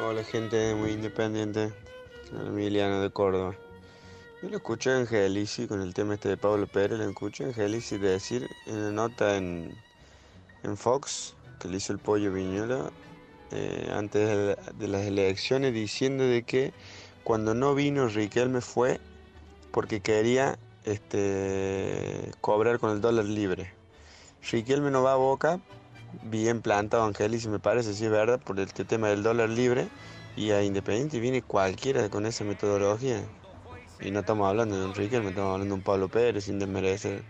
[SPEAKER 37] Hola gente muy independiente, Emiliano de Córdoba. Yo lo escuché a Angelici con el tema este de Pablo Pérez, lo escuché a Angelici decir en una nota en, en Fox que le hizo el pollo Viñola eh, antes de, de las elecciones diciendo de que cuando no vino Riquelme fue porque quería este, cobrar con el dólar libre. Riquelme no va a Boca bien plantado Angelici me parece, si es verdad, por el tema del dólar libre. Y a Independiente viene cualquiera con esa metodología. Y no estamos hablando de Enrique, me estamos hablando de un Pablo Pérez, sin desmerecer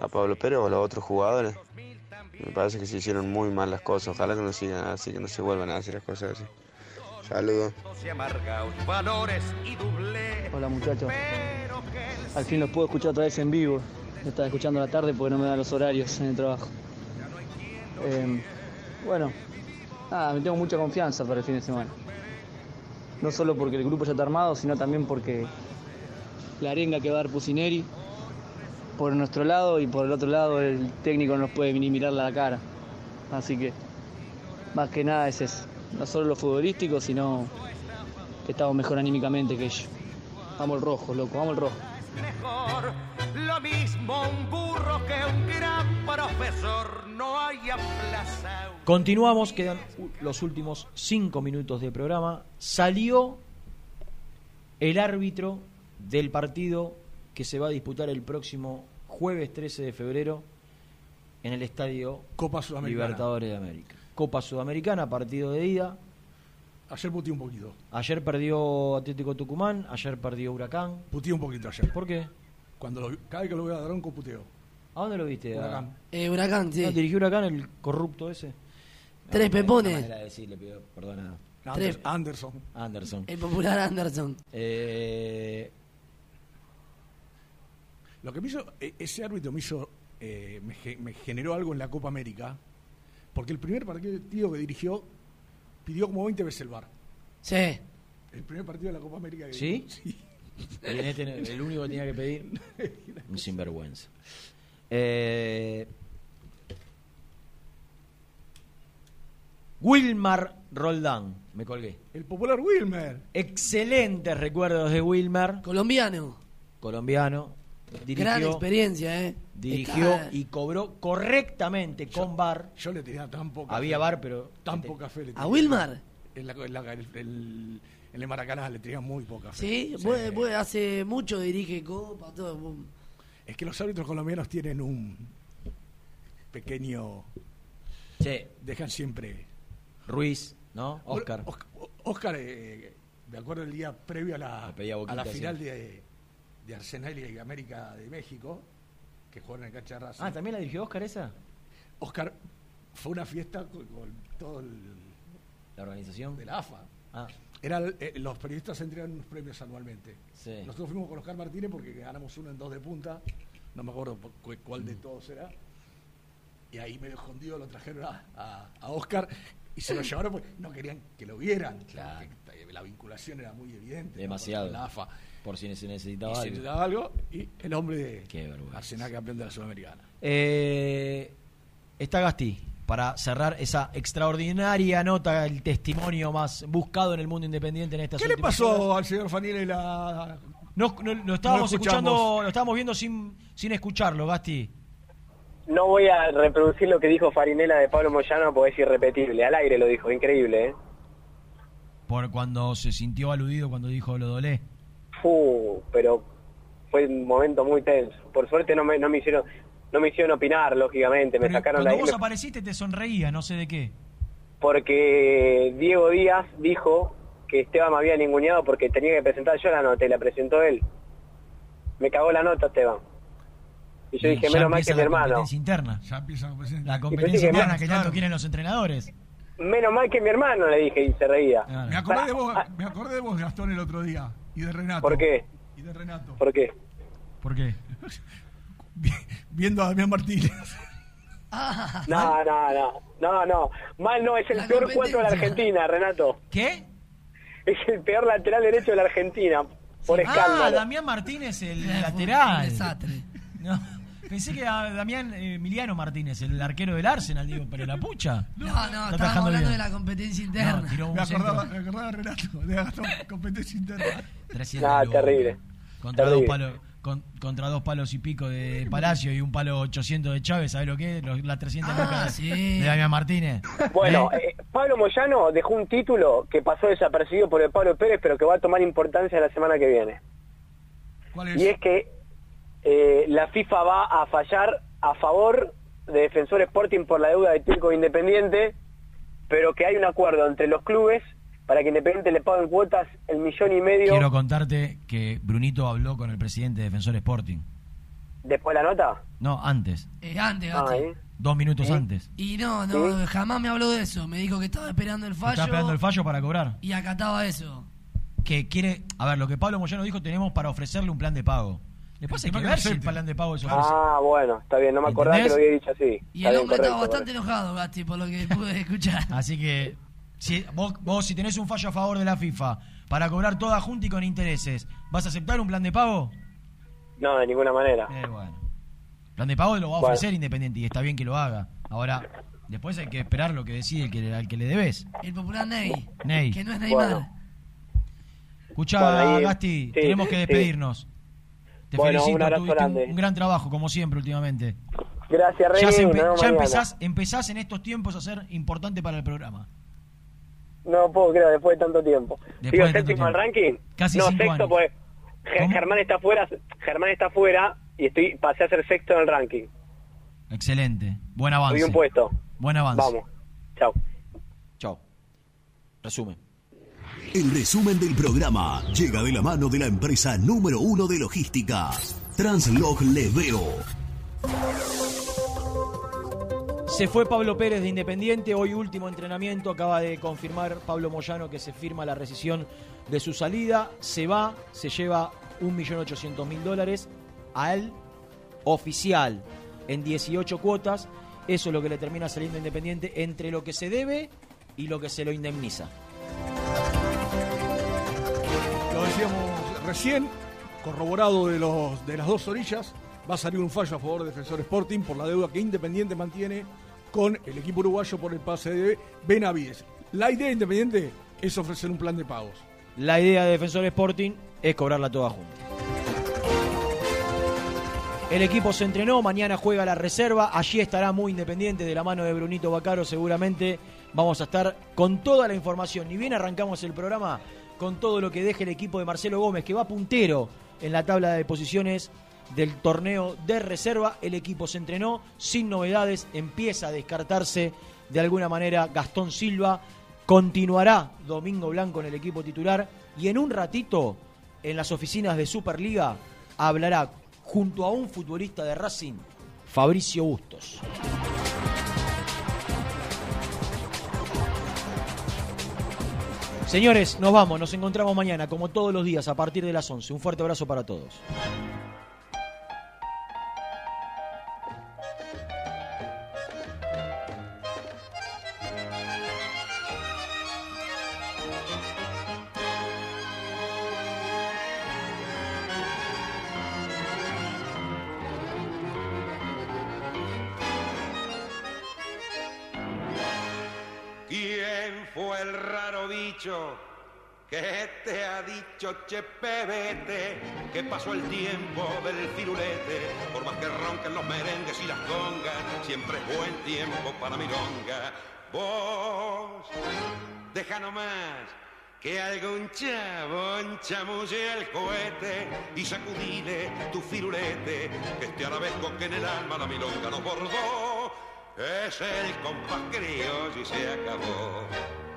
[SPEAKER 37] a Pablo Pérez o a los otros jugadores. Me parece que se hicieron muy mal las cosas. Ojalá que no sigan así, que no se vuelvan a hacer las cosas así. Saludos.
[SPEAKER 38] Hola muchachos. Al fin los puedo escuchar otra vez en vivo. Estaba escuchando a la tarde porque no me dan los horarios en el trabajo. Eh, bueno, me tengo mucha confianza para el fin de semana. no solo porque el grupo ya está armado, sino también porque la arenga que va a dar Pusineri por nuestro lado y por el otro lado el técnico no nos puede ni mirar la cara. Así que más que nada es eso. No solo lo futbolístico, sino que estamos mejor anímicamente que ellos. Vamos el rojo, loco, vamos el rojo.
[SPEAKER 39] Lo mismo un burro que un gran profesor. No hay aplazado.
[SPEAKER 5] Continuamos, quedan los últimos cinco minutos de programa. Salió el árbitro del partido que se va a disputar el próximo jueves 13 de febrero en el estadio
[SPEAKER 4] Copa Sudamericana.
[SPEAKER 5] Libertadores de América. Copa Sudamericana, partido de ida.
[SPEAKER 4] Ayer puteé un poquito.
[SPEAKER 5] Ayer perdió Atlético Tucumán, ayer perdió Huracán.
[SPEAKER 4] Puteé un poquito ayer.
[SPEAKER 5] ¿Por qué?
[SPEAKER 4] Cuando lo- cada vez que lo veo a Daronco puteo.
[SPEAKER 5] ¿A dónde lo viste? A-
[SPEAKER 4] Huracán.
[SPEAKER 34] Eh, Huracán, sí.
[SPEAKER 5] Ah, ¿Dirigió Huracán el corrupto ese?
[SPEAKER 34] Tres
[SPEAKER 5] No,
[SPEAKER 34] pepones.
[SPEAKER 5] no manera de decirle, pido perdona.
[SPEAKER 34] Tres.
[SPEAKER 4] Anderson.
[SPEAKER 5] Anderson.
[SPEAKER 34] El popular Anderson.
[SPEAKER 5] Eh,
[SPEAKER 4] Lo que me hizo, e- ese árbitro me hizo, eh, me, me generó algo en la Copa América, porque el primer partido que dirigió pidió como 20 veces el bar.
[SPEAKER 34] Sí.
[SPEAKER 4] El primer partido de la Copa América que
[SPEAKER 5] ¿Sí?
[SPEAKER 4] Sí.
[SPEAKER 5] Este, el único que tenía que pedir, un sinvergüenza. Eh, Wilmar Roldán, me colgué.
[SPEAKER 4] El popular Wilmer.
[SPEAKER 5] Excelentes recuerdos de Wilmar.
[SPEAKER 34] Colombiano.
[SPEAKER 5] Colombiano. Dirigió,
[SPEAKER 34] Gran experiencia, ¿eh?
[SPEAKER 5] Dirigió
[SPEAKER 34] Está-
[SPEAKER 5] y cobró correctamente con bar.
[SPEAKER 4] Yo le tenía tan poca
[SPEAKER 5] Había
[SPEAKER 4] fe.
[SPEAKER 5] bar, pero.
[SPEAKER 4] Tan poca fe le
[SPEAKER 34] ¿A
[SPEAKER 4] tenía.
[SPEAKER 34] Wilmar?
[SPEAKER 4] En, la, en, la- el, el- en el Maracaná le tenía muy poca fe.
[SPEAKER 34] Sí, hace mucho dirige Copa, todo.
[SPEAKER 4] Es que los árbitros colombianos tienen un pequeño...
[SPEAKER 5] Sí.
[SPEAKER 4] Dejan siempre...
[SPEAKER 5] Ruiz, ¿no? Oscar.
[SPEAKER 4] Oscar, Oscar, eh, me acuerdo el día previo a la, a la
[SPEAKER 5] sí.
[SPEAKER 4] final de, de Arsenal y América de México, que jugaron en cancha de Racing.
[SPEAKER 5] Ah, ¿también la dirigió Oscar esa?
[SPEAKER 4] Oscar fue una fiesta con, con todo el,
[SPEAKER 5] ¿La organización?
[SPEAKER 4] de la AFA.
[SPEAKER 5] Ah.
[SPEAKER 4] Era eh, los periodistas entregan unos premios anualmente.
[SPEAKER 5] Sí.
[SPEAKER 4] Nosotros fuimos con Oscar Martínez porque ganamos uno en dos de punta, no me acuerdo cu- cu- cuál
[SPEAKER 5] Mm.
[SPEAKER 4] de todos era. Y ahí medio escondido lo trajeron a, a- a Oscar y se lo llevaron porque no querían que lo vieran. porque la vinculación era muy evidente.
[SPEAKER 5] Demasiado.
[SPEAKER 4] La AFA.
[SPEAKER 5] Por si se
[SPEAKER 4] Y
[SPEAKER 5] necesitaba
[SPEAKER 4] se
[SPEAKER 5] algo.
[SPEAKER 4] necesitaba algo y el hombre de. Arsenal campeón de la Sudamericana.
[SPEAKER 5] Eh, está Gasti para cerrar esa extraordinaria nota, el testimonio más buscado en el mundo independiente en estas
[SPEAKER 4] ¿Qué le pasó
[SPEAKER 5] horas.
[SPEAKER 4] al señor Fanini la
[SPEAKER 5] No, estábamos
[SPEAKER 4] No
[SPEAKER 5] escuchando, lo estábamos viendo sin, sin escucharlo, Gasti.
[SPEAKER 19] No voy a reproducir lo que dijo Farinela de Pablo Moyano porque es irrepetible. Al aire lo dijo, increíble, ¿eh?
[SPEAKER 5] Por cuando se sintió aludido cuando dijo lo dolé.
[SPEAKER 19] Fu, pero fue un momento muy tenso. Por suerte no me, no me hicieron no me hicieron opinar, lógicamente. Me
[SPEAKER 5] Pero
[SPEAKER 19] sacaron de
[SPEAKER 5] cuando
[SPEAKER 19] ahí
[SPEAKER 5] vos
[SPEAKER 19] me-
[SPEAKER 5] apareciste te sonreía, no sé de qué.
[SPEAKER 19] porque Diego Díaz dijo que Esteban me había ninguneado porque tenía que presentar yo la nota y la presentó él. Me cagó la nota Esteban. Y yo
[SPEAKER 5] Y
[SPEAKER 19] dije, menos mal que mi
[SPEAKER 5] la
[SPEAKER 19] hermano.
[SPEAKER 5] competencia interna.
[SPEAKER 4] Ya empieza la competencia.
[SPEAKER 5] La interna que tanto
[SPEAKER 19] claro.
[SPEAKER 5] quieren los entrenadores.
[SPEAKER 19] Menos mal que mi hermano, le dije, y se reía.
[SPEAKER 4] Me acordé, de vos, me acordé de vos, Gastón, el otro día. Y de Renato.
[SPEAKER 19] ¿Por qué?
[SPEAKER 4] Y de Renato.
[SPEAKER 19] ¿Por qué?
[SPEAKER 5] ¿Por qué?
[SPEAKER 4] Viendo a Damián Martínez.
[SPEAKER 19] No, no, no. No, no. Mal no, es el peor cuatro de la Argentina, Renato.
[SPEAKER 5] ¿Qué?
[SPEAKER 19] Es el peor lateral derecho de la Argentina. Por
[SPEAKER 5] Ah,
[SPEAKER 19] escándalo.
[SPEAKER 5] Damián Martínez, el lateral.
[SPEAKER 34] Desastre.
[SPEAKER 5] No, pensé que era Damián Emiliano Martínez, el arquero del Arsenal, digo, pero la pucha.
[SPEAKER 34] No, no,
[SPEAKER 5] Está
[SPEAKER 34] estábamos hablando
[SPEAKER 5] bien.
[SPEAKER 34] de la competencia interna.
[SPEAKER 5] No, tiró un
[SPEAKER 4] Me acordaba, me Renato, de Gastón, competencia interna.
[SPEAKER 5] 300
[SPEAKER 19] No,
[SPEAKER 5] lucas.
[SPEAKER 19] terrible.
[SPEAKER 5] Contra
[SPEAKER 19] Terrible.
[SPEAKER 5] dos, palos, con- contra dos palos y pico de Palacio y un palo 800 de Chávez, ¿sabes lo que es? Los- Las 300
[SPEAKER 34] Ah,
[SPEAKER 5] lucas
[SPEAKER 34] sí.
[SPEAKER 5] de Damián Martínez.
[SPEAKER 19] Bueno,
[SPEAKER 5] ¿Eh?
[SPEAKER 19] eh, Pablo Moyano dejó un título que pasó desapercibido por el Pablo Pérez, pero que va a tomar importancia la semana que viene.
[SPEAKER 4] ¿Cuál
[SPEAKER 19] Y es que eh, la FIFA va a fallar a favor de Defensor Sporting por la deuda de Técnico Independiente, pero que hay un acuerdo entre los clubes para que Independiente le paguen cuotas el millón y medio
[SPEAKER 5] Quiero contarte que Brunito habló con el presidente de Defensor Sporting.
[SPEAKER 19] después de la nota.
[SPEAKER 5] No, antes.
[SPEAKER 34] Eh, antes,
[SPEAKER 19] Ah,
[SPEAKER 34] Gasti.
[SPEAKER 19] ¿eh?
[SPEAKER 5] Dos minutos antes.
[SPEAKER 34] Y no, no, jamás me habló de eso. Me dijo que estaba esperando el fallo.
[SPEAKER 5] Estaba esperando el fallo para cobrar.
[SPEAKER 34] Y acataba eso.
[SPEAKER 5] Que quiere. A ver, lo que Pablo Moyano dijo, tenemos para ofrecerle un plan de pago. Después hay que ver si el plan de pago es ofrecido.
[SPEAKER 19] Ah, bueno, está bien, no me acordaba que lo había dicho así.
[SPEAKER 34] Y
[SPEAKER 19] Está
[SPEAKER 34] el hombre
[SPEAKER 19] correcto,
[SPEAKER 34] estaba bastante enojado, Gasti, por lo que pude escuchar.
[SPEAKER 5] Así que. Si, vos, vos, si tenés un fallo a favor de la FIFA para cobrar toda junta y con intereses. ¿Vas a aceptar un plan de pago?
[SPEAKER 40] No, de ninguna manera.
[SPEAKER 5] Eh, bueno. Plan de pago lo va a
[SPEAKER 40] Bueno.
[SPEAKER 5] ofrecer Independiente y está bien que lo haga. Ahora, después hay que esperar lo que decide el que, al que le debes.
[SPEAKER 34] El popular Ney.
[SPEAKER 5] Ney.
[SPEAKER 34] Que no es Neymar.
[SPEAKER 40] Bueno.
[SPEAKER 5] Escucha,
[SPEAKER 40] Bueno,
[SPEAKER 5] Gasti,
[SPEAKER 40] sí,
[SPEAKER 5] tenemos que
[SPEAKER 40] sí.
[SPEAKER 5] despedirnos. Te
[SPEAKER 40] Bueno,
[SPEAKER 5] felicito,
[SPEAKER 40] un
[SPEAKER 5] tuviste un,
[SPEAKER 40] grande.
[SPEAKER 5] un gran trabajo, como siempre, últimamente.
[SPEAKER 40] Gracias, Rey.
[SPEAKER 5] Ya, empe- ya empezás, empezás en estos tiempos a ser importante para el programa.
[SPEAKER 40] No puedo creer, después de tanto tiempo.
[SPEAKER 5] Después
[SPEAKER 40] ¿Sigo
[SPEAKER 5] de tanto
[SPEAKER 40] séptimo al ranking?
[SPEAKER 5] Casi
[SPEAKER 40] no, sexto,
[SPEAKER 5] años.
[SPEAKER 40] pues Ge- Germán está fuera, Germán está fuera y estoy pasé a ser sexto en el ranking.
[SPEAKER 5] Excelente. Buen avance.
[SPEAKER 40] Subí un puesto.
[SPEAKER 5] Buen avance.
[SPEAKER 40] Vamos. Chao.
[SPEAKER 5] Chao. Resumen.
[SPEAKER 10] El resumen del programa llega de la mano de la empresa número uno de logística, Translog Leveo.
[SPEAKER 5] Se fue Pablo Pérez de Independiente, hoy último entrenamiento, acaba de confirmar Pablo Moyano que se firma la rescisión de su salida, se va, se lleva 1.800.000 dólares al oficial en 18 cuotas, eso es lo que le termina saliendo Independiente entre lo que se debe y lo que se lo indemniza.
[SPEAKER 4] Lo decíamos recién, corroborado de, los, de las dos orillas, va a salir un fallo a favor de Defensor Sporting por la deuda que Independiente mantiene con el equipo uruguayo por el pase de Benavides. La idea de Independiente es ofrecer un plan de pagos.
[SPEAKER 5] La idea de Defensor Sporting es cobrarla toda junta. El equipo se entrenó, mañana juega la reserva, allí estará muy independiente de la mano de Brunito Bacaro, seguramente vamos a estar con toda la información. Ni bien arrancamos el programa con todo lo que deje el equipo de Marcelo Gómez, que va puntero en la tabla de posiciones del torneo de reserva. El equipo se entrenó sin novedades, empieza a descartarse de alguna manera Gastón Silva, continuará Domingo Blanco en el equipo titular y en un ratito en las oficinas de Superliga hablará junto a un futbolista de Racing, Fabricio Bustos. Señores, nos vamos, nos encontramos mañana, como todos los días, a partir de las 11. Un fuerte abrazo para todos.
[SPEAKER 39] Raro bicho que te ha dicho, che pebete, que pasó el tiempo del firulete? Por más que ronquen los merengues y las congas, siempre es buen tiempo para milonga. Vos, deja nomás que algún chabón chamulle el cohete y sacudile tu firulete, que este arabesco que en el alma la milonga nos bordó. Es el compás criollo y se acabó.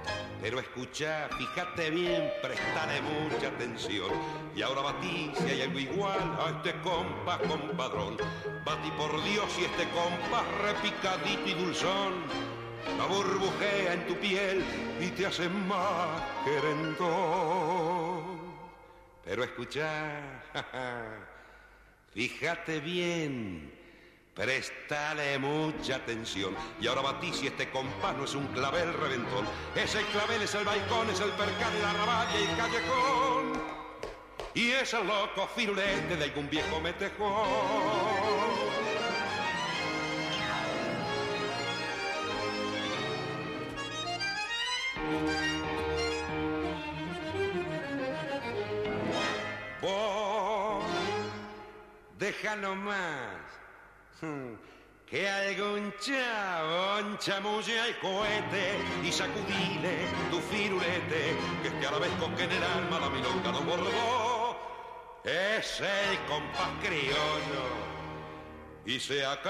[SPEAKER 39] Pero escucha, fíjate bien, prestale mucha atención. Y ahora batí si hay algo igual a este compás compadrón. Batí por Dios y este compás repicadito y dulzón. La burbujea en tu piel y te hace más querendón. Pero escucha, fíjate bien. Prestale mucha atención. Y ahora batí si este compás no es un clavel reventón. Ese clavel es el balcón, es el percal, el arrabal y el callejón. Y es el loco firulete de algún viejo metejón. Vos, deja nomás hmm, que algún chabón chamulle al cohete y sacudile tu firulete, que este arabesco que en el alma la milonga no bordó, es el compás criollo y se acabó.